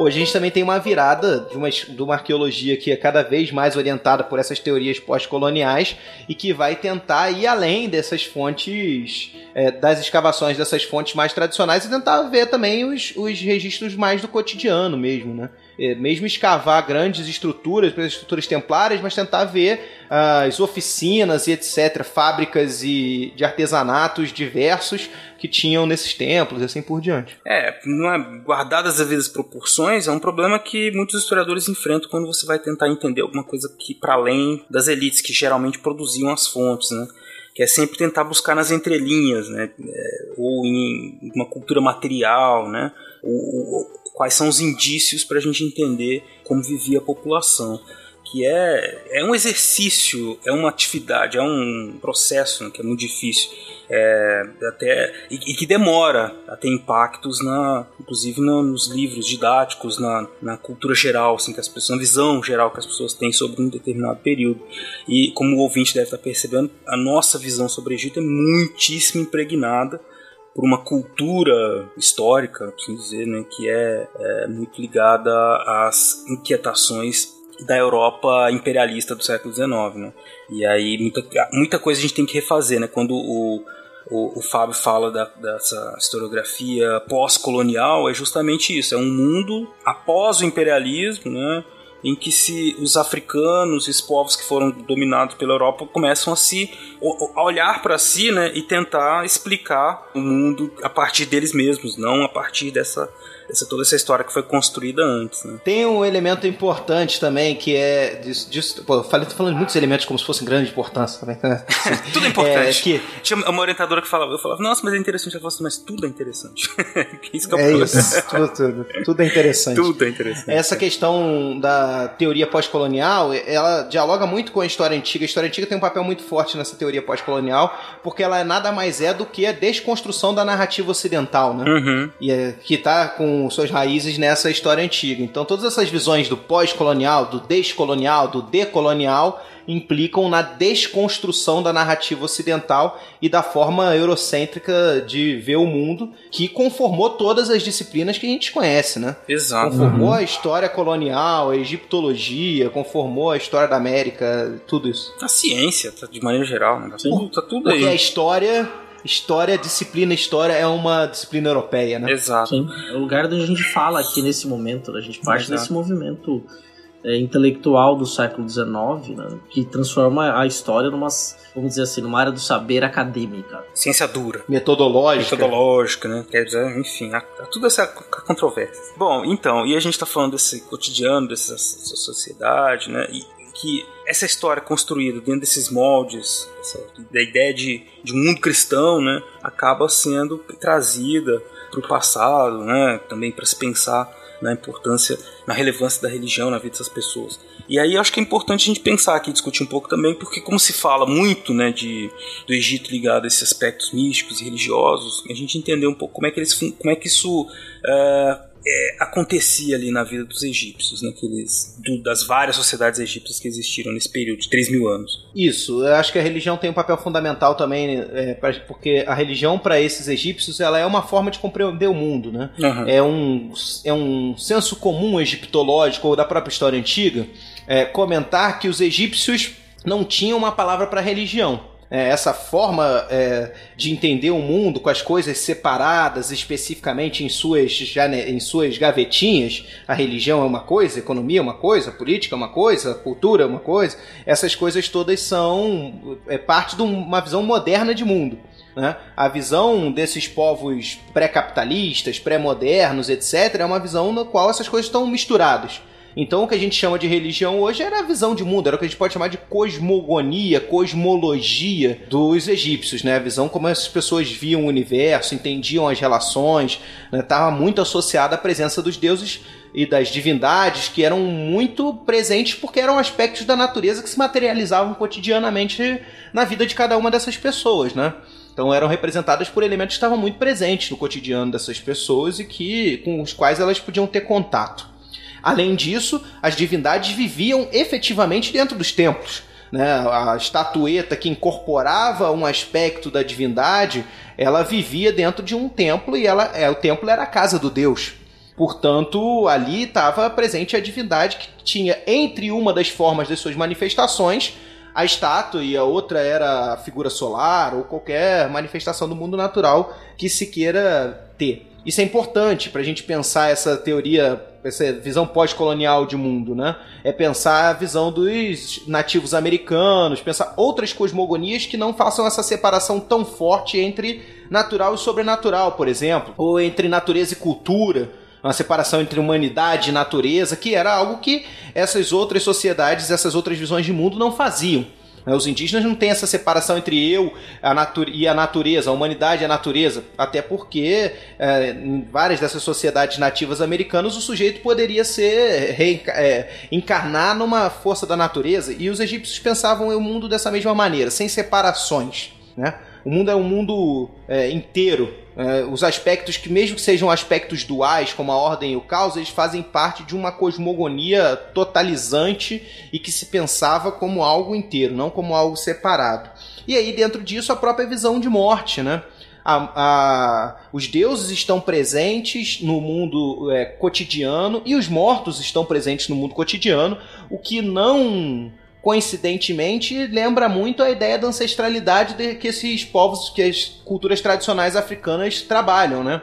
C: A gente também tem uma virada de uma, de uma arqueologia que é cada vez mais orientada por essas teorias pós-coloniais e que vai tentar ir além dessas fontes, é, das escavações dessas fontes mais tradicionais e tentar ver também os, os registros mais do cotidiano mesmo, né? É, mesmo escavar grandes estruturas, estruturas templárias, mas tentar ver uh, as oficinas e etc., fábricas e de artesanatos diversos que tinham nesses templos e assim por diante.
B: É, não é, guardadas as vezes proporções, é um problema que muitos historiadores enfrentam quando você vai tentar entender alguma coisa que para além das elites que geralmente produziam as fontes, né? que é sempre tentar buscar nas entrelinhas, né, é, ou em uma cultura material, né, ou, quais são os indícios para a gente entender como vivia a população. Que é, é um exercício, é uma atividade, é um processo né, que é muito difícil. É, até, e, e, que demora a ter impactos, na, inclusive na, nos livros didáticos, na, na cultura geral, assim, que as pessoas, na visão geral que as pessoas têm sobre um determinado período. E como o ouvinte deve estar percebendo, a nossa visão sobre o Egito é muitíssimo impregnada por uma cultura histórica, assim dizer, né, que é, é muito ligada às inquietações da Europa imperialista do século XIX, né? E aí muita, muita coisa a gente tem que refazer, né? Quando o, o, o Fábio fala da, dessa historiografia pós-colonial, é justamente isso, é um mundo após o imperialismo, né? Em que se os africanos os povos que foram dominados pela Europa começam a se a olhar para si, né, e tentar explicar o mundo a partir deles mesmos, não a partir dessa essa, toda essa história que foi construída antes, né?
C: Tem um elemento importante também que é. Disso, disso, pô, eu falei, tô falando de muitos elementos como se fossem grande importância também. Né?
B: tudo é importante.
C: É, que,
B: Tinha uma orientadora que falava, eu falava, nossa, mas é interessante. Ela falava assim, mas tudo é interessante. isso que é
C: é isso, tudo, tudo, tudo é interessante.
B: Tudo é interessante.
C: Essa questão da teoria pós-colonial, ela dialoga muito com a história antiga. A história antiga tem um papel muito forte nessa teoria pós-colonial, porque ela nada mais é do que a desconstrução da narrativa ocidental, né?
B: Uhum.
C: E é, que está com suas raízes nessa história antiga. Então, todas essas visões do pós-colonial, do descolonial, do decolonial implicam na desconstrução da narrativa ocidental e da forma eurocêntrica de ver o mundo, que conformou todas as disciplinas que a gente conhece, né?
B: Exato.
C: Conformou a história colonial, a egiptologia, conformou a história da América, tudo isso.
B: A ciência, tá, de maneira geral, né? Tá tudo, tá tudo
C: Porque a
B: aí.
C: história, história, disciplina, história é uma disciplina europeia, né?
B: Exato.
A: Sim, é o lugar onde a gente fala aqui nesse momento, a gente parte
B: Exato.
A: desse movimento é, intelectual do século XIX, né? que transforma a história numa, vamos dizer assim, numa área do saber acadêmica.
B: Ciência dura.
C: Metodológica.
B: metodológica, né? Quer dizer, enfim, há, há tudo essa controvérsia. Bom, então, e a gente tá falando desse cotidiano, dessa, dessa sociedade, né? E que essa história construída dentro desses moldes, essa, da ideia de, de mundo cristão, né? Acaba sendo trazida para o passado, né? Também para se pensar na importância, na relevância da religião na vida dessas pessoas. E aí acho que é importante a gente pensar aqui, discutir um pouco também, porque como se fala muito, né, de, do Egito ligado a esses aspectos místicos e religiosos, a gente entender um pouco como é que eles, como é que isso é, é, acontecia ali na vida dos egípcios, naqueles, do- das várias sociedades egípcias que existiram nesse período de 3 mil anos.
C: Isso, eu acho que a religião tem um papel fundamental também, é, pra- porque a religião para esses egípcios ela é uma forma de compreender o mundo, né?
B: Aham.
C: É um, é um senso comum egiptológico ou da própria história antiga é, comentar que os egípcios não tinham uma palavra para religião. É, essa forma é, de entender o mundo com as coisas separadas especificamente em suas, jane- em suas gavetinhas, a religião é uma coisa, a economia é uma coisa, a política é uma coisa, a cultura é uma coisa, essas coisas todas são é, parte de uma visão moderna de mundo. né? A visão desses povos pré-capitalistas, pré-modernos, etc., é uma visão na qual essas coisas estão misturadas. Então o que a gente chama de religião hoje era a visão de mundo, era o que a gente pode chamar de cosmogonia, cosmologia dos egípcios, né? A visão como essas pessoas viam o universo, entendiam as relações, estava muito associada à presença dos deuses e das divindades que eram muito presentes porque eram aspectos da natureza que se materializavam cotidianamente na vida de cada uma dessas pessoas, né? Então eram representadas por elementos que estavam muito presentes no cotidiano dessas pessoas e que com os quais elas podiam ter contato. Além disso, as divindades viviam efetivamente dentro dos templos. Né? A estatueta que incorporava um aspecto da divindade, ela vivia dentro de um templo e ela, é, o templo era a casa do deus. Portanto, ali estava presente a divindade que tinha entre uma das formas das suas manifestações a estátua e a outra era a figura solar ou qualquer manifestação do mundo natural que se queira ter. Isso é importante para a gente pensar essa teoria, essa visão pós-colonial de mundo, né? É pensar a visão dos nativos americanos, pensar outras cosmogonias que não façam essa separação tão forte entre natural e sobrenatural, por exemplo, ou entre natureza e cultura uma separação entre humanidade e natureza, que era algo que essas outras sociedades, essas outras visões de mundo não faziam. Os indígenas não têm essa separação entre eu a e a natureza, a humanidade e a natureza, até porque é, em várias dessas sociedades nativas americanas o sujeito poderia ser é, encarnar numa força da natureza e os egípcios pensavam o mundo dessa mesma maneira, sem separações, né? O mundo é um mundo é, inteiro. É, os aspectos que, mesmo que sejam aspectos duais, como a ordem e o caos, eles fazem parte de uma cosmogonia totalizante e que se pensava como algo inteiro, não como algo separado. E aí, dentro disso, a própria visão de morte, né? A, a, os deuses estão presentes no mundo é, cotidiano e os mortos estão presentes no mundo cotidiano, o que não coincidentemente lembra muito a ideia da ancestralidade de que esses povos, que as culturas tradicionais africanas trabalham, né?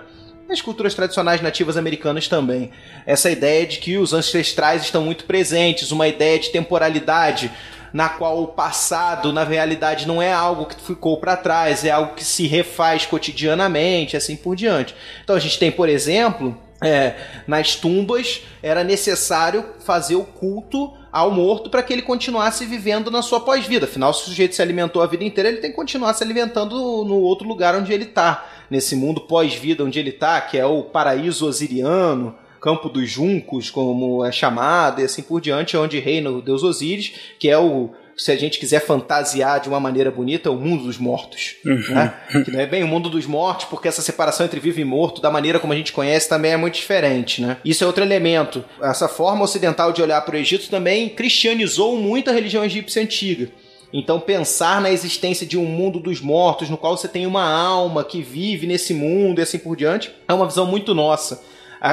C: As culturas tradicionais nativas americanas também. Essa ideia de que os ancestrais estão muito presentes, uma ideia de temporalidade na qual o passado, na realidade, não é algo que ficou para trás, é algo que se refaz cotidianamente, assim por diante. Então a gente tem, por exemplo, é, nas tumbas era necessário fazer o culto ao morto para que ele continuasse vivendo na sua pós-vida. Afinal, se o sujeito se alimentou a vida inteira, ele tem que continuar se alimentando no outro lugar onde ele está, nesse mundo pós-vida onde ele está, que é o paraíso osiriano, campo dos juncos, como é chamado, e assim por diante, onde reina o deus Osíris, que é o se a gente quiser fantasiar de uma maneira bonita, é o mundo dos mortos. Uhum. Né? Que não é bem o mundo dos mortos, porque essa separação entre vivo e morto, da maneira como a gente conhece, também é muito diferente. Né? Isso é outro elemento. Essa forma ocidental de olhar para o Egito também cristianizou muito a religião egípcia antiga. Então, pensar na existência de um mundo dos mortos, no qual você tem uma alma que vive nesse mundo e assim por diante, é uma visão muito nossa.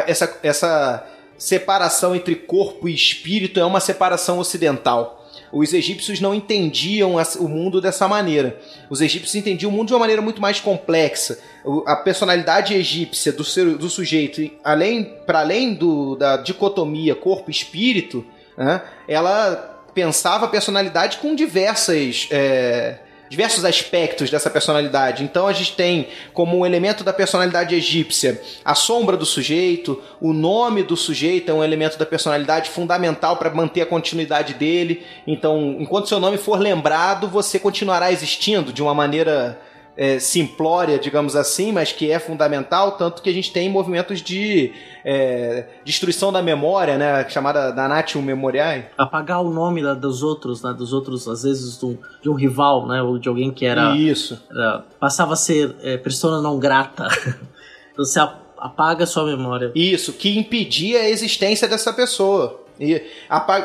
C: Essa, essa separação entre corpo e espírito é uma separação ocidental. Os egípcios não entendiam o mundo dessa maneira. Os egípcios entendiam o mundo de uma maneira muito mais complexa. A personalidade egípcia do, ser, do sujeito, além para além do, da dicotomia corpo-espírito, né, ela pensava a personalidade com diversas é, diversos aspectos dessa personalidade. Então a gente tem como um elemento da personalidade egípcia a sombra do sujeito, o nome do sujeito é um elemento da personalidade fundamental para manter a continuidade dele. Então, enquanto seu nome for lembrado, você continuará existindo de uma maneira é, simplória, digamos assim, mas que é fundamental, tanto que a gente tem movimentos de é, destruição da memória, né, chamada Danatium Memoriae.
A: Apagar o nome da, dos outros, né, dos outros, às vezes, de um, de um, rival, né, ou de alguém que era...
C: Isso.
A: Era, passava a ser é, persona não grata. então você apaga a sua memória.
C: Isso, que impedia a existência dessa pessoa. E,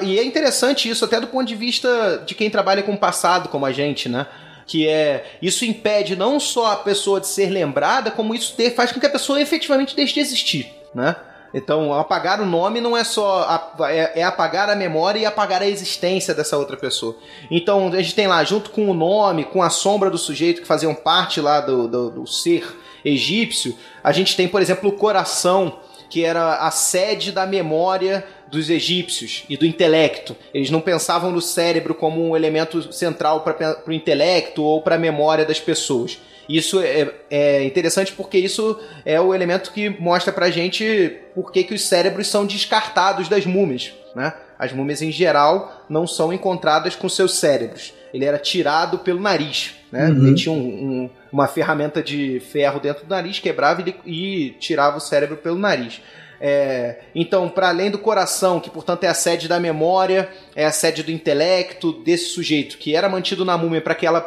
C: e é interessante isso até do ponto de vista de quem trabalha com o passado, como a gente, né? Que é isso impede não só a pessoa de ser lembrada, como isso ter, faz com que a pessoa efetivamente deixe de existir, né? Então, apagar o nome não é só é, é, apagar a memória e apagar a existência dessa outra pessoa. Então, a gente tem lá, junto com o nome, com a sombra do sujeito que faziam parte lá do, do, do ser egípcio, a gente tem, por exemplo, o coração, que era a sede da memória dos egípcios e do intelecto. Eles não pensavam no cérebro como um elemento central para o intelecto ou para a memória das pessoas. Isso é, é, interessante porque isso é o elemento que mostra pra gente por que, que os cérebros são descartados das múmias. Né? As múmias, em geral, não são encontradas com seus cérebros. Ele era tirado pelo nariz. Né? Uhum. Ele tinha um, um, uma ferramenta de ferro dentro do nariz, quebrava e, e tirava o cérebro pelo nariz. É, então, para além do coração, que portanto é a sede da memória, é a sede do intelecto desse sujeito, que era mantido na múmia para que, ela,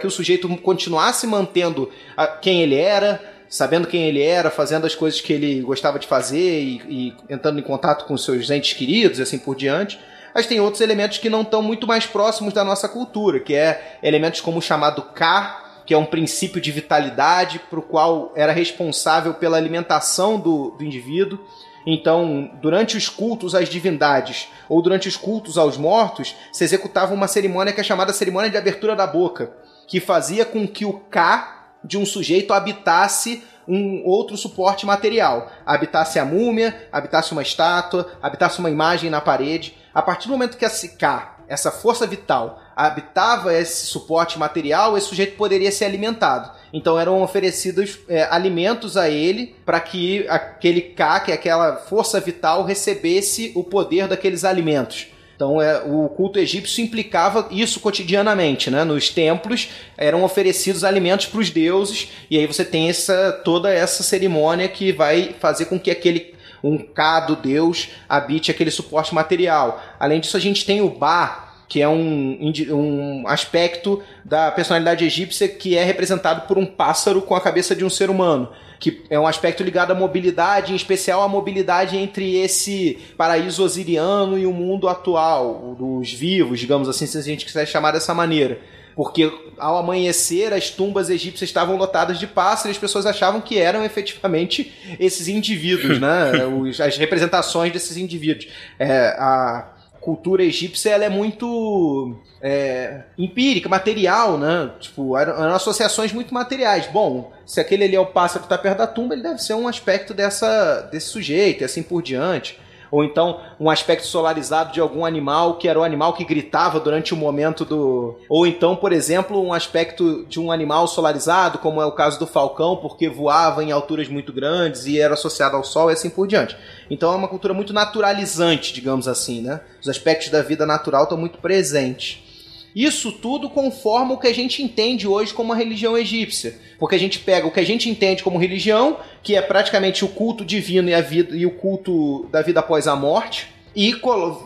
C: que o sujeito continuasse mantendo a, quem ele era, sabendo quem ele era, fazendo as coisas que ele gostava de fazer e, e entrando em contato com seus entes queridos e assim por diante. Mas tem outros elementos que não estão muito mais próximos da nossa cultura, que é elementos como o chamado K, que é um princípio de vitalidade para o qual era responsável pela alimentação do, do indivíduo. Então, durante os cultos às divindades ou durante os cultos aos mortos, se executava uma cerimônia que é chamada cerimônia de abertura da boca, que fazia com que o K de um sujeito habitasse um outro suporte material. Habitasse a múmia, habitasse uma estátua, habitasse uma imagem na parede. A partir do momento que esse K, essa força vital, habitava esse suporte material, esse sujeito poderia ser alimentado. Então eram oferecidos é, alimentos a ele para que aquele K, que é aquela força vital, recebesse o poder daqueles alimentos. Então é, o culto egípcio implicava isso cotidianamente, né? Nos templos eram oferecidos alimentos para os deuses e aí você tem essa toda essa cerimônia que vai fazer com que aquele um K do deus habite aquele suporte material. Além disso a gente tem o Ba, que é um, um aspecto da personalidade egípcia que é representado por um pássaro com a cabeça de um ser humano que é um aspecto ligado à mobilidade, em especial à mobilidade entre esse paraíso osiriano e o mundo atual, dos vivos, digamos assim, se a gente quiser chamar dessa maneira. Porque ao amanhecer as tumbas egípcias estavam lotadas de pássaros e as pessoas achavam que eram efetivamente esses indivíduos, né? as representações desses indivíduos. É, a cultura egípcia ela é muito é, empírica, material, né? Tipo, eram, associações muito materiais. Bom, se aquele ali é o pássaro que está perto da tumba, ele deve ser um aspecto dessa, desse sujeito e assim por diante. Ou então um aspecto solarizado de algum animal que era o animal que gritava durante o momento do. Ou então, por exemplo, um aspecto de um animal solarizado, como é o caso do falcão, porque voava em alturas muito grandes e era associado ao sol e assim por diante. Então é uma cultura muito naturalizante, digamos assim, né? Os aspectos da vida natural estão muito presentes. Isso tudo conforma o que a gente entende hoje como a religião egípcia. Porque a gente pega o que a gente entende como religião, que é praticamente o culto divino e, a vida, e o culto da vida após a morte, e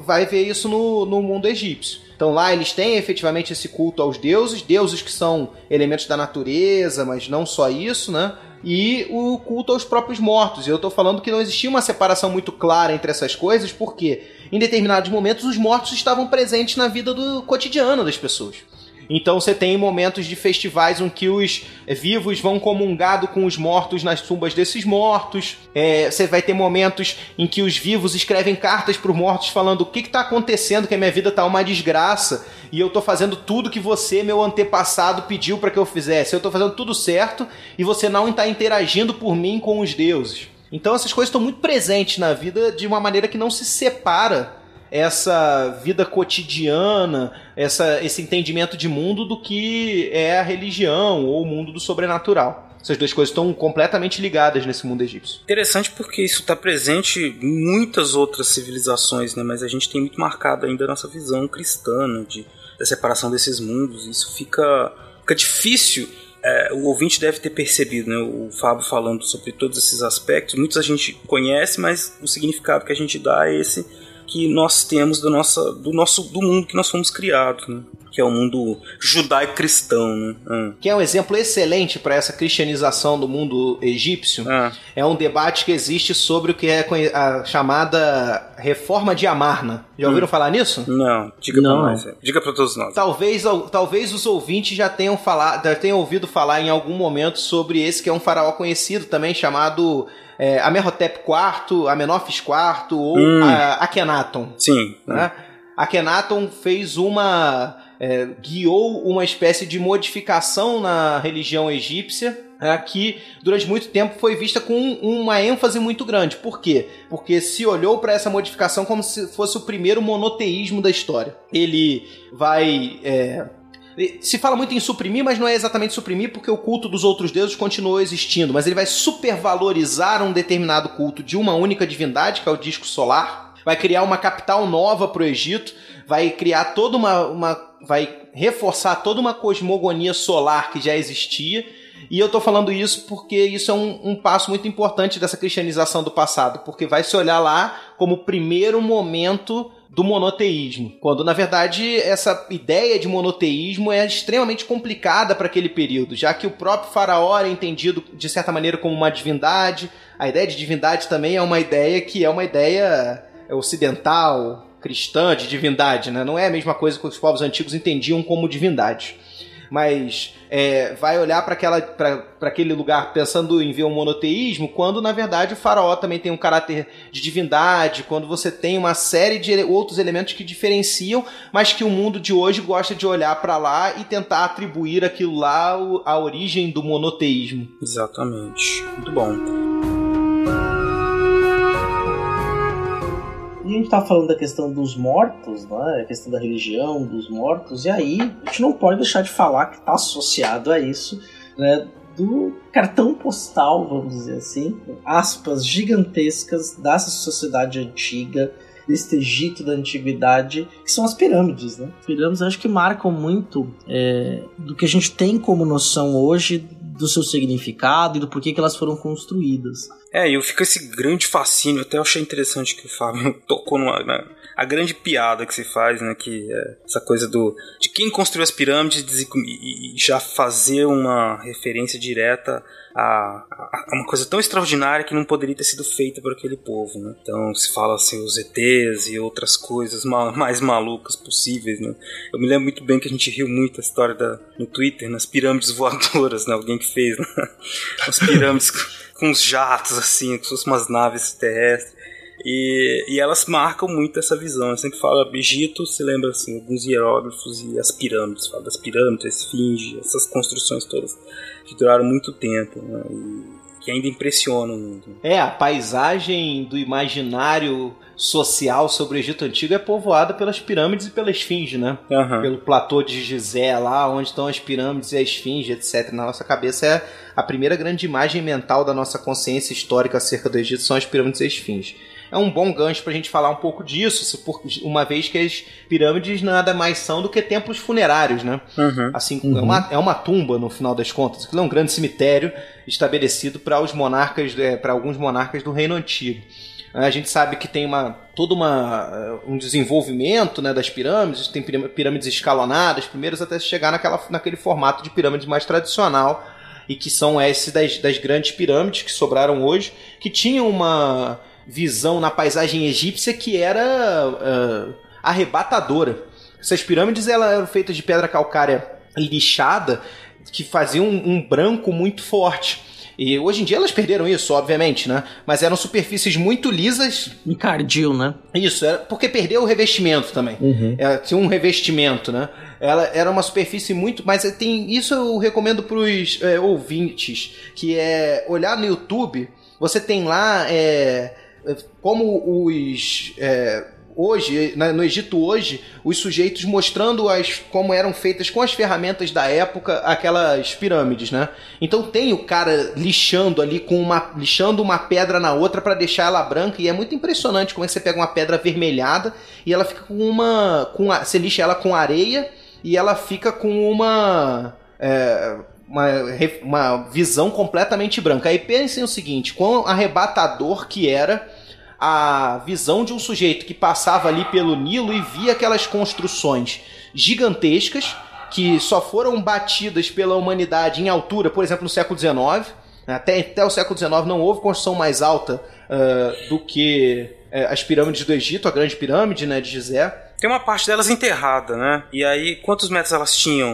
C: vai ver isso no, no mundo egípcio. Então lá eles têm efetivamente esse culto aos deuses, deuses que são elementos da natureza, mas não só isso, né? E o culto aos próprios mortos. E eu estou falando que não existia uma separação muito clara entre essas coisas, porque em determinados momentos os mortos estavam presentes na vida do cotidiano das pessoas. Então você tem momentos de festivais em que os vivos vão comungado com os mortos nas tumbas desses mortos. É, você vai ter momentos em que os vivos escrevem cartas para os mortos falando o que está acontecendo, que a minha vida está uma desgraça e eu estou fazendo tudo que você, meu antepassado, pediu para que eu fizesse. Eu estou fazendo tudo certo e você não está interagindo por mim com os deuses. Então essas coisas estão muito presentes na vida de uma maneira que não se separa essa vida cotidiana, essa, esse entendimento de mundo do que é a religião ou o mundo do sobrenatural. Essas duas coisas estão completamente ligadas nesse mundo egípcio.
B: Interessante porque isso está presente em muitas outras civilizações, né? mas a gente tem muito marcado ainda a nossa visão cristã né? de, da separação desses mundos. Isso fica, fica difícil é, o ouvinte deve ter percebido, né, o Fábio falando sobre todos esses aspectos. Muitos a gente conhece, mas o significado que a gente dá é esse que nós temos do, nossa, do nosso do mundo que nós fomos criados, né? que é o mundo judaico-cristão. Né?
C: Ah. Que é um exemplo excelente para essa cristianização do mundo egípcio. Ah. É um debate que existe sobre o que é a chamada reforma de Amarna. Já ouviram hum. falar nisso?
B: Não, diga para nós. Diga para todos nós.
C: Talvez, talvez os ouvintes já tenham, falado, já tenham ouvido falar em algum momento sobre esse que é um faraó conhecido também, chamado é, Amenhotep IV, Amenófis IV ou hum. Akhenaton.
B: Sim.
C: Né? Hum. Akhenaton fez uma é, guiou uma espécie de modificação na religião egípcia é, que durante muito tempo foi vista com uma ênfase muito grande. Por quê? Porque se olhou para essa modificação como se fosse o primeiro monoteísmo da história. Ele vai. É, se fala muito em suprimir, mas não é exatamente suprimir, porque o culto dos outros deuses continuou existindo. Mas ele vai supervalorizar um determinado culto de uma única divindade, que é o disco solar. Vai criar uma capital nova para o Egito. Vai criar toda uma, uma. Vai reforçar toda uma cosmogonia solar que já existia. E eu tô falando isso porque isso é um, um, passo muito importante dessa cristianização do passado, porque vai se olhar lá como o primeiro momento do monoteísmo, quando na verdade essa ideia de monoteísmo é extremamente complicada para aquele período, já que o próprio faraó é entendido de certa maneira como uma divindade. A ideia de divindade também é uma ideia que é uma ideia ocidental, cristã de divindade, né? Não é a mesma coisa que os povos antigos entendiam como divindade mas é, vai olhar para aquele lugar pensando em ver um monoteísmo, quando na verdade o faraó também tem um caráter de divindade, quando você tem uma série de outros elementos que diferenciam, mas que o mundo de hoje gosta de olhar para lá e tentar atribuir aquilo lá a origem do monoteísmo.
B: Exatamente. Muito bom.
A: E a gente tá falando da questão dos mortos, né? A questão da religião, dos mortos, e aí a gente não pode deixar de falar que tá associado a isso, né? Do cartão postal, vamos dizer assim, aspas gigantescas dessa sociedade antiga, deste Egito da antiguidade, que são as pirâmides, né? Pirâmides acho que marcam muito é, do que a gente tem como noção hoje do seu significado e do porquê que elas foram construídas.
B: É, eu fico esse grande fascínio, até eu achei interessante que o Fábio tocou numa, na, a grande piada que se faz, né, que é essa coisa do de quem construiu as pirâmides e, já fazer uma referência direta a, a, uma coisa tão extraordinária que não poderia ter sido feita por aquele povo, né? Então se fala assim os ETs e outras coisas ma mais malucas possíveis, né? Eu me lembro muito bem que a gente riu muito a história da, no Twitter, nas pirâmides voadoras, né? Alguém que fez, né? As pirâmides com os jatos, assim, fossem umas naves terrestres. E, e elas marcam muito essa visão. Eu sempre falo Egito, se lembra assim, alguns hieróglifos e as pirâmides, fala das pirâmides, a esfinge, essas construções todas que duraram muito tempo, né? E que ainda impressionam muito.
C: É, a paisagem do imaginário social sobre o Egito Antigo é povoada pelas pirâmides e pela esfinge, né?
B: Aham.
C: Pelo platô de Gizé, lá onde estão as pirâmides e a esfinge, etc. Na nossa cabeça é a primeira grande imagem mental da nossa consciência histórica acerca do Egito são as pirâmides e a esfinge. É um bom gancho pra gente falar um pouco disso, uma vez que as pirâmides nada mais são do que templos funerários, né?
B: Uhum.
C: Assim, é, uma, é uma tumba no final das contas. Aquilo é um grande cemitério estabelecido para os monarcas, para alguns monarcas do Reino Antigo. A gente sabe que tem uma todo uma, eh, um desenvolvimento né, das pirâmides, tem pirâ- pirâmides escalonadas, primeiros até chegar naquela, naquele formato de pirâmide mais tradicional, e que são esses das, das grandes pirâmides que sobraram hoje, que tinham uma visão na paisagem egípcia que era ah, arrebatadora. Essas pirâmides elas eram feitas de pedra calcária lixada, que faziam um, um branco muito forte. E hoje em dia elas perderam isso, obviamente, né? Mas eram superfícies muito lisas.
A: Encardiu, né?
C: Isso, era porque perdeu o revestimento também. É, tinha um revestimento, né? Ela era uma superfície muito. Mas tem. Isso eu recomendo pros é, ouvintes, que é olhar no YouTube, você tem lá é, é, como os. é, Hoje, na- no Egito hoje, os sujeitos mostrando as, como eram feitas com as ferramentas da época aquelas pirâmides, né? Então tem o cara lixando ali com uma lixando uma pedra na outra para deixar ela branca e é muito impressionante como é que você pega uma pedra avermelhada e ela fica com uma com a, você lixa ela com areia e ela fica com uma é, uma, uma visão completamente branca. Aí pensem o seguinte, quão arrebatador que era a visão de um sujeito que passava ali pelo Nilo e via aquelas construções gigantescas que só foram batidas pela humanidade em altura, por exemplo, no século XIX. Até, até o século XIX não houve construção mais alta ah, do que eh, as pirâmides do Egito, a grande pirâmide né, de Gizé.
B: Tem uma parte delas enterrada, né? E aí, quantos metros elas tinham,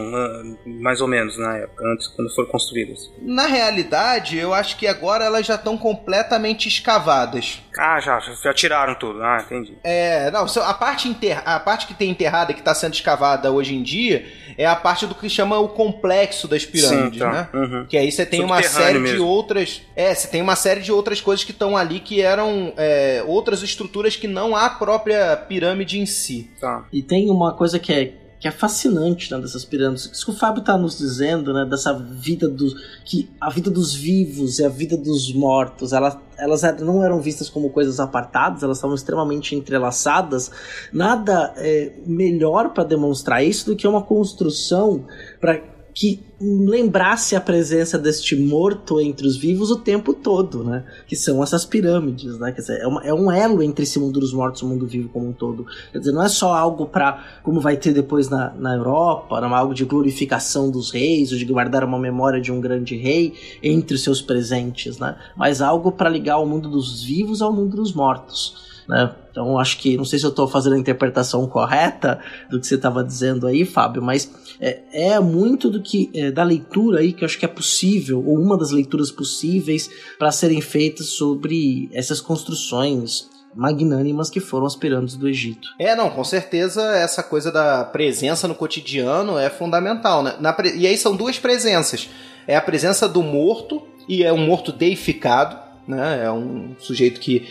B: mais ou menos, na época, antes, quando foram construídas?
C: Na realidade, eu acho que agora elas já estão completamente escavadas.
B: Ah, já, já, tiraram tudo. Ah, entendi.
C: É, não, só- a parte, a parte que tem enterrada e que está sendo escavada hoje em dia é a parte do que chama o complexo das pirâmides,
B: Sim, tá.
C: né?
B: Uhum.
C: Que aí você tem uma série de
B: mesmo.
C: outras. É, você tem uma série de outras coisas que estão ali que eram é, outras estruturas que não a própria pirâmide em si.
B: Tá.
A: E tem uma coisa que é, que é fascinante né, dessas pirâmides. Isso que o Fábio está nos dizendo, né? Dessa vida dos. que a vida dos vivos e a vida dos mortos, ela, elas não eram vistas como coisas apartadas, elas estavam extremamente entrelaçadas. Nada é, melhor para demonstrar isso do que uma construção para que lembrasse a presença deste morto entre os vivos o tempo todo, né? Que são essas pirâmides, né? Quer dizer, é, uma- é um elo entre esse mundo dos mortos e o mundo vivo como um todo. Quer dizer, não é só algo para como vai ter depois na, na Europa, não é algo de glorificação dos reis, ou de guardar uma memória de um grande rei entre os seus presentes, né? Mas algo para ligar o mundo dos vivos ao mundo dos mortos. Né? Então acho que não sei se eu estou fazendo a interpretação correta do que você estava dizendo aí, Fábio, mas é, é muito do que é, da leitura aí que eu acho que é possível ou uma das leituras possíveis para serem feitas sobre essas construções magnânimas que foram as pirâmides do Egito.
C: É, não, com certeza essa coisa da presença no cotidiano é fundamental, né? E aí são duas presenças. É a presença do morto, e é um morto deificado, né? É um sujeito que,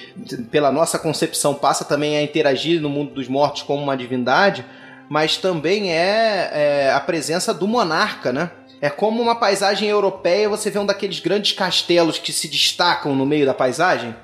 C: pela nossa concepção, passa também a interagir no mundo dos mortos como uma divindade, mas também é, é a presença do monarca, né? É como uma paisagem europeia, você vê um daqueles grandes castelos que se destacam no meio da paisagem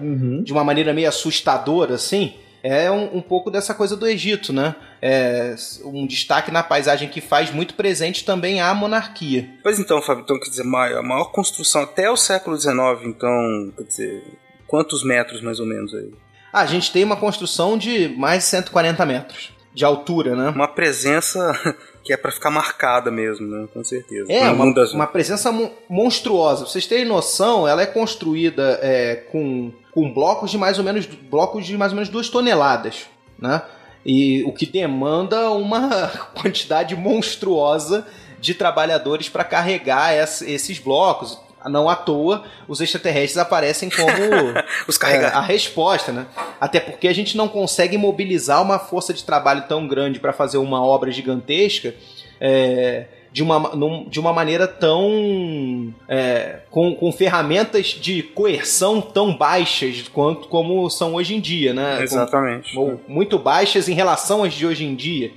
C: de uma maneira meio assustadora, assim, é um, um pouco dessa coisa do Egito, né? É um destaque na paisagem que faz muito presente também a monarquia.
B: Pois então, Fábio, então, quer dizer, a maior construção até o século XIX, então, quer dizer, quantos metros mais ou menos aí?
C: Ah, a gente tem uma construção de mais de 140 metros de altura, né?
B: Uma presença que é pra ficar marcada mesmo, né? Com certeza.
C: É, uma,
B: das-
C: uma presença mon- monstruosa. Pra vocês terem noção, ela é construída é, com, com blocos de mais ou menos blocos de mais ou menos duas toneladas, né? E o que demanda uma quantidade monstruosa de trabalhadores para carregar essa- esses blocos. Não à toa, os extraterrestres aparecem como
B: Os
C: é, a resposta, né? Até porque a gente não consegue mobilizar uma força de trabalho tão grande para fazer uma obra gigantesca é, de uma, num, de uma maneira tão. É, com, com ferramentas de coerção tão baixas quanto como são hoje em dia, né?
B: Exatamente.
C: Com, ou muito baixas em relação às de hoje em dia.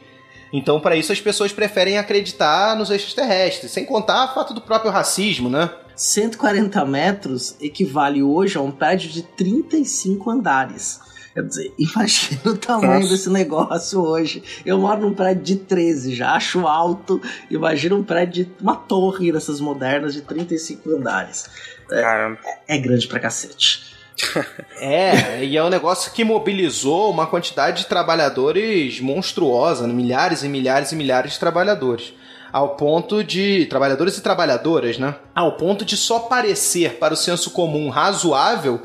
C: Então, para isso, as pessoas preferem acreditar nos extraterrestres, sem contar o fato do próprio racismo, né?
A: 140 metros equivale hoje a um prédio de 35 andares. Quer dizer, imagina o tamanho
B: Nossa.
A: desse negócio hoje. Eu moro num prédio de 13, já acho alto. Imagina um prédio de uma torre dessas modernas de 35 andares.
B: Caramba.
A: É grande pra cacete.
C: É, e é um negócio que mobilizou uma quantidade de trabalhadores monstruosa, né? milhares e milhares e milhares de trabalhadores. Ao ponto de. Trabalhadores e trabalhadoras, né? Ao ponto de só parecer para o senso comum razoável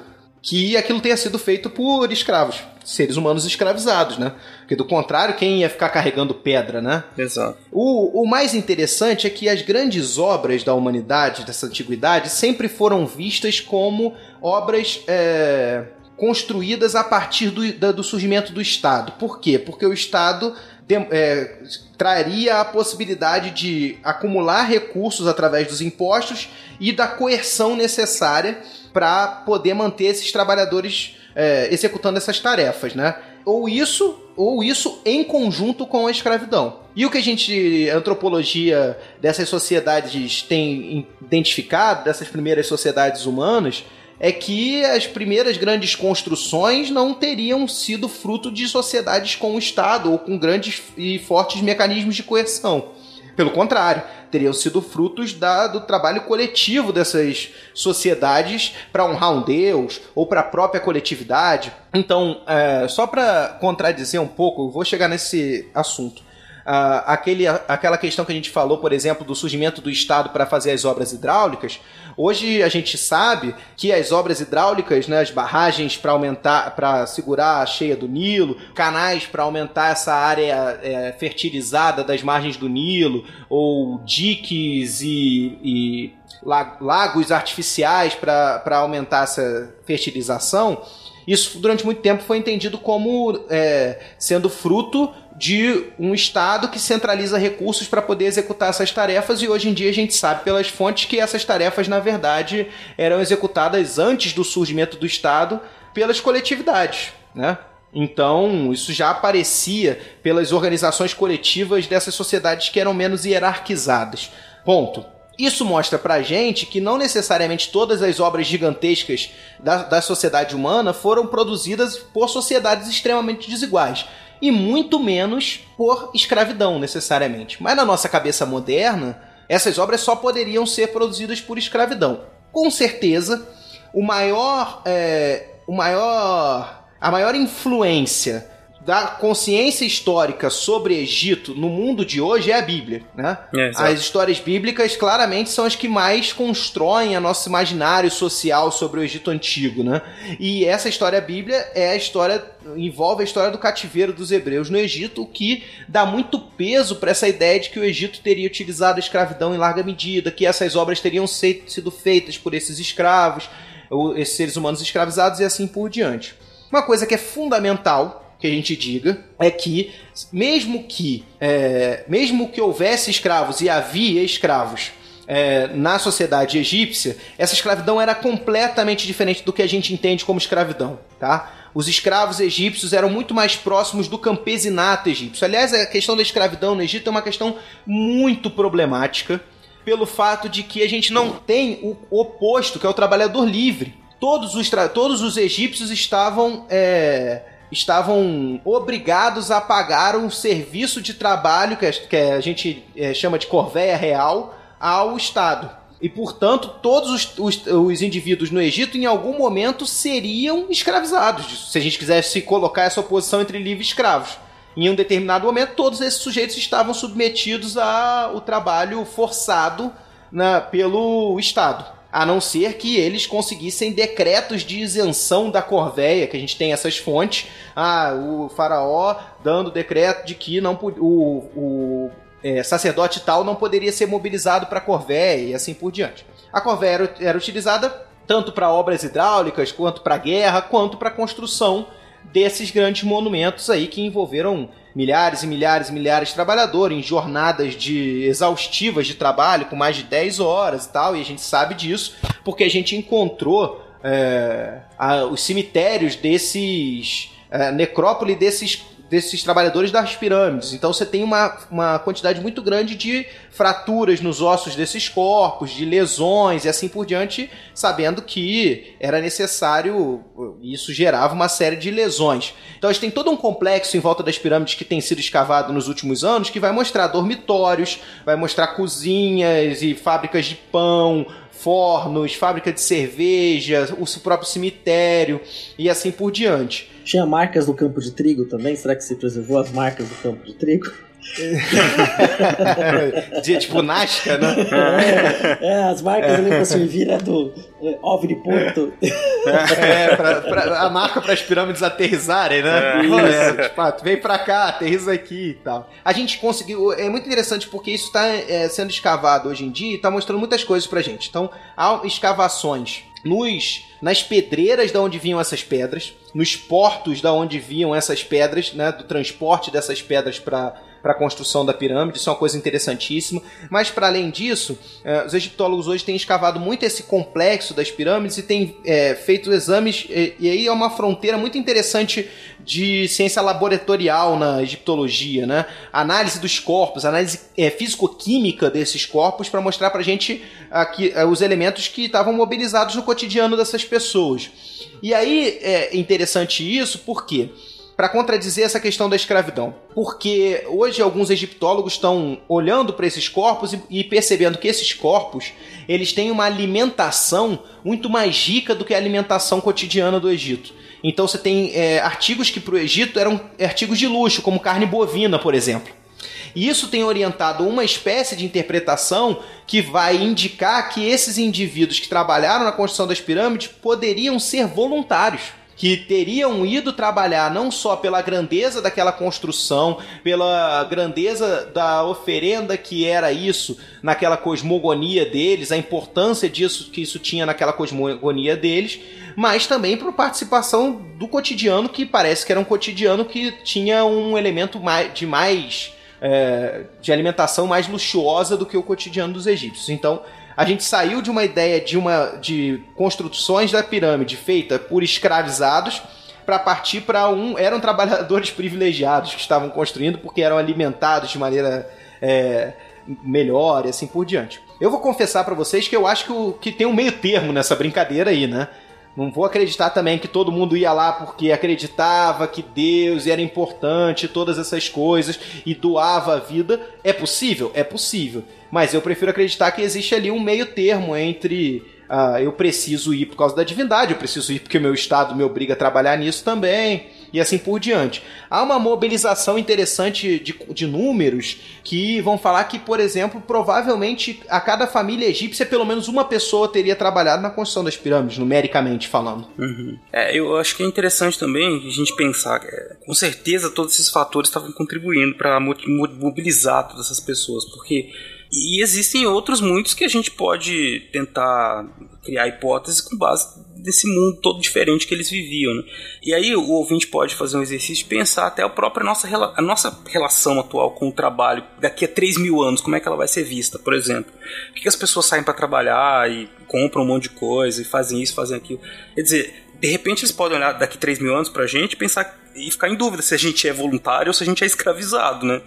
C: que aquilo tenha sido feito por escravos, seres humanos escravizados, né? Porque do contrário, quem ia ficar carregando pedra, né?
B: Exato.
C: O, o mais interessante é que as grandes obras da humanidade, dessa antiguidade, sempre foram vistas como obras é, construídas a partir do, do surgimento do Estado. Por quê? Porque o Estado dem- é, traria a possibilidade de acumular recursos através dos impostos e da coerção necessária para poder manter esses trabalhadores é, executando essas tarefas, né? Ou isso, ou isso em conjunto com a escravidão. E o que a gente, a antropologia dessas sociedades tem identificado, dessas primeiras sociedades humanas, é que as primeiras grandes construções não teriam sido fruto de sociedades com o Estado ou com grandes e fortes mecanismos de coerção. Pelo contrário, teriam sido frutos da- do trabalho coletivo dessas sociedades para honrar um deus ou para a própria coletividade. Então, é, só para contradizer um pouco, vou chegar nesse assunto. Ah, aquele, aquela questão que a gente falou, por exemplo, do surgimento do Estado para fazer as obras hidráulicas. Hoje a gente sabe que as obras hidráulicas, né, as barragens para aumentar, para segurar a cheia do Nilo, canais para aumentar essa área é, fertilizada das margens do Nilo, ou diques e, e la- lagos artificiais para aumentar essa fertilização. Isso durante muito tempo foi entendido como é, sendo fruto de um Estado que centraliza recursos para poder executar essas tarefas, e hoje em dia a gente sabe pelas fontes que essas tarefas, na verdade, eram executadas antes do surgimento do Estado pelas coletividades. Né? Então, isso já aparecia pelas organizações coletivas dessas sociedades que eram menos hierarquizadas. Ponto. Isso mostra pra gente que não necessariamente todas as obras gigantescas da, da sociedade humana foram produzidas por sociedades extremamente desiguais. E muito menos por escravidão, necessariamente. Mas na nossa cabeça moderna, essas obras só poderiam ser produzidas por escravidão. Com certeza, o maior. é, o maior. A maior influência da consciência histórica sobre Egito no mundo de hoje é a Bíblia, né?
B: É.
C: As histórias bíblicas claramente são as que mais constroem a nosso imaginário social sobre o Egito antigo, né? E essa história bíblia é a história envolve a história do cativeiro dos hebreus no Egito, o que dá muito peso para essa ideia de que o Egito teria utilizado a escravidão em larga medida, que essas obras teriam sido feitas por esses escravos, esses seres humanos escravizados e assim por diante. Uma coisa que é fundamental que a gente diga é que mesmo que é, mesmo que houvesse escravos e havia escravos é, na sociedade egípcia, essa escravidão era completamente diferente do que a gente entende como escravidão, tá? Os escravos egípcios eram muito mais próximos do campesinato egípcio. Aliás, a questão da escravidão no Egito é uma questão muito problemática pelo fato de que a gente não tem o oposto, que é o trabalhador livre. Todos os, todos os egípcios estavam, é, estavam obrigados a pagar um serviço de trabalho, que a, gente é, chama de corvéia real, ao Estado. E, portanto, todos os, os- os indivíduos no Egito, em algum momento, seriam escravizados. Se a gente quisesse colocar essa oposição entre livre e escravos. Em um determinado momento, todos esses sujeitos estavam submetidos ao trabalho forçado na- pelo Estado. A não ser que eles conseguissem decretos de isenção da corvéia, que a gente tem essas fontes. Ah, o faraó dando decreto de que não o, o é, sacerdote tal não poderia ser mobilizado para a corvéia e assim por diante. A corvéia era, era utilizada tanto para obras hidráulicas, quanto para guerra, quanto para construção desses grandes monumentos aí que envolveram milhares e milhares e milhares de trabalhadores em jornadas de exaustivas de trabalho com mais de 10 horas e tal, e a gente sabe disso porque a gente encontrou é, a, os cemitérios desses é, necrópole desses desses trabalhadores das pirâmides. Então você tem uma, uma quantidade muito grande de fraturas nos ossos desses corpos, de lesões e assim por diante, sabendo que era necessário, isso gerava uma série de lesões. Então a gente tem todo um complexo em volta das pirâmides que tem sido escavado nos últimos anos que vai mostrar dormitórios, vai mostrar cozinhas e fábricas de pão, fornos, fábrica de cerveja, o próprio cemitério e assim por diante.
A: Tinha marcas do campo de trigo também? Será que se preservou as marcas do campo de trigo?
C: de, tipo Nasca, né?
A: É, é, as marcas ali pra servir é do é, OVNI Porto.
C: É, pra, pra, a marca para as pirâmides aterrizarem, né? É, é, tipo, ah, vem pra cá, aterriza aqui e tal. A gente conseguiu. É muito interessante porque isso está é, sendo escavado hoje em dia e está mostrando muitas coisas pra gente. Então, há escavações nos nas pedreiras da onde vinham essas pedras, nos portos da onde vinham essas pedras, né, do transporte dessas pedras para para a construção da pirâmide, isso é uma coisa interessantíssima. Mas, para além disso, eh, os egiptólogos hoje têm escavado muito esse complexo das pirâmides e têm é, feito exames, e, e, aí é uma fronteira muito interessante de ciência laboratorial na egiptologia, né? Análise dos corpos, análise é, físico-química desses corpos para mostrar para a gente aqui, os elementos que estavam mobilizados no cotidiano dessas pessoas. E aí é interessante isso porque para contradizer essa questão da escravidão. Porque hoje alguns egiptólogos estão olhando para esses corpos e, e, percebendo que esses corpos eles têm uma alimentação muito mais rica do que a alimentação cotidiana do Egito. Então você tem é, artigos que para o Egito eram artigos de luxo, como carne bovina, por exemplo. E isso tem orientado uma espécie de interpretação que vai indicar que esses indivíduos que trabalharam na construção das pirâmides poderiam ser voluntários que teriam ido trabalhar não só pela grandeza daquela construção, pela grandeza da oferenda que era isso naquela cosmogonia deles, a importância disso que isso tinha naquela cosmogonia deles, mas também por participação do cotidiano que parece que era um cotidiano que tinha um elemento de mais é, de alimentação mais luxuosa do que o cotidiano dos egípcios. Então a gente saiu de uma ideia de uma de construções da pirâmide feita por escravizados para partir para um eram trabalhadores privilegiados que estavam construindo porque eram alimentados de maneira é, melhor e assim por diante. Eu vou confessar para vocês que eu acho que, o, que tem um meio termo nessa brincadeira aí, né? Não vou acreditar também que todo mundo ia lá porque acreditava que Deus era importante, todas essas coisas e doava a vida. É possível? É possível. Mas eu prefiro acreditar que existe ali um meio termo entre uh, eu preciso ir por causa da divindade, eu preciso ir porque o meu estado me obriga a trabalhar nisso também e assim por diante. Há uma mobilização interessante de, de números que vão falar que, por exemplo, provavelmente a cada família egípcia, pelo menos uma pessoa teria trabalhado na construção das pirâmides, numericamente falando.
B: Uhum. É, eu acho que é interessante também a gente pensar é, com certeza, todos esses fatores estavam contribuindo para mobilizar todas essas pessoas, porque e existem outros muitos que a gente pode tentar criar hipóteses com base desse mundo todo diferente que eles viviam. Né? E aí o ouvinte pode fazer um exercício de pensar até a própria nossa, a nossa relação atual com o trabalho daqui a 3 mil anos, como é que ela vai ser vista, por exemplo. Por que as pessoas saem para trabalhar e compram um monte de coisa e fazem isso, fazem aquilo? Quer dizer, de repente eles podem olhar daqui 3 mil anos pra gente e pensar e ficar em dúvida se a gente é voluntário ou se a gente é escravizado, né?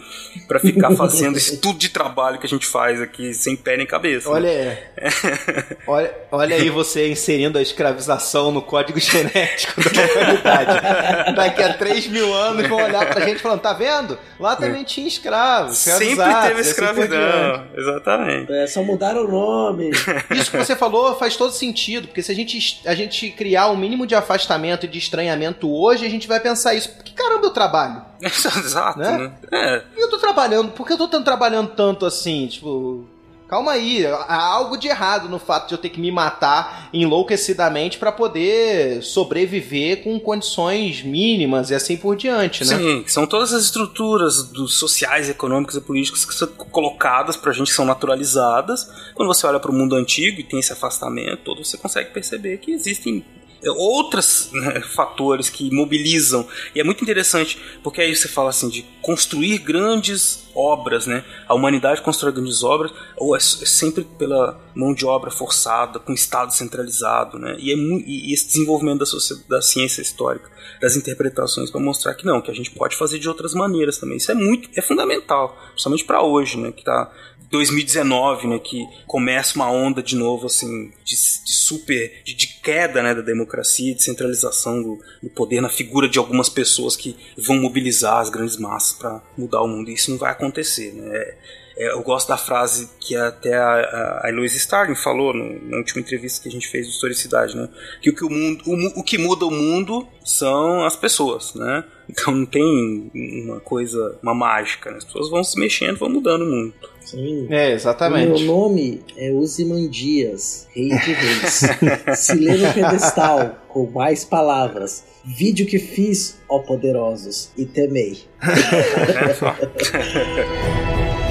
B: Pra ficar fazendo esse tudo de trabalho que a gente faz aqui sem pé nem cabeça.
C: Olha, né? olha, olha aí você inserindo a escravização no código genético da humanidade. Daqui a 3 mil anos vão olhar pra gente falando, tá vendo? Lá também tinha escravos.
B: Sempre teve assim escravidão. Assim Exatamente.
A: É, só mudaram o nome.
C: Isso que você falou faz todo sentido, porque se a gente, a gente criar um mínimo de afastamento e de estranhamento hoje, a gente vai pensar isso. Por que caramba eu trabalho?
B: Exato, né? né?
C: É. E eu tô trabalhando, por que eu tô trabalhando tanto assim? Tipo, calma aí, há algo de errado no fato de eu ter que me matar enlouquecidamente para poder sobreviver com condições mínimas e assim por diante, né?
B: Sim, são todas as estruturas dos sociais, econômicas e políticas que são colocadas pra gente, que são naturalizadas. Quando você olha para o mundo antigo e tem esse afastamento todo, você consegue perceber que existem outros né, fatores que mobilizam. E é muito interessante, porque aí você fala assim de construir grandes obras, né? A humanidade constrói grandes obras, ou é, é sempre pela mão de obra forçada, com Estado centralizado, né? E, é, e esse desenvolvimento da, da ciência histórica, das interpretações para mostrar que não, que a gente pode fazer de outras maneiras também. Isso é muito, é fundamental, principalmente para hoje, né? Que tá 2019, né, que começa uma onda de novo, assim, de, de super, de, de, queda, né, da democracia, de centralização do, do, poder na figura de algumas pessoas que vão mobilizar as grandes massas para mudar o mundo. E isso não vai acontecer, né? É, é, eu gosto da frase que até a, a Louise Starling falou no, na última entrevista que a gente fez do Historicidade, né? Que o que, o mundo, o, o que muda o mundo são as pessoas, né? Então não tem uma coisa, uma mágica, né? As pessoas vão se mexendo, vão mudando o mundo.
A: Sim.
C: É, exatamente.
A: O meu nome é Uzimandias, rei de reis. Se no pedestal com mais palavras, vídeo que fiz, ó poderosos, e temei.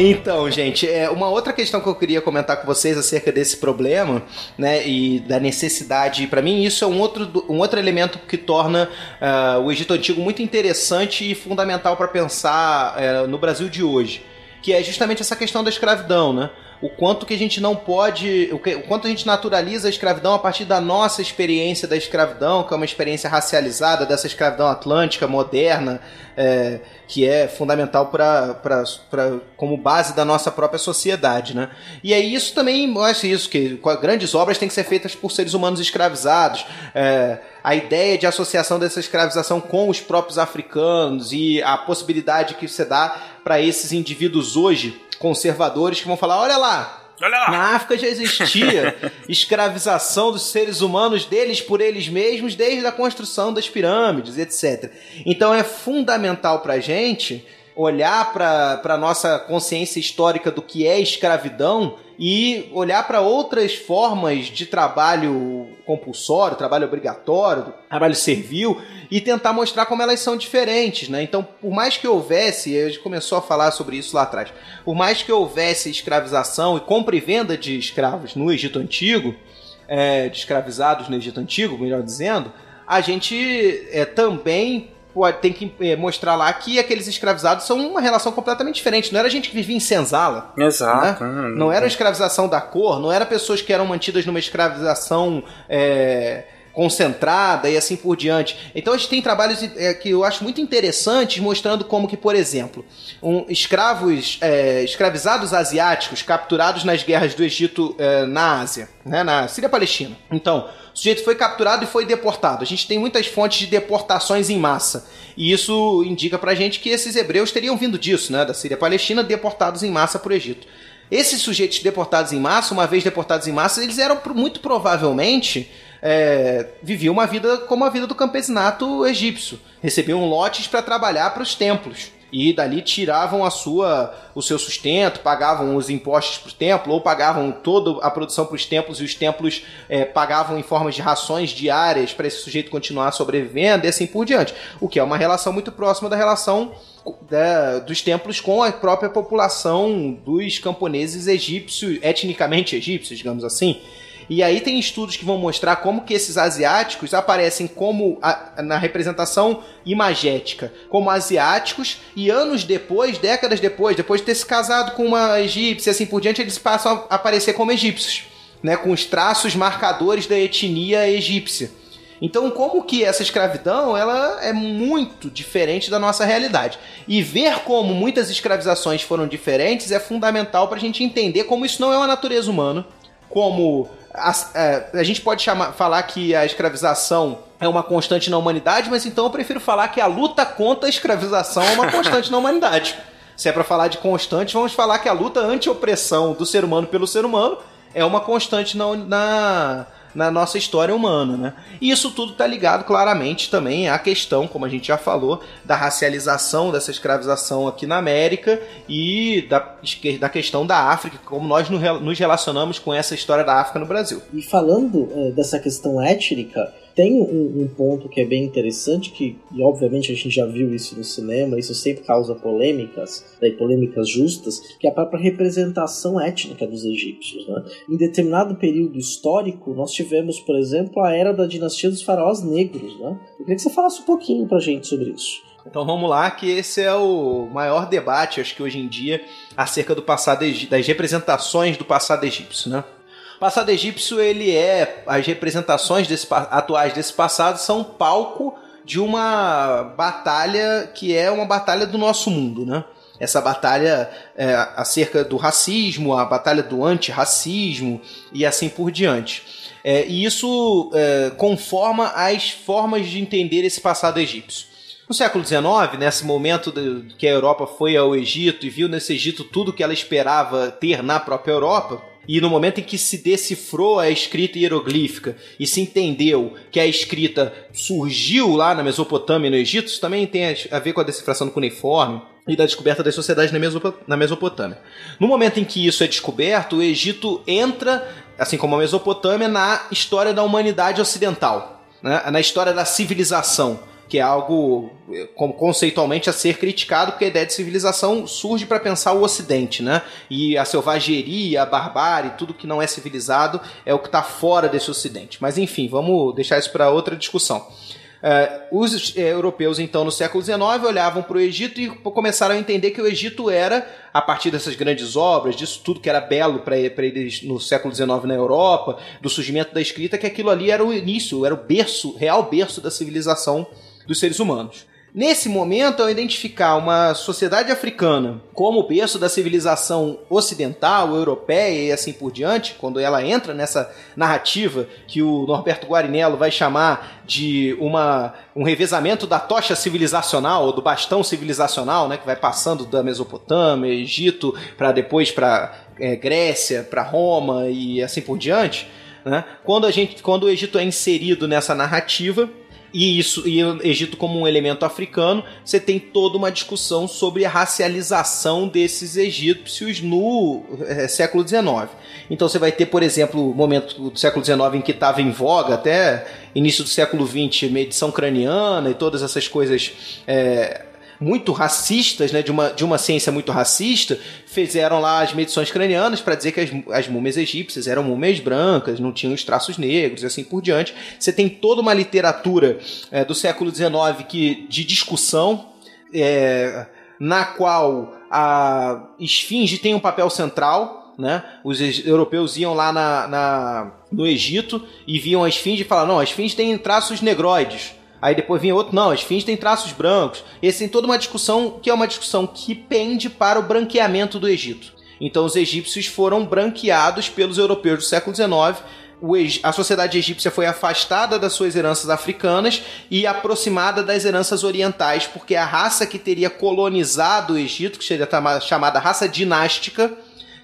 C: Então, gente, é uma outra questão que eu queria comentar com vocês acerca desse problema, né, e da necessidade, para mim isso é um outro, um outro elemento que torna uh, o Egito Antigo muito interessante e fundamental para pensar uh, no Brasil de hoje, que é justamente essa questão da escravidão, né? O quanto que a gente não pode, o, que, o quanto a gente naturaliza a escravidão a partir da nossa experiência da escravidão, que é uma experiência racializada dessa escravidão atlântica moderna, é, que é fundamental para como base da nossa própria sociedade, né? E aí isso também mostra isso que grandes obras têm que ser feitas por seres humanos escravizados. É, a ideia de associação dessa escravização com os próprios africanos e a possibilidade que você dá para esses indivíduos hoje conservadores que vão falar: olha lá, na África já existia escravização dos seres humanos deles por eles mesmos desde a construção das pirâmides, etc. Então é fundamental para a gente olhar para a nossa consciência histórica do que é escravidão e olhar para outras formas de trabalho compulsório, trabalho obrigatório, trabalho servil e tentar mostrar como elas são diferentes, né? Então, por mais que houvesse, a gente começou a falar sobre isso lá atrás, por mais que houvesse escravização e compra e venda de escravos no Egito Antigo, é, de escravizados no Egito Antigo, melhor dizendo, a gente é, também tem que é, mostrar lá que aqueles escravizados são uma relação completamente diferente. Não era gente que vivia em senzala.
B: Exato.
C: Né? Não era escravização da cor, não era pessoas que eram mantidas numa escravização. É, concentrada e assim por diante. Então a gente tem trabalhos é, que eu acho muito interessantes mostrando como que, por exemplo, um, escravos, é, escravizados asiáticos capturados nas guerras do Egito é, na Ásia, né, na Síria-Palestina. Então, o sujeito foi capturado e foi deportado. A gente tem muitas fontes de deportações em massa. E isso indica pra gente que esses hebreus teriam vindo disso, né? Da Síria-Palestina, deportados em massa para o Egito. Esses sujeitos deportados em massa, uma vez deportados em massa, eles eram muito provavelmente é, viviam uma vida como a vida do campesinato egípcio. Recebiam lotes para trabalhar para os templos e dali tiravam a sua o seu sustento, pagavam os impostos para o templo ou pagavam toda a produção para os templos e os templos é, pagavam em formas de rações diárias para esse sujeito continuar sobrevivendo e assim por diante. O que é uma relação muito próxima da relação da, dos templos com a própria população dos camponeses egípcios, etnicamente egípcios, digamos assim. E aí tem estudos que vão mostrar como que esses asiáticos aparecem como a, na representação imagética, como asiáticos, e anos depois, décadas depois, depois de ter se casado com uma egípcia e assim por diante, eles passam a aparecer como egípcios, né, com os traços marcadores da etnia egípcia. Então, como que essa escravidão ela é muito diferente da nossa realidade. E ver como muitas escravizações foram diferentes é fundamental para a gente entender como isso não é uma natureza humana, como a, a, é, a gente pode chamar, falar que a escravização é uma constante na humanidade, mas então eu prefiro falar que a luta contra a escravização é uma constante na humanidade. Se é para falar de constante, vamos falar que a luta anti-opressão do ser humano pelo ser humano é uma constante na, na, na nossa história humana, né? E isso tudo está ligado claramente também à questão, como a gente já falou, da racialização, dessa escravização aqui na América e da, da questão da África, como nós nos relacionamos com essa história da África no Brasil.
A: E falando é, dessa questão étnica, Tem um, um, ponto que é bem interessante, que e obviamente a gente já viu isso no cinema, isso sempre causa polêmicas, né, polêmicas justas, que é a própria representação étnica dos egípcios. Né? Em determinado período histórico, nós tivemos, por exemplo, a era da dinastia dos faraós negros. Né? Eu queria que você falasse um pouquinho pra gente sobre isso.
C: Então vamos lá, que esse é o maior debate, acho que hoje em dia, acerca do passado das representações do passado egípcio, né? Passado egípcio, ele é as representações desse, atuais desse passado são palco de uma batalha que é uma batalha do nosso mundo, né? Essa batalha é, acerca do racismo, a batalha do antirracismo e assim por diante. É, e isso é, conforma as formas de entender esse passado egípcio. No século XIX, nesse momento que a Europa foi ao Egito e viu nesse Egito tudo que ela esperava ter na própria Europa, e no momento em que se decifrou a escrita hieroglífica e se entendeu que a escrita surgiu lá na Mesopotâmia e no Egito, isso também tem a ver com a decifração do cuneiforme e da descoberta das sociedades na Mesopotâmia. No momento em que isso é descoberto, o Egito entra, assim como a Mesopotâmia, na história da humanidade ocidental, né? na história da civilização que é algo conceitualmente a ser criticado, porque a ideia de civilização surge para pensar o Ocidente, né? E a selvageria, a barbárie, tudo que não é civilizado é o que está fora desse Ocidente. Mas enfim, vamos deixar isso para outra discussão. Uh, os uh, europeus, então, no século XIX, olhavam para o Egito e começaram a entender que o Egito era, a partir dessas grandes obras, disso tudo que era belo para eles no século XIX na Europa, do surgimento da escrita, que aquilo ali era o início, era o berço, real berço da civilização dos seres humanos. Nesse momento, ao identificar uma sociedade africana como o berço da civilização ocidental, europeia e assim por diante, quando ela entra nessa narrativa que o Norberto Guarinello vai chamar de uma, um revezamento da tocha civilizacional, ou do bastão civilizacional, né, que vai passando da Mesopotâmia, Egito, para depois para é, Grécia, para Roma e assim por diante, né, quando, a gente, quando o Egito é inserido nessa narrativa, e isso e o Egito como um elemento africano, você tem toda uma discussão sobre a racialização desses egípcios no é, século XIX. Então você vai ter, por exemplo, o momento do século XIX em que estava em voga, até início do século XX, medição craniana e todas essas coisas é, muito racistas, né, de uma, de uma ciência muito racista, fizeram lá as medições cranianas para dizer que as, as múmias egípcias eram múmias brancas, não tinham os traços negros e assim por diante. Você tem toda uma literatura é, do século XIX que, de discussão, é, na qual a esfinge tem um papel central, né? Os europeus iam lá na, na, no Egito e viam a esfinge e falavam: não, a esfinge tem traços negroides. Aí depois vinha outro, não, as fins têm traços brancos. Esse tem toda uma discussão que é uma discussão que pende para o branqueamento do Egito. Então os egípcios foram branqueados pelos europeus do século XIX. A sociedade egípcia foi afastada das suas heranças africanas e aproximada das heranças orientais, porque a raça que teria colonizado o Egito, que seria chamada raça dinástica,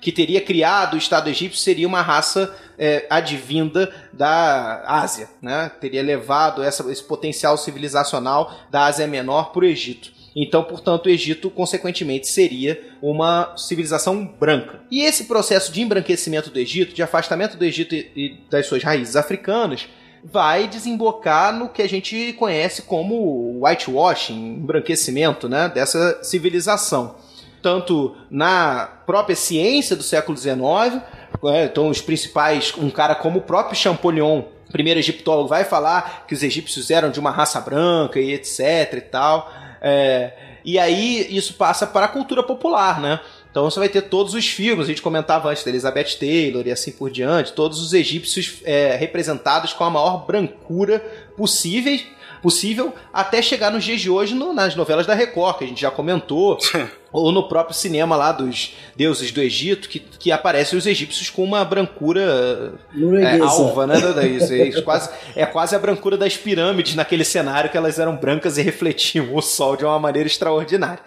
C: que teria criado o Estado egípcio seria uma raça é, advinda da Ásia, né? Teria levado essa, esse potencial civilizacional da Ásia Menor para o Egito. Então, portanto, o Egito, consequentemente, seria uma civilização branca. E esse processo de embranquecimento do Egito, de afastamento do Egito e das suas raízes africanas, vai desembocar no que a gente conhece como whitewashing, embranquecimento né, dessa civilização tanto na própria ciência do século XIX, né, então os principais, um cara como o próprio Champollion, primeiro egiptólogo, vai falar que os egípcios eram de uma raça branca e etc e tal. É, e aí isso passa para a cultura popular, né? Então você vai ter todos os filmes, a gente comentava antes da Elizabeth Taylor e assim por diante, todos os egípcios é, representados com a maior brancura possível, possível até chegar nos dias de hoje no, nas novelas da Record, que a gente já comentou. ou no próprio cinema lá dos deuses do Egito, que, que aparecem os egípcios com uma brancura é, alva, né? Isso, é, quase, é quase a brancura das pirâmides naquele cenário que elas eram brancas e refletiam o sol de uma maneira extraordinária.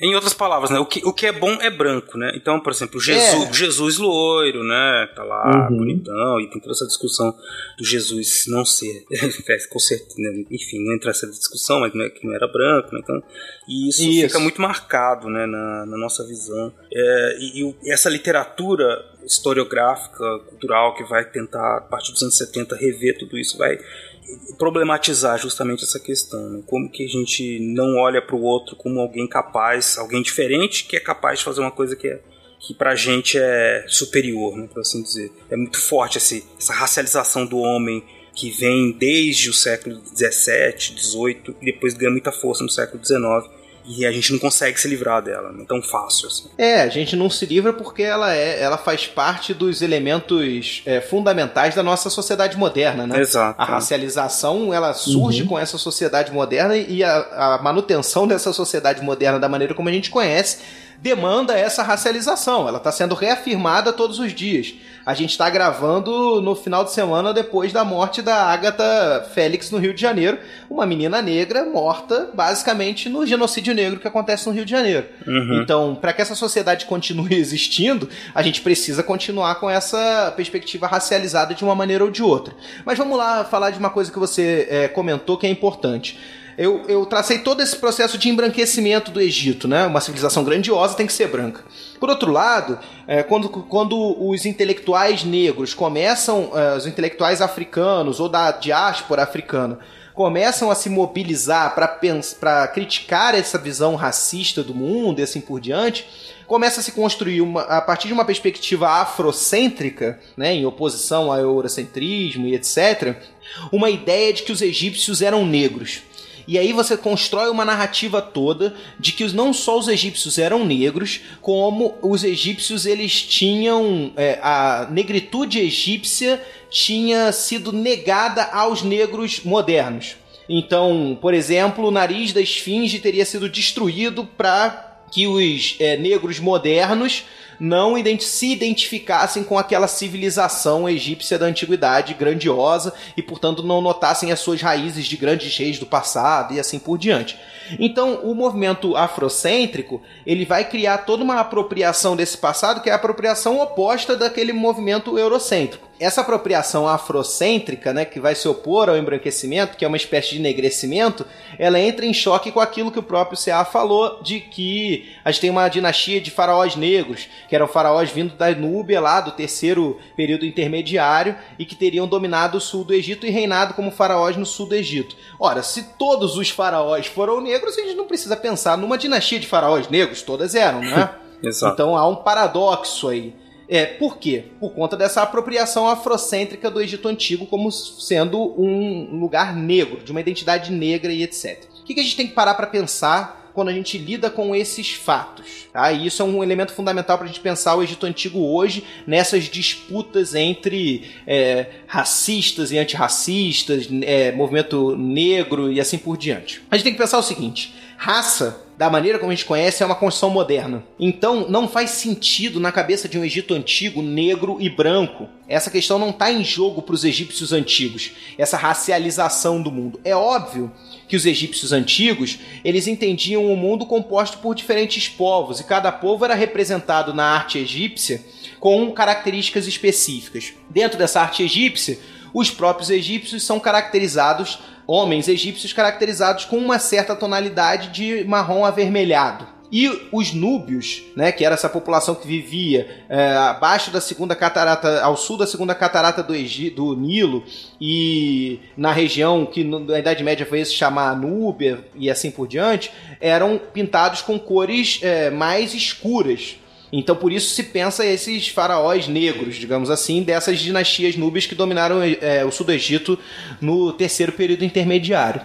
B: Em outras palavras, né? O que, o que é bom é branco, né? Então, por exemplo, Jesus, é. Jesus loiro, né? Tá lá, uhum. bonitão, e tem toda essa discussão do Jesus não ser. com certeza, né? Enfim, não entra nessa discussão, mas não é, que não era branco, né? Então, e isso, isso, fica muito marcado, né? Na, na nossa visão. É, e, e, essa literatura historiográfica, cultural, que vai tentar, a partir dos anos 70, rever tudo isso, vai problematizar justamente essa questão. Né? Como que a gente não olha para o outro como alguém capaz, alguém diferente, que é capaz de fazer uma coisa que é que pra gente é superior, né, por assim dizer. É muito forte esse, essa racialização do homem que vem desde o século 17, 18 e depois ganha muita força no século 19 e a gente não consegue se livrar dela, não é tão fácil assim.
C: É, a gente não se livra porque ela é, ela faz parte dos elementos é, fundamentais da nossa sociedade moderna, né?
B: Exato.
C: A racialização, ela surge uhum. com essa sociedade moderna e a, a manutenção dessa sociedade moderna da maneira como a gente conhece demanda essa racialização. Ela está sendo reafirmada todos os dias. A gente está gravando no final de semana depois da morte da Agatha Félix no Rio de Janeiro, uma menina negra morta basicamente no genocídio negro que acontece no Rio de Janeiro. Uhum. Então, para que essa sociedade continue existindo, a gente precisa continuar com essa perspectiva racializada de uma maneira ou de outra. Mas vamos lá falar de uma coisa que você é, comentou que é importante eu, eu tracei todo esse processo de embranquecimento do Egito, né? Uma civilização grandiosa tem que ser branca. Por outro lado, é, quando, quando os intelectuais negros começam, é, os intelectuais africanos ou da diáspora africana, começam a se mobilizar para criticar essa visão racista do mundo e assim por diante, começa a se construir uma, a partir de uma perspectiva afrocêntrica, né, em oposição ao eurocentrismo e etc., uma ideia de que os egípcios eram negros. E aí você constrói uma narrativa toda de que não só os egípcios eram negros, como os egípcios eles tinham é, a negritude egípcia tinha sido negada aos negros modernos. Então, por exemplo, o nariz da esfinge teria sido destruído para que os é, negros modernos não se identificassem com aquela civilização egípcia da antiguidade grandiosa e, portanto, não notassem as suas raízes de grandes reis do passado e assim por diante. Então, o movimento afrocêntrico, ele vai criar toda uma apropriação desse passado que é a apropriação oposta daquele movimento eurocêntrico. Essa apropriação afrocêntrica, né, que vai se opor ao embranquecimento, que é uma espécie de enegrecimento, ela entra em choque com aquilo que o próprio C.A. falou de que a gente tem uma dinastia de faraós negros, que eram faraós vindo da Núbia lá do terceiro período intermediário e que teriam dominado o sul do Egito e reinado como faraós no sul do Egito. Ora, se todos os faraós foram negros, a gente não precisa pensar numa dinastia de faraós negros, todas eram, né?
B: Exato.
C: Então há um paradoxo aí. É, por quê? Por conta dessa apropriação afrocêntrica do Egito Antigo como sendo um lugar negro, de uma identidade negra e etc. O que, a gente tem que parar para pensar quando a gente lida com esses fatos. Tá? E isso é um elemento fundamental para a gente pensar o Egito Antigo hoje nessas disputas entre é, racistas e antirracistas, é, movimento negro e assim por diante. A gente tem que pensar o seguinte: raça da maneira como a gente conhece, é uma construção moderna. Então, não faz sentido na cabeça de um Egito antigo, negro e branco. Essa questão não está em jogo para os egípcios antigos, essa racialização do mundo. É óbvio que os egípcios antigos, eles entendiam o mundo composto por diferentes povos, e cada povo era representado na arte egípcia com características específicas. Dentro dessa arte egípcia, os próprios egípcios são caracterizados homens egípcios caracterizados com uma certa tonalidade de marrom avermelhado. E os núbios, né, que era essa população que vivia é, abaixo da segunda catarata, ao sul da segunda catarata do, do Nilo e na região que na Idade Média foi se chamar Núbia e assim por diante, eram pintados com cores é, mais escuras. Então por isso se pensa esses faraós negros, digamos assim, dessas dinastias núbias que dominaram é, o sul do Egito no terceiro período intermediário.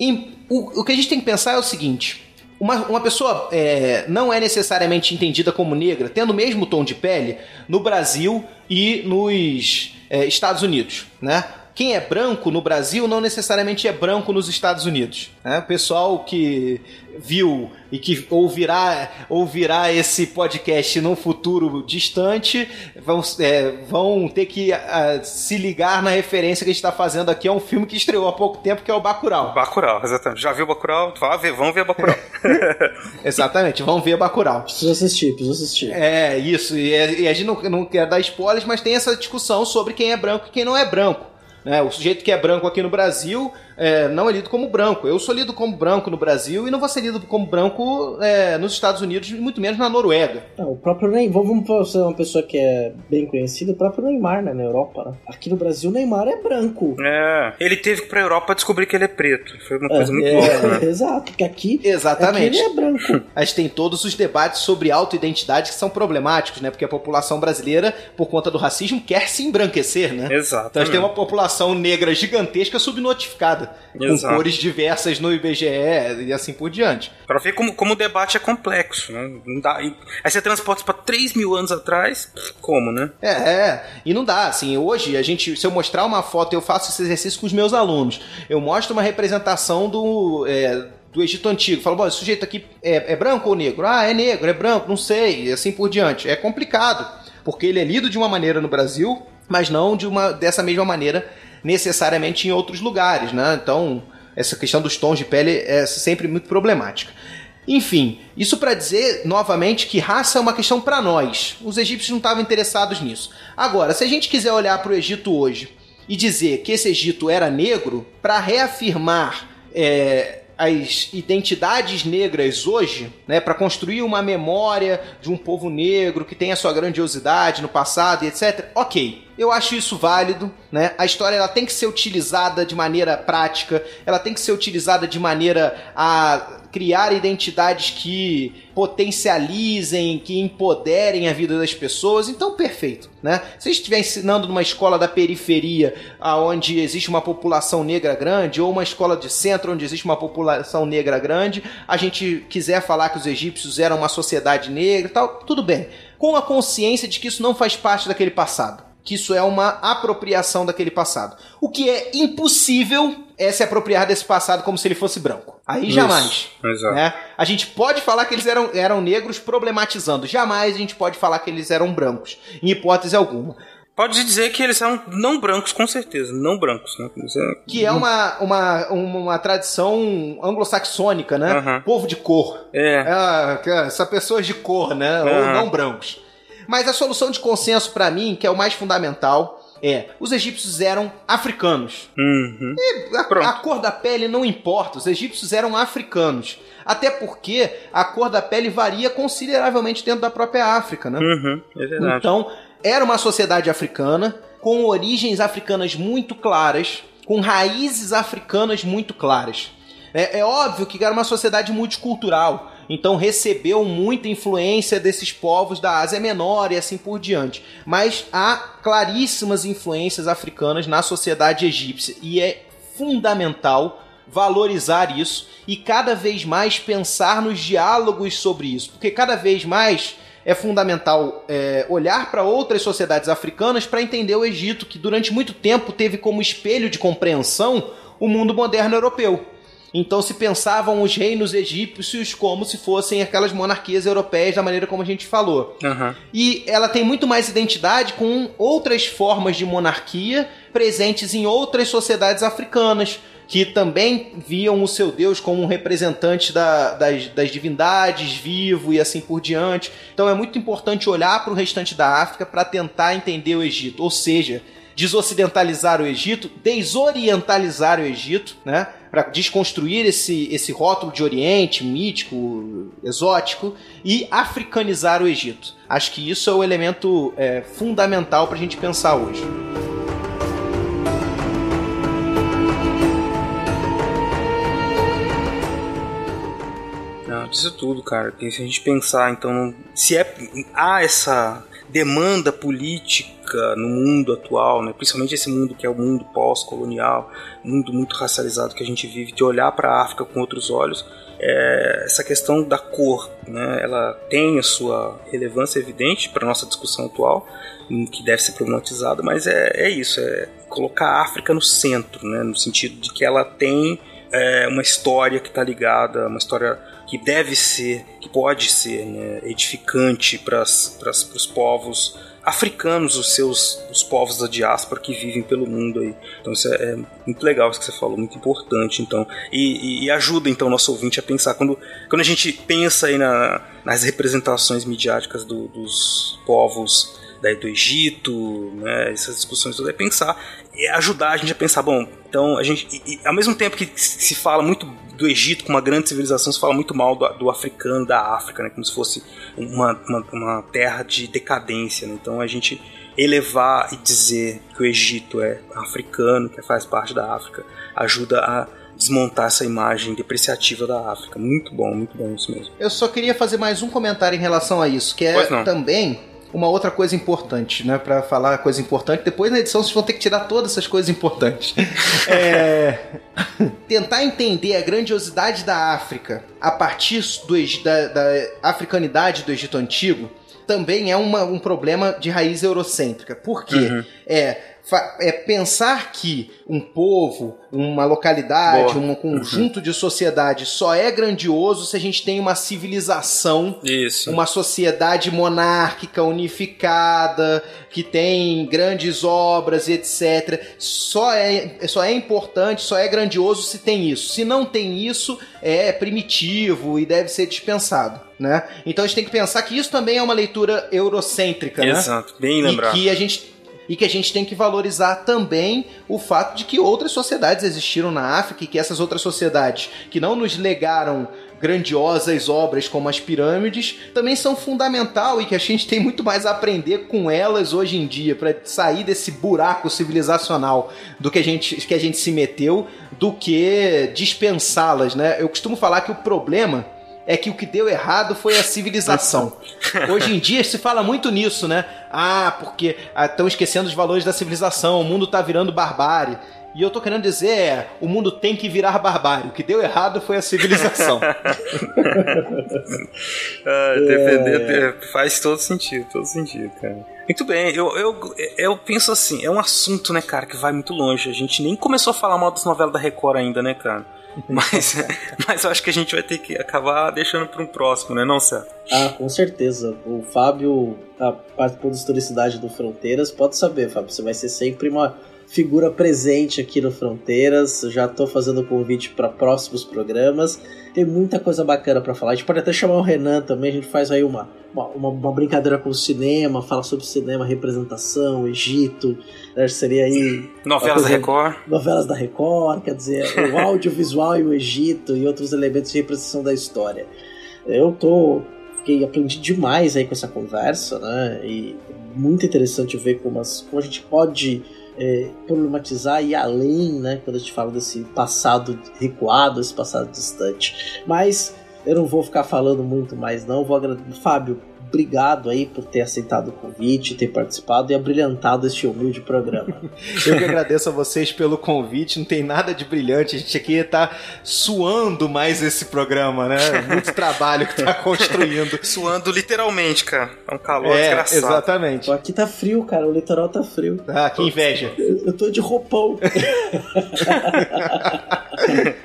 C: E o, o que a gente tem que pensar é o seguinte: uma, uma pessoa é, não é necessariamente entendida como negra, tendo o mesmo tom de pele, no Brasil e nos é, Estados Unidos, né? Quem é branco no Brasil não necessariamente é branco nos Estados Unidos. Né? O pessoal que viu e que ouvirá, ouvirá esse podcast num futuro distante vão, é, vão ter que a, se ligar na referência que a gente está fazendo aqui. É um filme que estreou há pouco tempo, que é o Bacurau.
B: Bacurau, exatamente. Já viu Bacurau? Vá ver, vamos ver Bacurau.
C: exatamente, vamos ver Bacurau.
A: Preciso assistir, preciso assistir.
C: É, isso. E, e a gente não, não quer dar spoilers, mas tem essa discussão sobre quem é branco e quem não é branco. Né? O sujeito que é branco aqui no Brasil é, não é lido como branco. Eu sou lido como branco no Brasil e não vou ser lido como branco é, nos Estados Unidos, muito menos na Noruega.
A: Não, o próprio Neymar, vamos ser uma pessoa que é bem conhecida, o próprio Neymar, né, na Europa. Né? Aqui no Brasil, o Neymar é branco.
B: É, ele teve que ir pra Europa descobrir que ele é preto. Foi uma coisa
A: É,
B: muito
A: é,
B: louca, né?
A: Exato, porque aqui,
C: Exatamente.
A: aqui ele é branco.
C: A gente tem todos os debates sobre autoidentidade que são problemáticos, né? Porque a população brasileira, por conta do racismo, quer se embranquecer, né?
B: Exato.
C: Então a gente tem uma população negra gigantesca subnotificada, com
B: Exato.
C: cores diversas no IBGE e assim por diante.
B: Pra ver como, como o debate é complexo, né? Não dá, e- aí você transporta pra 3 mil anos atrás, como, né?
C: É, é, e não dá, assim, hoje a gente, se eu mostrar uma foto, eu faço esse exercício com os meus alunos, eu mostro uma representação do, é, do Egito Antigo, falo, bom, esse sujeito aqui é, é branco ou negro? Ah, é negro, é branco, não sei, e assim por diante. É complicado, porque ele é lido de uma maneira no Brasil, mas não de uma, dessa mesma maneira necessariamente em outros lugares, né? Então, essa questão dos tons de pele é sempre muito problemática. Enfim, isso para dizer novamente que raça é uma questão para nós. Os egípcios não estavam interessados nisso. Agora, se a gente quiser olhar para o Egito hoje e dizer que esse Egito era negro, para reafirmar é, as identidades negras hoje, né, para construir uma memória de um povo negro que tem a sua grandiosidade no passado e etc. Ok, eu acho isso válido, né? A história ela tem que ser utilizada de maneira prática, ela tem que ser utilizada de maneira a criar identidades que potencializem, que empoderem a vida das pessoas. Então, perfeito, né? Se estiver ensinando numa escola da periferia, onde existe uma população negra grande, ou uma escola de centro onde existe uma população negra grande, a gente quiser falar que os egípcios eram uma sociedade negra tal, tudo bem. Com a consciência de que isso não faz parte daquele passado que isso é uma apropriação daquele passado. O que é impossível é se apropriar desse passado como se ele fosse branco. Aí
B: Isso,
C: jamais.
B: exato.
C: Né? A gente pode falar que eles eram, eram negros problematizando. Jamais a gente pode falar que eles eram brancos. Em hipótese alguma.
B: Pode dizer que eles são não brancos, com certeza. Não brancos, né? É-
C: Que é uma, uma, uma, tradição anglo-saxônica, né? Povo de cor.
B: É.
C: Ah, que- essa pessoas de cor, né? Ou não brancos. Mas a solução de consenso pra mim, que é o mais fundamental, é: os egípcios eram africanos.
B: Uhum.
C: A,
B: Pronto.
C: a cor da pele não importa, os egípcios eram africanos. Até porque a cor da pele varia consideravelmente dentro da própria África, né?
B: Uhum. É.
C: Então, era uma sociedade africana, com origens africanas muito claras, com raízes africanas muito claras. É, é óbvio que era uma sociedade multicultural, então recebeu muita influência desses povos da Ásia Menor e assim por diante. Mas há claríssimas influências africanas na sociedade egípcia e é fundamental valorizar isso e cada vez mais pensar nos diálogos sobre isso, porque cada vez mais é fundamental é, olhar para outras sociedades africanas para entender o Egito, que durante muito tempo teve como espelho de compreensão o mundo moderno europeu. Então se pensavam os reinos egípcios como se fossem aquelas monarquias europeias da maneira como a gente falou.
B: Uhum.
C: E ela tem muito mais identidade com outras formas de monarquia presentes em outras sociedades africanas, que também viam o seu Deus como um representante da- das, das divindades, vivo e assim por diante. Então é muito importante olhar para o restante da África para tentar entender o Egito, ou seja, desocidentalizar o Egito, desorientalizar o Egito, né? Para desconstruir esse, esse rótulo de Oriente mítico, exótico e africanizar o Egito. Acho que isso é o elemento é, fundamental para a gente pensar hoje.
B: Não, tudo, cara. Porque se a gente pensar, então, se é há essa demanda política no mundo atual, né, principalmente esse mundo que é o mundo pós-colonial, mundo muito racializado que a gente vive, de olhar para a África com outros olhos, é, essa questão da cor, né, ela tem a sua relevância evidente para nossa discussão atual, que deve ser problematizada, mas é, é isso, é colocar a África no centro, né, no sentido de que ela tem é, uma história que está ligada, uma história que deve ser, que pode ser né, edificante para os povos africanos, os seus os povos da diáspora que vivem pelo mundo aí. Então isso é, é muito legal isso que você falou, muito importante. Então e, e- e ajuda então o nosso ouvinte a pensar quando quando a gente pensa aí na- nas representações midiáticas do- dos povos da, do Egito, né, essas discussões todas, é pensar, é ajudar a gente a pensar, bom, então a gente, e, e, ao mesmo tempo que se fala muito do Egito como uma grande civilização, se fala muito mal do, do africano, da África, né, como se fosse uma, uma, uma terra de decadência, né, então a gente elevar e dizer que o Egito é africano, que faz parte da África, ajuda a desmontar essa imagem depreciativa da África. Muito bom, muito bom isso mesmo.
C: Eu só queria fazer mais um comentário em relação a isso, que é também uma outra coisa importante, né? Para falar coisa importante, depois na edição vocês vão ter que tirar todas essas coisas importantes. é... Tentar entender a grandiosidade da África a partir do, da, da africanidade do Egito Antigo também é uma, um problema de raiz eurocêntrica. Por quê? Uhum. É é pensar que um povo, uma localidade, Boa. um conjunto uhum. de sociedade só é grandioso se a gente tem uma civilização,
B: Isso.
C: uma sociedade monárquica unificada, que tem grandes obras e etc. Só é, só é importante, só é grandioso se tem isso. Se não tem isso, é primitivo e deve ser dispensado. Né? Então a gente tem que pensar que isso também é uma leitura eurocêntrica,
B: Exato, né? Exato, bem lembrado.
C: E que a gente e que a gente tem que valorizar também o fato de que outras sociedades existiram na África e que essas outras sociedades que não nos legaram grandiosas obras como as pirâmides também são fundamental e que a gente tem muito mais a aprender com elas hoje em dia para sair desse buraco civilizacional do que a gente que a gente se meteu do que dispensá-las, né? Eu costumo falar que o problema é que o que deu errado foi a civilização. Hoje em dia se fala muito nisso, né? Ah, porque estão ah, esquecendo os valores da civilização, o mundo está virando barbárie. E eu tô querendo dizer é, o mundo tem que virar barbárie. O que deu errado foi a civilização.
B: ah, defender é... faz todo sentido, todo sentido, cara. Muito bem, eu, eu, eu penso assim, é um assunto, né, cara, que vai muito longe. A gente nem começou a falar mal das novelas da Record ainda, né, cara? Mas, mas eu acho que a gente vai ter que acabar deixando para um próximo, né, não, Cé?
A: Ah, com certeza. O Fábio tá, participou da historicidade do Fronteiras. Pode saber, Fábio, você vai ser sempre uma figura presente aqui no Fronteiras. Já estou fazendo convite para próximos programas. Tem muita coisa bacana para falar. A gente pode até chamar o Renan também. A gente faz aí uma, uma, uma brincadeira com o cinema, fala sobre cinema, representação, Egito. Né? Seria aí.
B: Novelas da Record.
A: Novelas da Record, quer dizer, o audiovisual e o Egito e outros elementos de representação da história. Eu tô. Fiquei, aprendi demais aí com essa conversa, né? E muito interessante ver como, as, como a gente pode é, problematizar e além, né, quando a gente fala desse passado recuado, esse passado distante. Mas eu não vou ficar falando muito mais, não. Vou agradecer. Fábio, obrigado aí por ter aceitado o convite, ter participado e abrilhantado este humilde programa.
C: Eu que agradeço a vocês pelo convite, não tem nada de brilhante, a gente aqui está suando mais esse programa, né? Muito trabalho que está construindo.
B: suando literalmente, cara. É um calor é, desgraçado.
C: Exatamente.
A: Pô, aqui tá frio, cara, o litoral tá frio.
C: Ah, que inveja.
A: Eu, eu tô de roupão.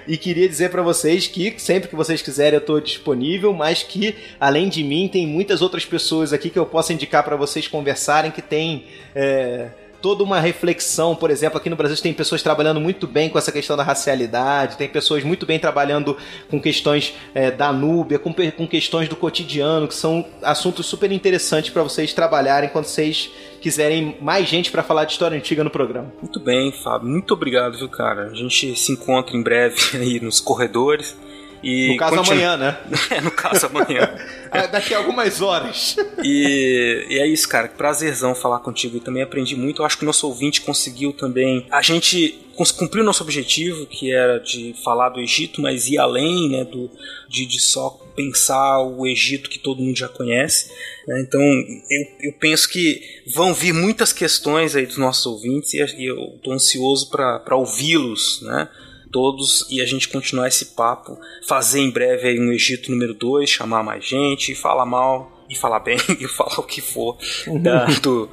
C: e queria dizer para vocês que sempre que vocês quiserem eu estou disponível, mas que além de mim tem muitas outras pessoas aqui que eu posso indicar para vocês conversarem que tem é, toda uma reflexão, por exemplo, aqui no Brasil tem pessoas trabalhando muito bem com essa questão da racialidade, tem pessoas muito bem trabalhando com questões é, da Núbia, com, com questões do cotidiano, que são assuntos super interessantes para vocês trabalharem quando vocês quiserem mais gente para falar de história antiga no programa.
B: Muito bem, Fábio. Muito obrigado, viu, cara? A gente se encontra em breve aí nos corredores. E
C: no caso continu... amanhã, né?
B: é, no caso amanhã.
C: É, daqui a algumas horas.
B: e, e, é isso, cara. Prazerzão falar contigo. E também aprendi muito. Eu acho que o nosso ouvinte conseguiu também. A gente cumpriu nosso objetivo, que era de falar do Egito, mas ir além, né? Do, de, de só pensar o Egito que todo mundo já conhece. Né? Então, eu, eu penso que vão vir muitas questões aí dos nossos ouvintes e eu estou ansioso para ouvi-los, né? Todos e a gente continuar esse papo, fazer em breve aí um Egito número 2, chamar mais gente, falar mal e falar bem e falar o que for da, do,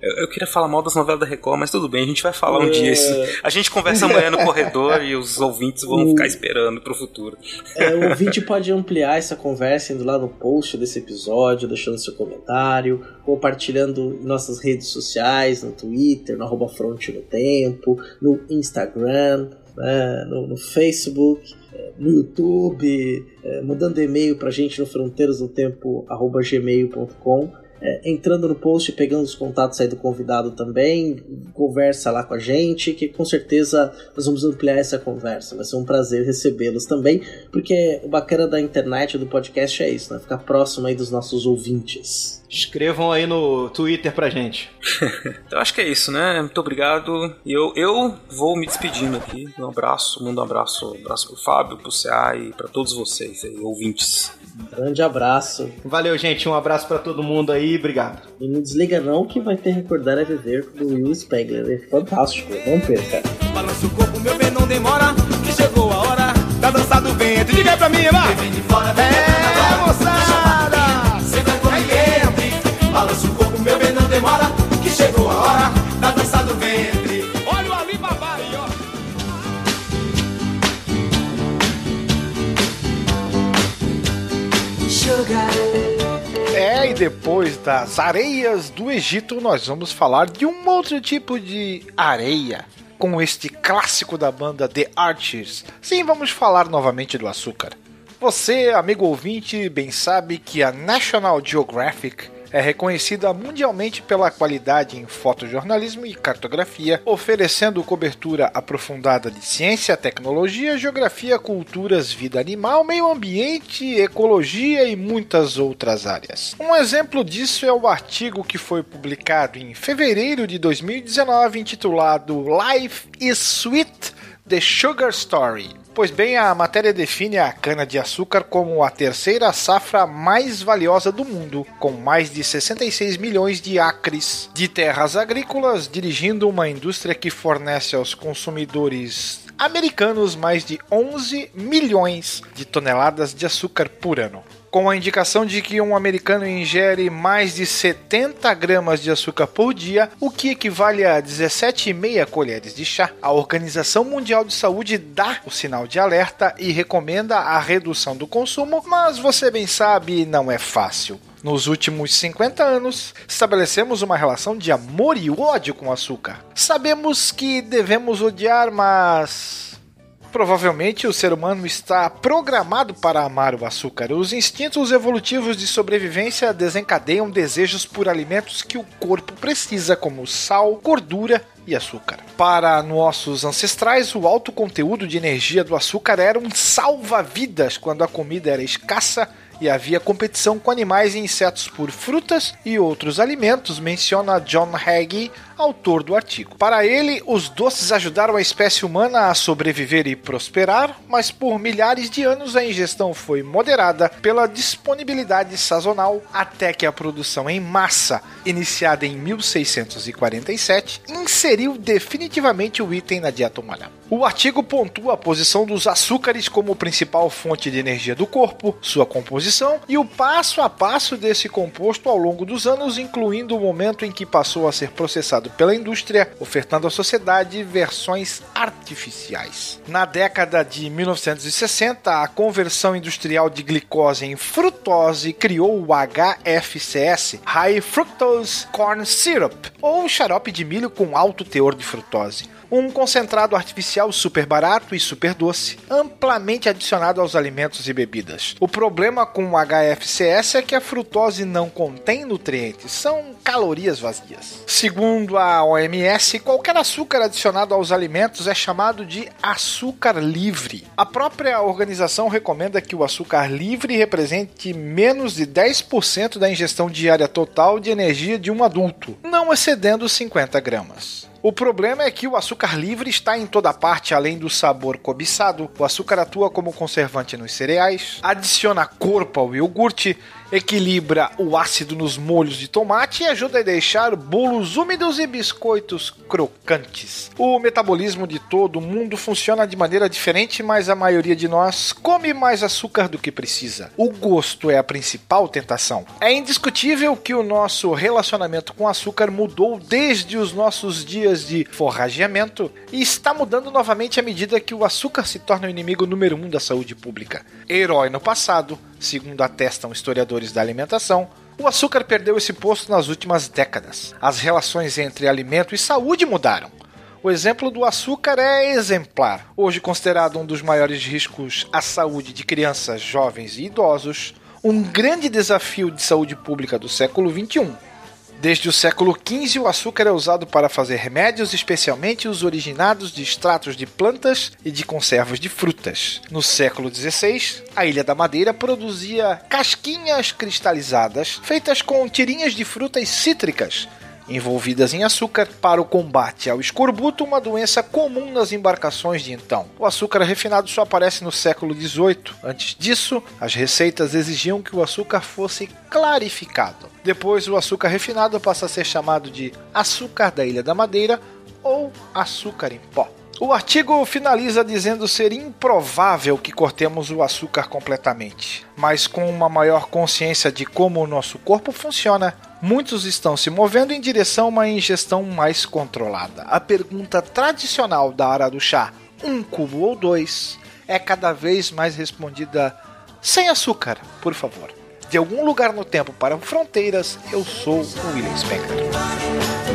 B: eu, queria falar mal das novelas da Record, mas tudo bem, a gente vai falar um é... dia isso. A gente conversa amanhã no corredor e os ouvintes vão o... ficar esperando pro futuro.
A: É, o ouvinte pode ampliar essa conversa indo lá no post desse episódio, deixando seu comentário, compartilhando em nossas redes sociais, no Twitter, no arroba Fronte no Tempo, no Instagram né, no, no, Facebook, é, no YouTube, é, mandando e-mail pra gente no fronteirasdotempo.gmail.com é, entrando no post, pegando os contatos aí do convidado também, conversa lá com a gente, que com certeza nós vamos ampliar essa conversa. Vai ser um prazer recebê-los também, porque o bacana da internet, do podcast é isso, né? Ficar próximo aí dos nossos ouvintes.
C: Escrevam aí no Twitter pra gente.
B: Eu acho que é isso, né? Muito obrigado. E eu, eu vou me despedindo aqui. Um abraço, mando um abraço, um abraço pro Fábio, pro CA e pra todos vocês aí, ouvintes.
A: Um grande abraço.
C: Valeu, gente. Um abraço pra todo mundo aí. Obrigado.
A: E não desliga não que vai ter Recordar a Viver do Will Spengler. É fantástico. Não perca.
D: Balança o corpo, meu bem, não demora. Que chegou a hora da dança do ventre. Diga aí pra mim, vai. Vem de fora, vem é, moçada.
E: É, e depois das areias do Egito, nós vamos falar de um outro tipo de areia. Com este clássico da banda The Archers. Sim, vamos falar novamente do açúcar. Você, amigo ouvinte, bem sabe que a National Geographic é reconhecida mundialmente pela qualidade em fotojornalismo e cartografia, oferecendo cobertura aprofundada de ciência, tecnologia, geografia, culturas, vida animal, meio ambiente, ecologia e muitas outras áreas. Um exemplo disso é o artigo que foi publicado em fevereiro de 2019 intitulado Life is Sweet The Sugar Story. Pois bem, a matéria define a cana-de-açúcar como a terceira safra mais valiosa do mundo, com mais de 66 milhões de acres de terras agrícolas, dirigindo uma indústria que fornece aos consumidores americanos mais de 11 milhões de toneladas de açúcar por ano com a indicação de que um americano ingere mais de 70 gramas de açúcar por dia, o que equivale a 17,5 colheres de chá. A Organização Mundial de Saúde dá o sinal de alerta e recomenda a redução do consumo, mas você bem sabe, não é fácil. Nos últimos 50 anos, estabelecemos uma relação de amor e ódio com o açúcar. Sabemos que devemos odiar, mas Provavelmente o ser humano está programado para amar o açúcar. Os instintos evolutivos de sobrevivência desencadeiam desejos por alimentos que o corpo precisa, como sal, gordura e açúcar. Para nossos ancestrais, o alto conteúdo de energia do açúcar era um salva-vidas quando a comida era escassa e havia competição com animais e insetos por frutas e outros alimentos, menciona John Hagee, autor do artigo. Para ele, os doces ajudaram a espécie humana a sobreviver e prosperar, mas por milhares de anos a ingestão foi moderada pela disponibilidade sazonal até que a produção em massa, iniciada em 1647, inseriu definitivamente o item na dieta humana. O artigo pontua a posição dos açúcares como principal fonte de energia do corpo, sua composição e o passo a passo desse composto ao longo dos anos, incluindo o momento em que passou a ser processado pela indústria, ofertando à sociedade versões artificiais. Na década de 1960, a conversão industrial de glicose em frutose criou o HFCS, High Fructose Corn Syrup, ou xarope de milho com alto teor de frutose um concentrado artificial super barato e super doce, amplamente adicionado aos alimentos e bebidas. O problema com o HFCS é que a frutose não contém nutrientes, são calorias vazias. Segundo a OMS, qualquer açúcar adicionado aos alimentos é chamado de açúcar livre. A própria organização recomenda que o açúcar livre represente menos de 10% da ingestão diária total de energia de um adulto, não excedendo 50 gramas. O problema é que o açúcar livre está em toda parte, além do sabor cobiçado. O açúcar atua como conservante nos cereais, adiciona corpo ao iogurte, equilibra o ácido nos molhos de tomate e ajuda a deixar bolos úmidos e biscoitos crocantes. O metabolismo de todo mundo funciona de maneira diferente, mas a maioria de nós come mais açúcar do que precisa. O gosto é a principal tentação. É indiscutível que o nosso relacionamento com açúcar mudou desde os nossos dias de forrageamento e está mudando novamente à medida que o açúcar se torna o inimigo número um da saúde pública. Herói no passado, segundo atestam historiadores da alimentação, o açúcar perdeu esse posto nas últimas décadas. As relações entre alimento e saúde mudaram. O exemplo do açúcar é exemplar. Hoje considerado um dos maiores riscos à saúde de crianças, jovens e idosos, um grande desafio de saúde pública do século XXI. Desde o século XV, o açúcar é usado para fazer remédios, especialmente os originados de extratos de plantas e de conservas de frutas. No século XVI, a Ilha da Madeira produzia casquinhas cristalizadas feitas com tirinhas de frutas cítricas, envolvidas em açúcar para o combate ao escorbuto, uma doença comum nas embarcações de então. O açúcar refinado só aparece no século XVIII. Antes disso, as receitas exigiam que o açúcar fosse clarificado. Depois, o açúcar refinado passa a ser chamado de açúcar da Ilha da Madeira ou açúcar em pó. O artigo finaliza dizendo ser improvável que cortemos o açúcar completamente, mas com uma maior consciência de como o nosso corpo funciona, muitos estão se movendo em direção a uma ingestão mais controlada. A pergunta tradicional da área do chá, um cubo ou dois, é cada vez mais respondida sem açúcar, por favor. De algum lugar no tempo para fronteiras, eu sou o William Spengler.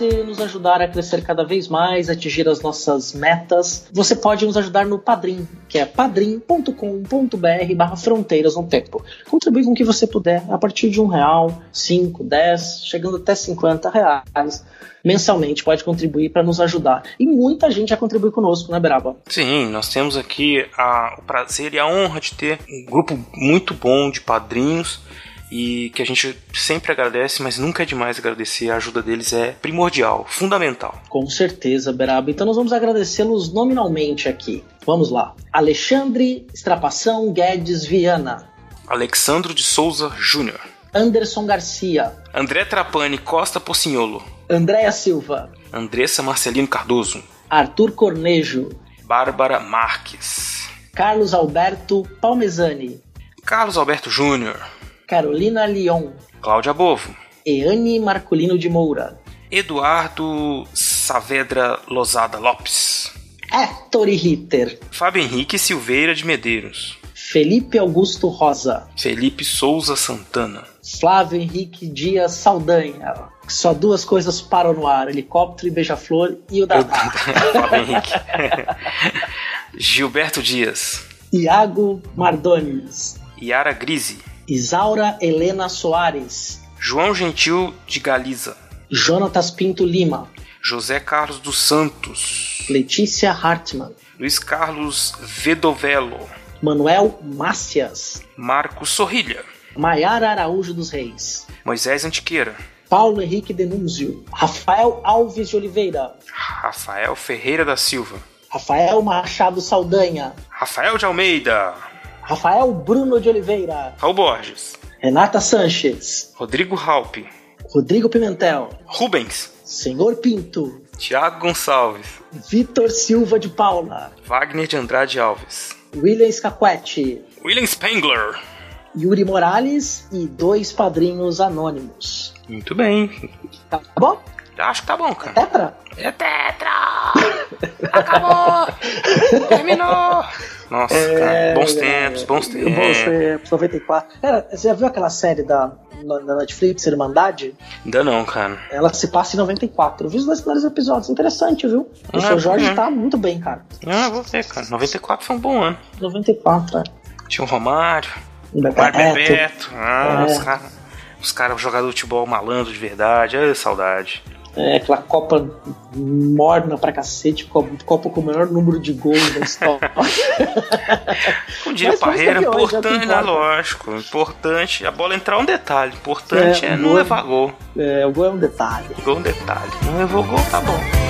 A: Você nos ajudar a crescer cada vez mais, atingir as nossas metas, você pode nos ajudar no Padrim, que é padrim.com.br barra fronteiras no tempo. Contribui com o que você puder, a partir de um real, cinco, dez, chegando até 50 reais mensalmente pode contribuir para nos ajudar. E muita gente já contribui conosco, né, Beraba?
B: Sim, nós temos aqui a, o prazer e a honra de ter um grupo muito bom de padrinhos e que a gente sempre agradece, mas nunca é demais agradecer. A ajuda deles é primordial, fundamental.
A: Com certeza, Beraba. Então nós vamos agradecê-los nominalmente aqui. Vamos lá. Alexandre Estrapação Guedes Viana.
B: Alexandro de Souza Júnior.
A: Anderson Garcia.
B: André Trapani Costa Pocinholo.
A: Andréia Silva.
B: Andressa Marcelino Cardoso.
A: Arthur Cornejo.
B: Bárbara Marques.
A: Carlos Alberto Palmezani.
B: Carlos Alberto Júnior.
A: Carolina Leon.
B: Cláudia Bovo.
A: Eane Marcolino de Moura.
B: Eduardo Saavedra Lozada Lopes.
A: Héctor Ritter.
B: Fábio Henrique Silveira de Medeiros.
A: Felipe Augusto Rosa.
B: Felipe Souza Santana.
A: Flávio Henrique Dias Saldanha. Só duas coisas param no ar: helicóptero e beija-flor e o da.
B: Fábio Henrique. Gilberto Dias.
A: Iago Mardones.
B: Yara Grise.
A: Isaura Helena Soares.
B: João Gentil de Galiza.
A: Jonatas Pinto Lima.
B: José Carlos dos Santos.
A: Letícia Hartmann.
B: Luiz Carlos Vedovelo.
A: Manuel Mácias.
B: Marcos Sorrilha.
A: Maiara Araújo dos Reis.
B: Moisés Antiqueira.
A: Paulo Henrique Denúncio. Rafael Alves de Oliveira.
B: Rafael Ferreira da Silva.
A: Rafael Machado Saldanha.
B: Rafael de Almeida.
A: Rafael Bruno de Oliveira.
B: Raul Borges.
A: Renata Sanches.
B: Rodrigo Halpe.
A: Rodrigo Pimentel.
B: Rubens.
A: Senhor Pinto.
B: Tiago Gonçalves.
A: Vitor Silva de Paula.
B: Wagner de Andrade Alves.
A: William Scaquetti.
B: William Spengler.
A: Yuri Morales e dois padrinhos anônimos.
B: Muito bem.
A: Tá bom?
B: Acho que tá bom, cara.
A: Tetra?
B: É tetra! Acabou! Terminou! Nossa,
A: É,
B: cara, bons tempos, bons tempos.
A: Bons tempos, 94. Cara, você já viu aquela série da, da Netflix, Irmandade?
B: Ainda não, cara.
A: Ela se passa em 94. Eu vi os dois primeiros episódios, interessante, viu? O
B: Ah,
A: seu Jorge
B: é.
A: tá muito bem, cara.
B: Ah, vou ver, cara. 94 foi um bom ano.
A: 94, é.
B: Tinha o Romário,
A: Bebeto.
B: Mário Bebeto. Ah,
A: É.
B: os caras. Os jogador de futebol malandro de verdade. Ai, saudade.
A: É, aquela Copa morna pra cacete, co- Copa com o maior número de gols da história.
B: Como diria Parreira, importante, né? Lógico. Importante. A bola entrar é um detalhe. Importante é,
A: É,
B: não
A: gol-
B: levar gol.
A: é, o gol é um detalhe.
B: Gol é um detalhe. Não levou gol, tá bom.